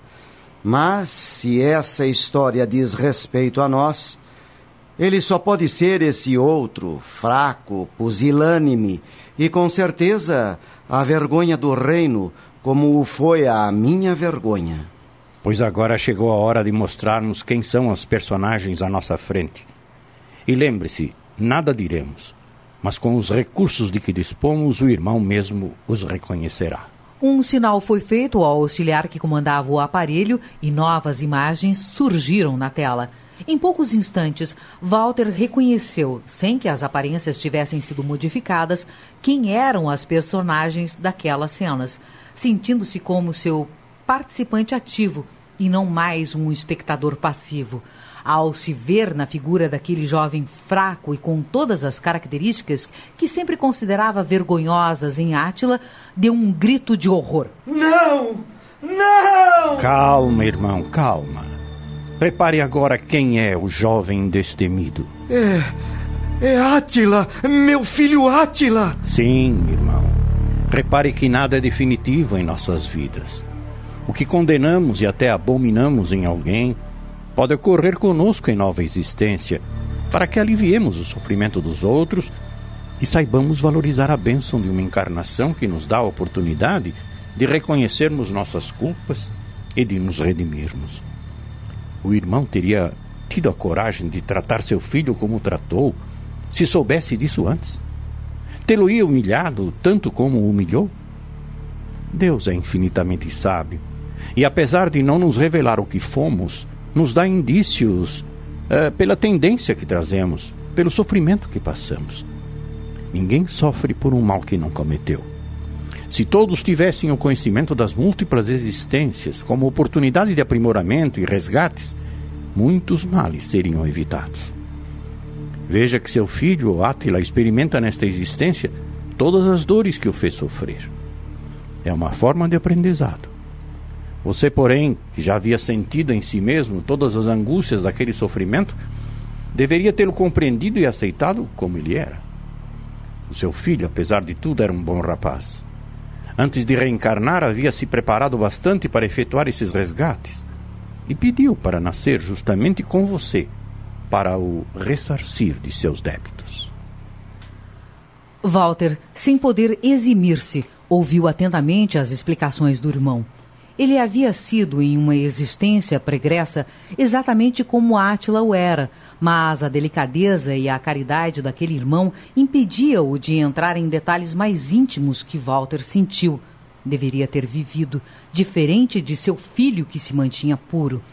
Mas, se essa história diz respeito a nós, ele só pode ser esse outro, fraco, pusilânime e com certeza a vergonha do reino, como o foi a minha vergonha pois agora chegou a hora de mostrarmos quem são os personagens à nossa frente. E lembre-se, nada diremos. mas com os recursos de que dispomos, o irmão mesmo os reconhecerá. Um sinal foi feito ao auxiliar que comandava o aparelho e novas imagens surgiram na tela. Em poucos instantes, Walter reconheceu, sem que as aparências tivessem sido modificadas, quem eram as personagens daquelas cenas, sentindo-se como seu participante ativo e não mais um espectador passivo ao se ver na figura daquele jovem fraco e com todas as características que sempre considerava vergonhosas em Átila, deu um grito de horror. Não! Não! Calma, irmão, calma. Repare agora quem é o jovem destemido. É. É Átila! Meu filho Átila! Sim, irmão. Repare que nada é definitivo em nossas vidas. O que condenamos e até abominamos em alguém pode ocorrer conosco em nova existência, para que aliviemos o sofrimento dos outros e saibamos valorizar a bênção de uma encarnação que nos dá a oportunidade de reconhecermos nossas culpas e de nos redimirmos. O irmão teria tido a coragem de tratar seu filho como tratou, se soubesse disso antes? Tê-lo-ia humilhado tanto como o humilhou? Deus é infinitamente sábio, e apesar de não nos revelar o que fomos, nos dá indícios é, pela tendência que trazemos, pelo sofrimento que passamos. Ninguém sofre por um mal que não cometeu. Se todos tivessem o conhecimento das múltiplas existências como oportunidade de aprimoramento e resgates, muitos males seriam evitados. Veja que seu filho, Átila, experimenta nesta existência todas as dores que o fez sofrer. É uma forma de aprendizado. Você, porém, que já havia sentido em si mesmo todas as angústias daquele sofrimento, deveria tê-lo compreendido e aceitado como ele era. O seu filho, apesar de tudo, era um bom rapaz. Antes de reencarnar, havia se preparado bastante para efetuar esses resgates e pediu para nascer justamente com você, para o ressarcir de seus débitos. Walter, sem poder eximir-se, ouviu atentamente as explicações do irmão. Ele havia sido, em uma existência pregressa, exatamente como Átila o era, mas a delicadeza e a caridade daquele irmão impedia-o de entrar em detalhes mais íntimos que Walter sentiu. Deveria ter vivido, diferente de seu filho que se mantinha puro.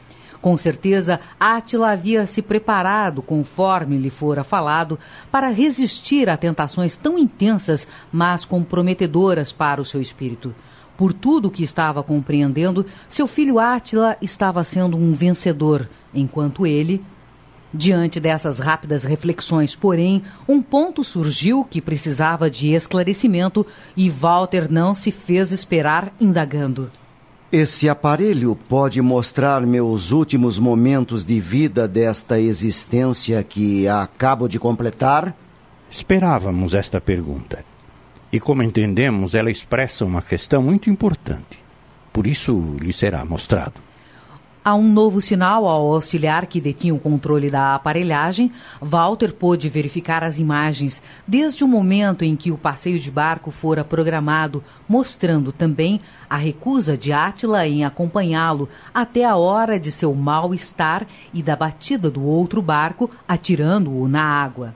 Com certeza, Átila havia se preparado, conforme lhe fora falado, para resistir a tentações tão intensas, mas comprometedoras para o seu espírito. Por tudo o que estava compreendendo, seu filho Átila estava sendo um vencedor, enquanto ele. Diante dessas rápidas reflexões, porém, um ponto surgiu que precisava de esclarecimento e Walter não se fez esperar, indagando. Esse aparelho pode mostrar meus últimos momentos de vida desta existência que acabo de completar? Esperávamos esta pergunta. E como entendemos, ela expressa uma questão muito importante. Por isso lhe será mostrado. Há um novo sinal ao auxiliar que detinha o controle da aparelhagem. Walter pôde verificar as imagens desde o momento em que o passeio de barco fora programado, mostrando também a recusa de Átila em acompanhá-lo até a hora de seu mal-estar e da batida do outro barco atirando-o na água.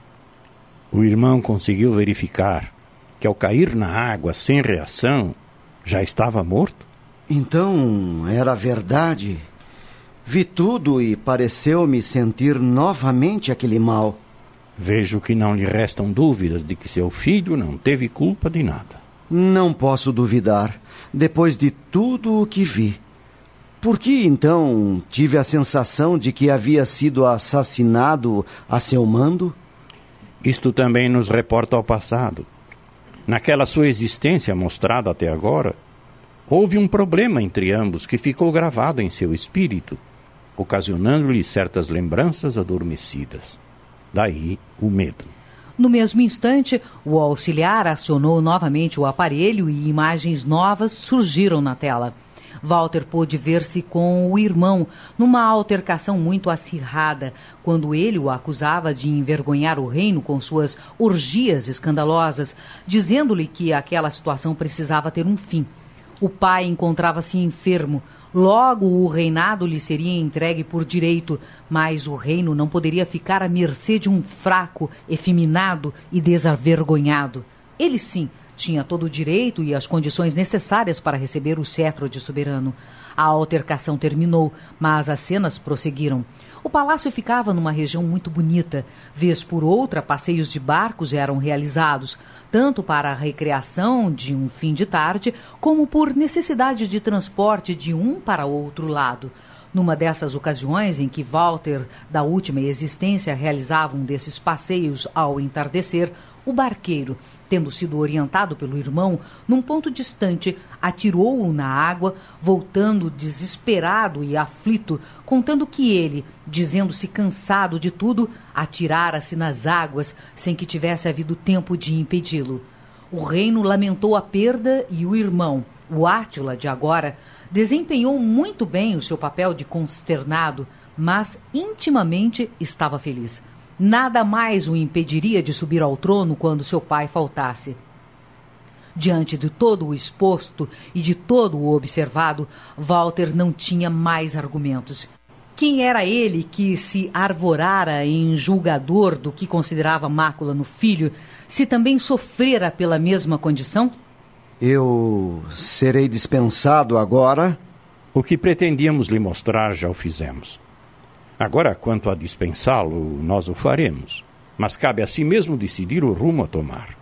O irmão conseguiu verificar que ao cair na água sem reação, já estava morto? Então era verdade. Vi tudo e pareceu-me sentir novamente aquele mal. Vejo que não lhe restam dúvidas de que seu filho não teve culpa de nada. Não posso duvidar, depois de tudo o que vi. Por que então tive a sensação de que havia sido assassinado a seu mando? Isto também nos reporta ao passado. Naquela sua existência mostrada até agora, houve um problema entre ambos que ficou gravado em seu espírito, ocasionando-lhe certas lembranças adormecidas. Daí o medo. No mesmo instante, o auxiliar acionou novamente o aparelho e imagens novas surgiram na tela. Walter pôde ver-se com o irmão numa altercação muito acirrada, quando ele o acusava de envergonhar o reino com suas orgias escandalosas, dizendo-lhe que aquela situação precisava ter um fim. O pai encontrava-se enfermo, Logo o reinado lhe seria entregue por direito, mas o reino não poderia ficar à mercê de um fraco, efeminado e desavergonhado. Ele sim tinha todo o direito e as condições necessárias para receber o cetro de soberano. A altercação terminou, mas as cenas prosseguiram. O palácio ficava numa região muito bonita. Vez por outra, passeios de barcos eram realizados, tanto para a recreação de um fim de tarde, como por necessidade de transporte de um para outro lado. Numa dessas ocasiões em que Walter, da última existência, realizava um desses passeios ao entardecer, o barqueiro, tendo sido orientado pelo irmão, num ponto distante, atirou-o na água, voltando desesperado e aflito, contando que ele, dizendo-se cansado de tudo, atirara-se nas águas sem que tivesse havido tempo de impedi-lo. O reino lamentou a perda e o irmão, o Átila de agora, desempenhou muito bem o seu papel de consternado, mas intimamente estava feliz. Nada mais o impediria de subir ao trono quando seu pai faltasse. Diante de todo o exposto e de todo o observado, Walter não tinha mais argumentos. Quem era ele que se arvorara em julgador do que considerava mácula no filho, se também sofrera pela mesma condição? Eu serei dispensado agora? O que pretendíamos lhe mostrar já o fizemos. Agora, quanto a dispensá-lo, nós o faremos. Mas cabe a si mesmo decidir o rumo a tomar.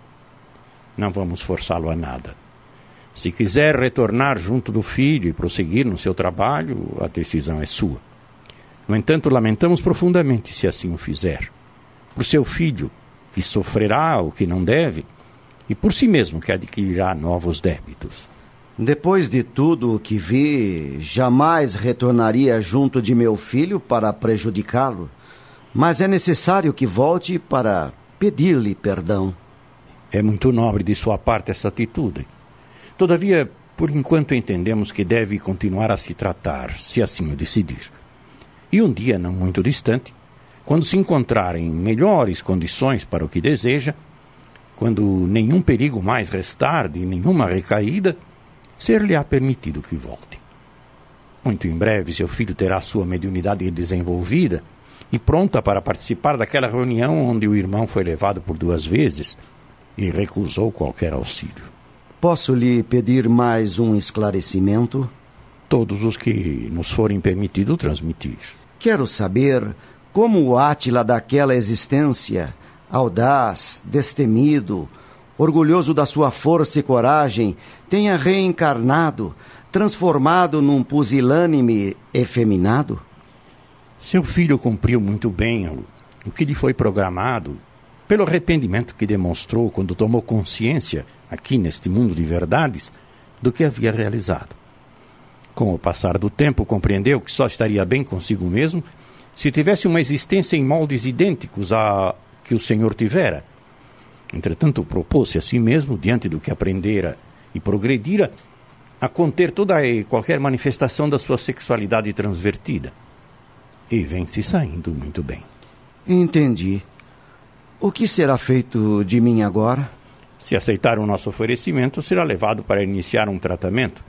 Não vamos forçá-lo a nada. Se quiser retornar junto do filho e prosseguir no seu trabalho, a decisão é sua. No entanto, lamentamos profundamente se assim o fizer. Por seu filho, que sofrerá o que não deve, e por si mesmo que adquirirá novos débitos. Depois de tudo o que vi, jamais retornaria junto de meu filho para prejudicá-lo. Mas é necessário que volte para pedir-lhe perdão. É muito nobre de sua parte essa atitude. Todavia, por enquanto entendemos que deve continuar a se tratar, se assim o decidir. E um dia não muito distante, quando se encontrar em melhores condições para o que deseja, quando nenhum perigo mais restar de nenhuma recaída, ser-lhe-á permitido que volte. Muito em breve, seu filho terá sua mediunidade desenvolvida e pronta para participar daquela reunião onde o irmão foi levado por duas vezes e recusou qualquer auxílio. Posso lhe pedir mais um esclarecimento? Todos os que nos forem permitido transmitir. Quero saber como o Átila daquela existência audaz, destemido, orgulhoso da sua força e coragem, tenha reencarnado, transformado num pusilânime efeminado? Seu filho cumpriu muito bem o, que lhe foi programado, pelo arrependimento que demonstrou quando tomou consciência, aqui neste mundo de verdades, do que havia realizado. Com o passar do tempo, compreendeu que só estaria bem consigo mesmo se tivesse uma existência em moldes idênticos a, que o Senhor tivera. Entretanto, propôs-se a si mesmo, diante do que aprendera e progredira, a conter toda e qualquer manifestação da sua sexualidade transvertida. E vem se saindo muito bem. Entendi. O que será feito de mim agora? Se aceitar o nosso oferecimento, será levado para iniciar um tratamento.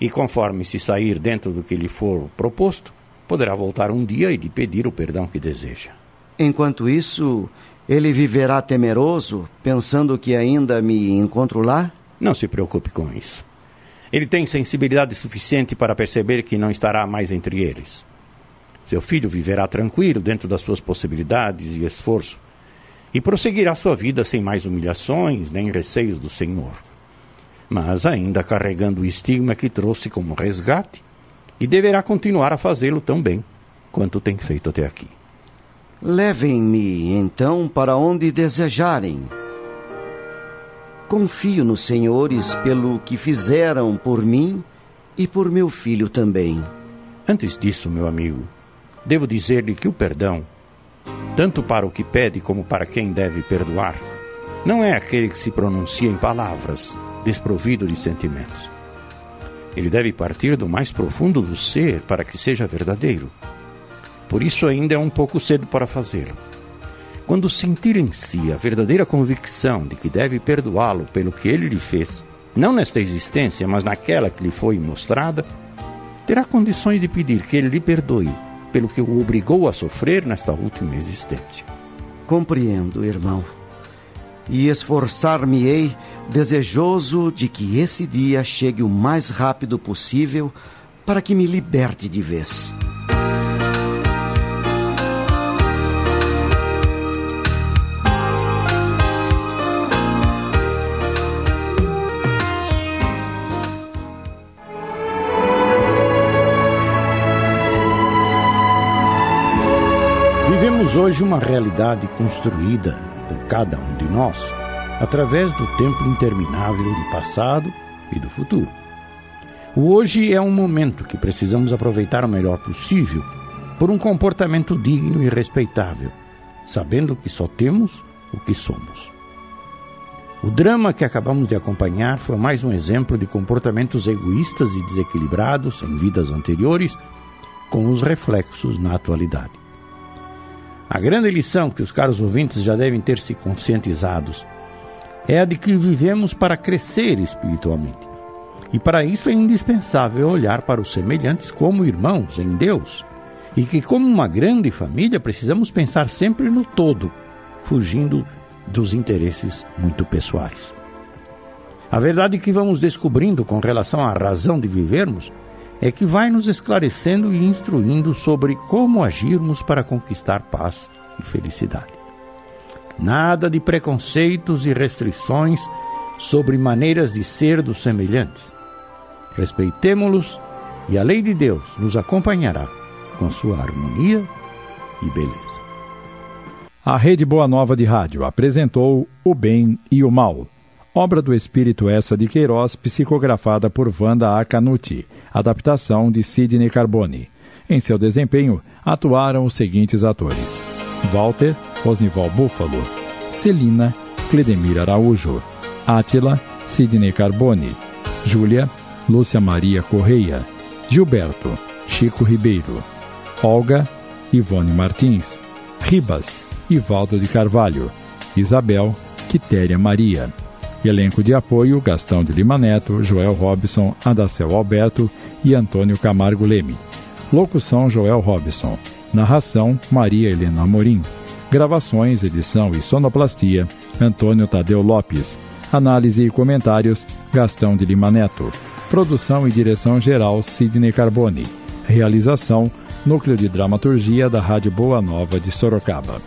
E conforme se sair dentro do que lhe for proposto, poderá voltar um dia e lhe pedir o perdão que deseja. Enquanto isso, ele viverá temeroso, pensando que ainda me encontro lá? Não se preocupe com isso. Ele tem sensibilidade suficiente para perceber que não estará mais entre eles. Seu filho viverá tranquilo dentro das suas possibilidades e esforço, e prosseguirá sua vida sem mais humilhações nem receios do Senhor. Mas ainda carregando o estigma que trouxe como resgate, e deverá continuar a fazê-lo tão bem quanto tem feito até aqui. Levem-me, então, para onde desejarem. Confio nos senhores pelo que fizeram por mim e por meu filho também. Antes disso, meu amigo, devo dizer-lhe que o perdão, tanto para o que pede como para quem deve perdoar, não é aquele que se pronuncia em palavras, desprovido de sentimentos. Ele deve partir do mais profundo do ser para que seja verdadeiro. Por isso ainda é um pouco cedo para fazê-lo. Quando sentir em si a verdadeira convicção de que deve perdoá-lo pelo que ele lhe fez, não nesta existência, mas naquela que lhe foi mostrada, terá condições de pedir que ele lhe perdoe pelo que o obrigou a sofrer nesta última existência. Compreendo, irmão. E esforçar-me-ei desejoso de que esse dia chegue o mais rápido possível para que me liberte de vez. Vivemos hoje uma realidade construída por cada um de nós através do tempo interminável do passado e do futuro. O hoje é um momento que precisamos aproveitar o melhor possível por um comportamento digno e respeitável, sabendo que só temos o que somos. O drama que acabamos de acompanhar foi mais um exemplo de comportamentos egoístas e desequilibrados em vidas anteriores, com os reflexos na atualidade. A grande lição que os caros ouvintes já devem ter se conscientizados é a de que vivemos para crescer espiritualmente. E para isso é indispensável olhar para os semelhantes como irmãos em Deus. E que, como uma grande família, precisamos pensar sempre no todo, fugindo dos interesses muito pessoais. A verdade que vamos descobrindo com relação à razão de vivermos é que vai nos esclarecendo e instruindo sobre como agirmos para conquistar paz e felicidade. Nada de preconceitos e restrições sobre maneiras de ser dos semelhantes. Respeitemo-los e a lei de Deus nos acompanhará com sua harmonia e beleza. A Rede Boa Nova de Rádio apresentou O Bem e o Mal obra do espírito essa de Queiroz, psicografada por Wanda Acanuti, adaptação de Sidney Carbone. Em seu desempenho, atuaram os seguintes atores: Walter, Osnival Búfalo, Celina, Cledemir Araújo, Átila, Sidney Carbone, Júlia, Lúcia Maria Correia, Gilberto, Chico Ribeiro, Olga, Ivone Martins, Ribas, Ivaldo de Carvalho, Isabel, Quitéria Maria. Elenco de apoio: Gastão de Lima Neto, Joel Robson, Adacel Alberto e Antônio Camargo Leme. Locução: Joel Robson. Narração: Maria Helena Amorim. Gravações, edição e sonoplastia: Antônio Tadeu Lopes. Análise e comentários: Gastão de Lima Neto. Produção e direção geral: Sidney Carbone. Realização: Núcleo de Dramaturgia da Rádio Boa Nova de Sorocaba.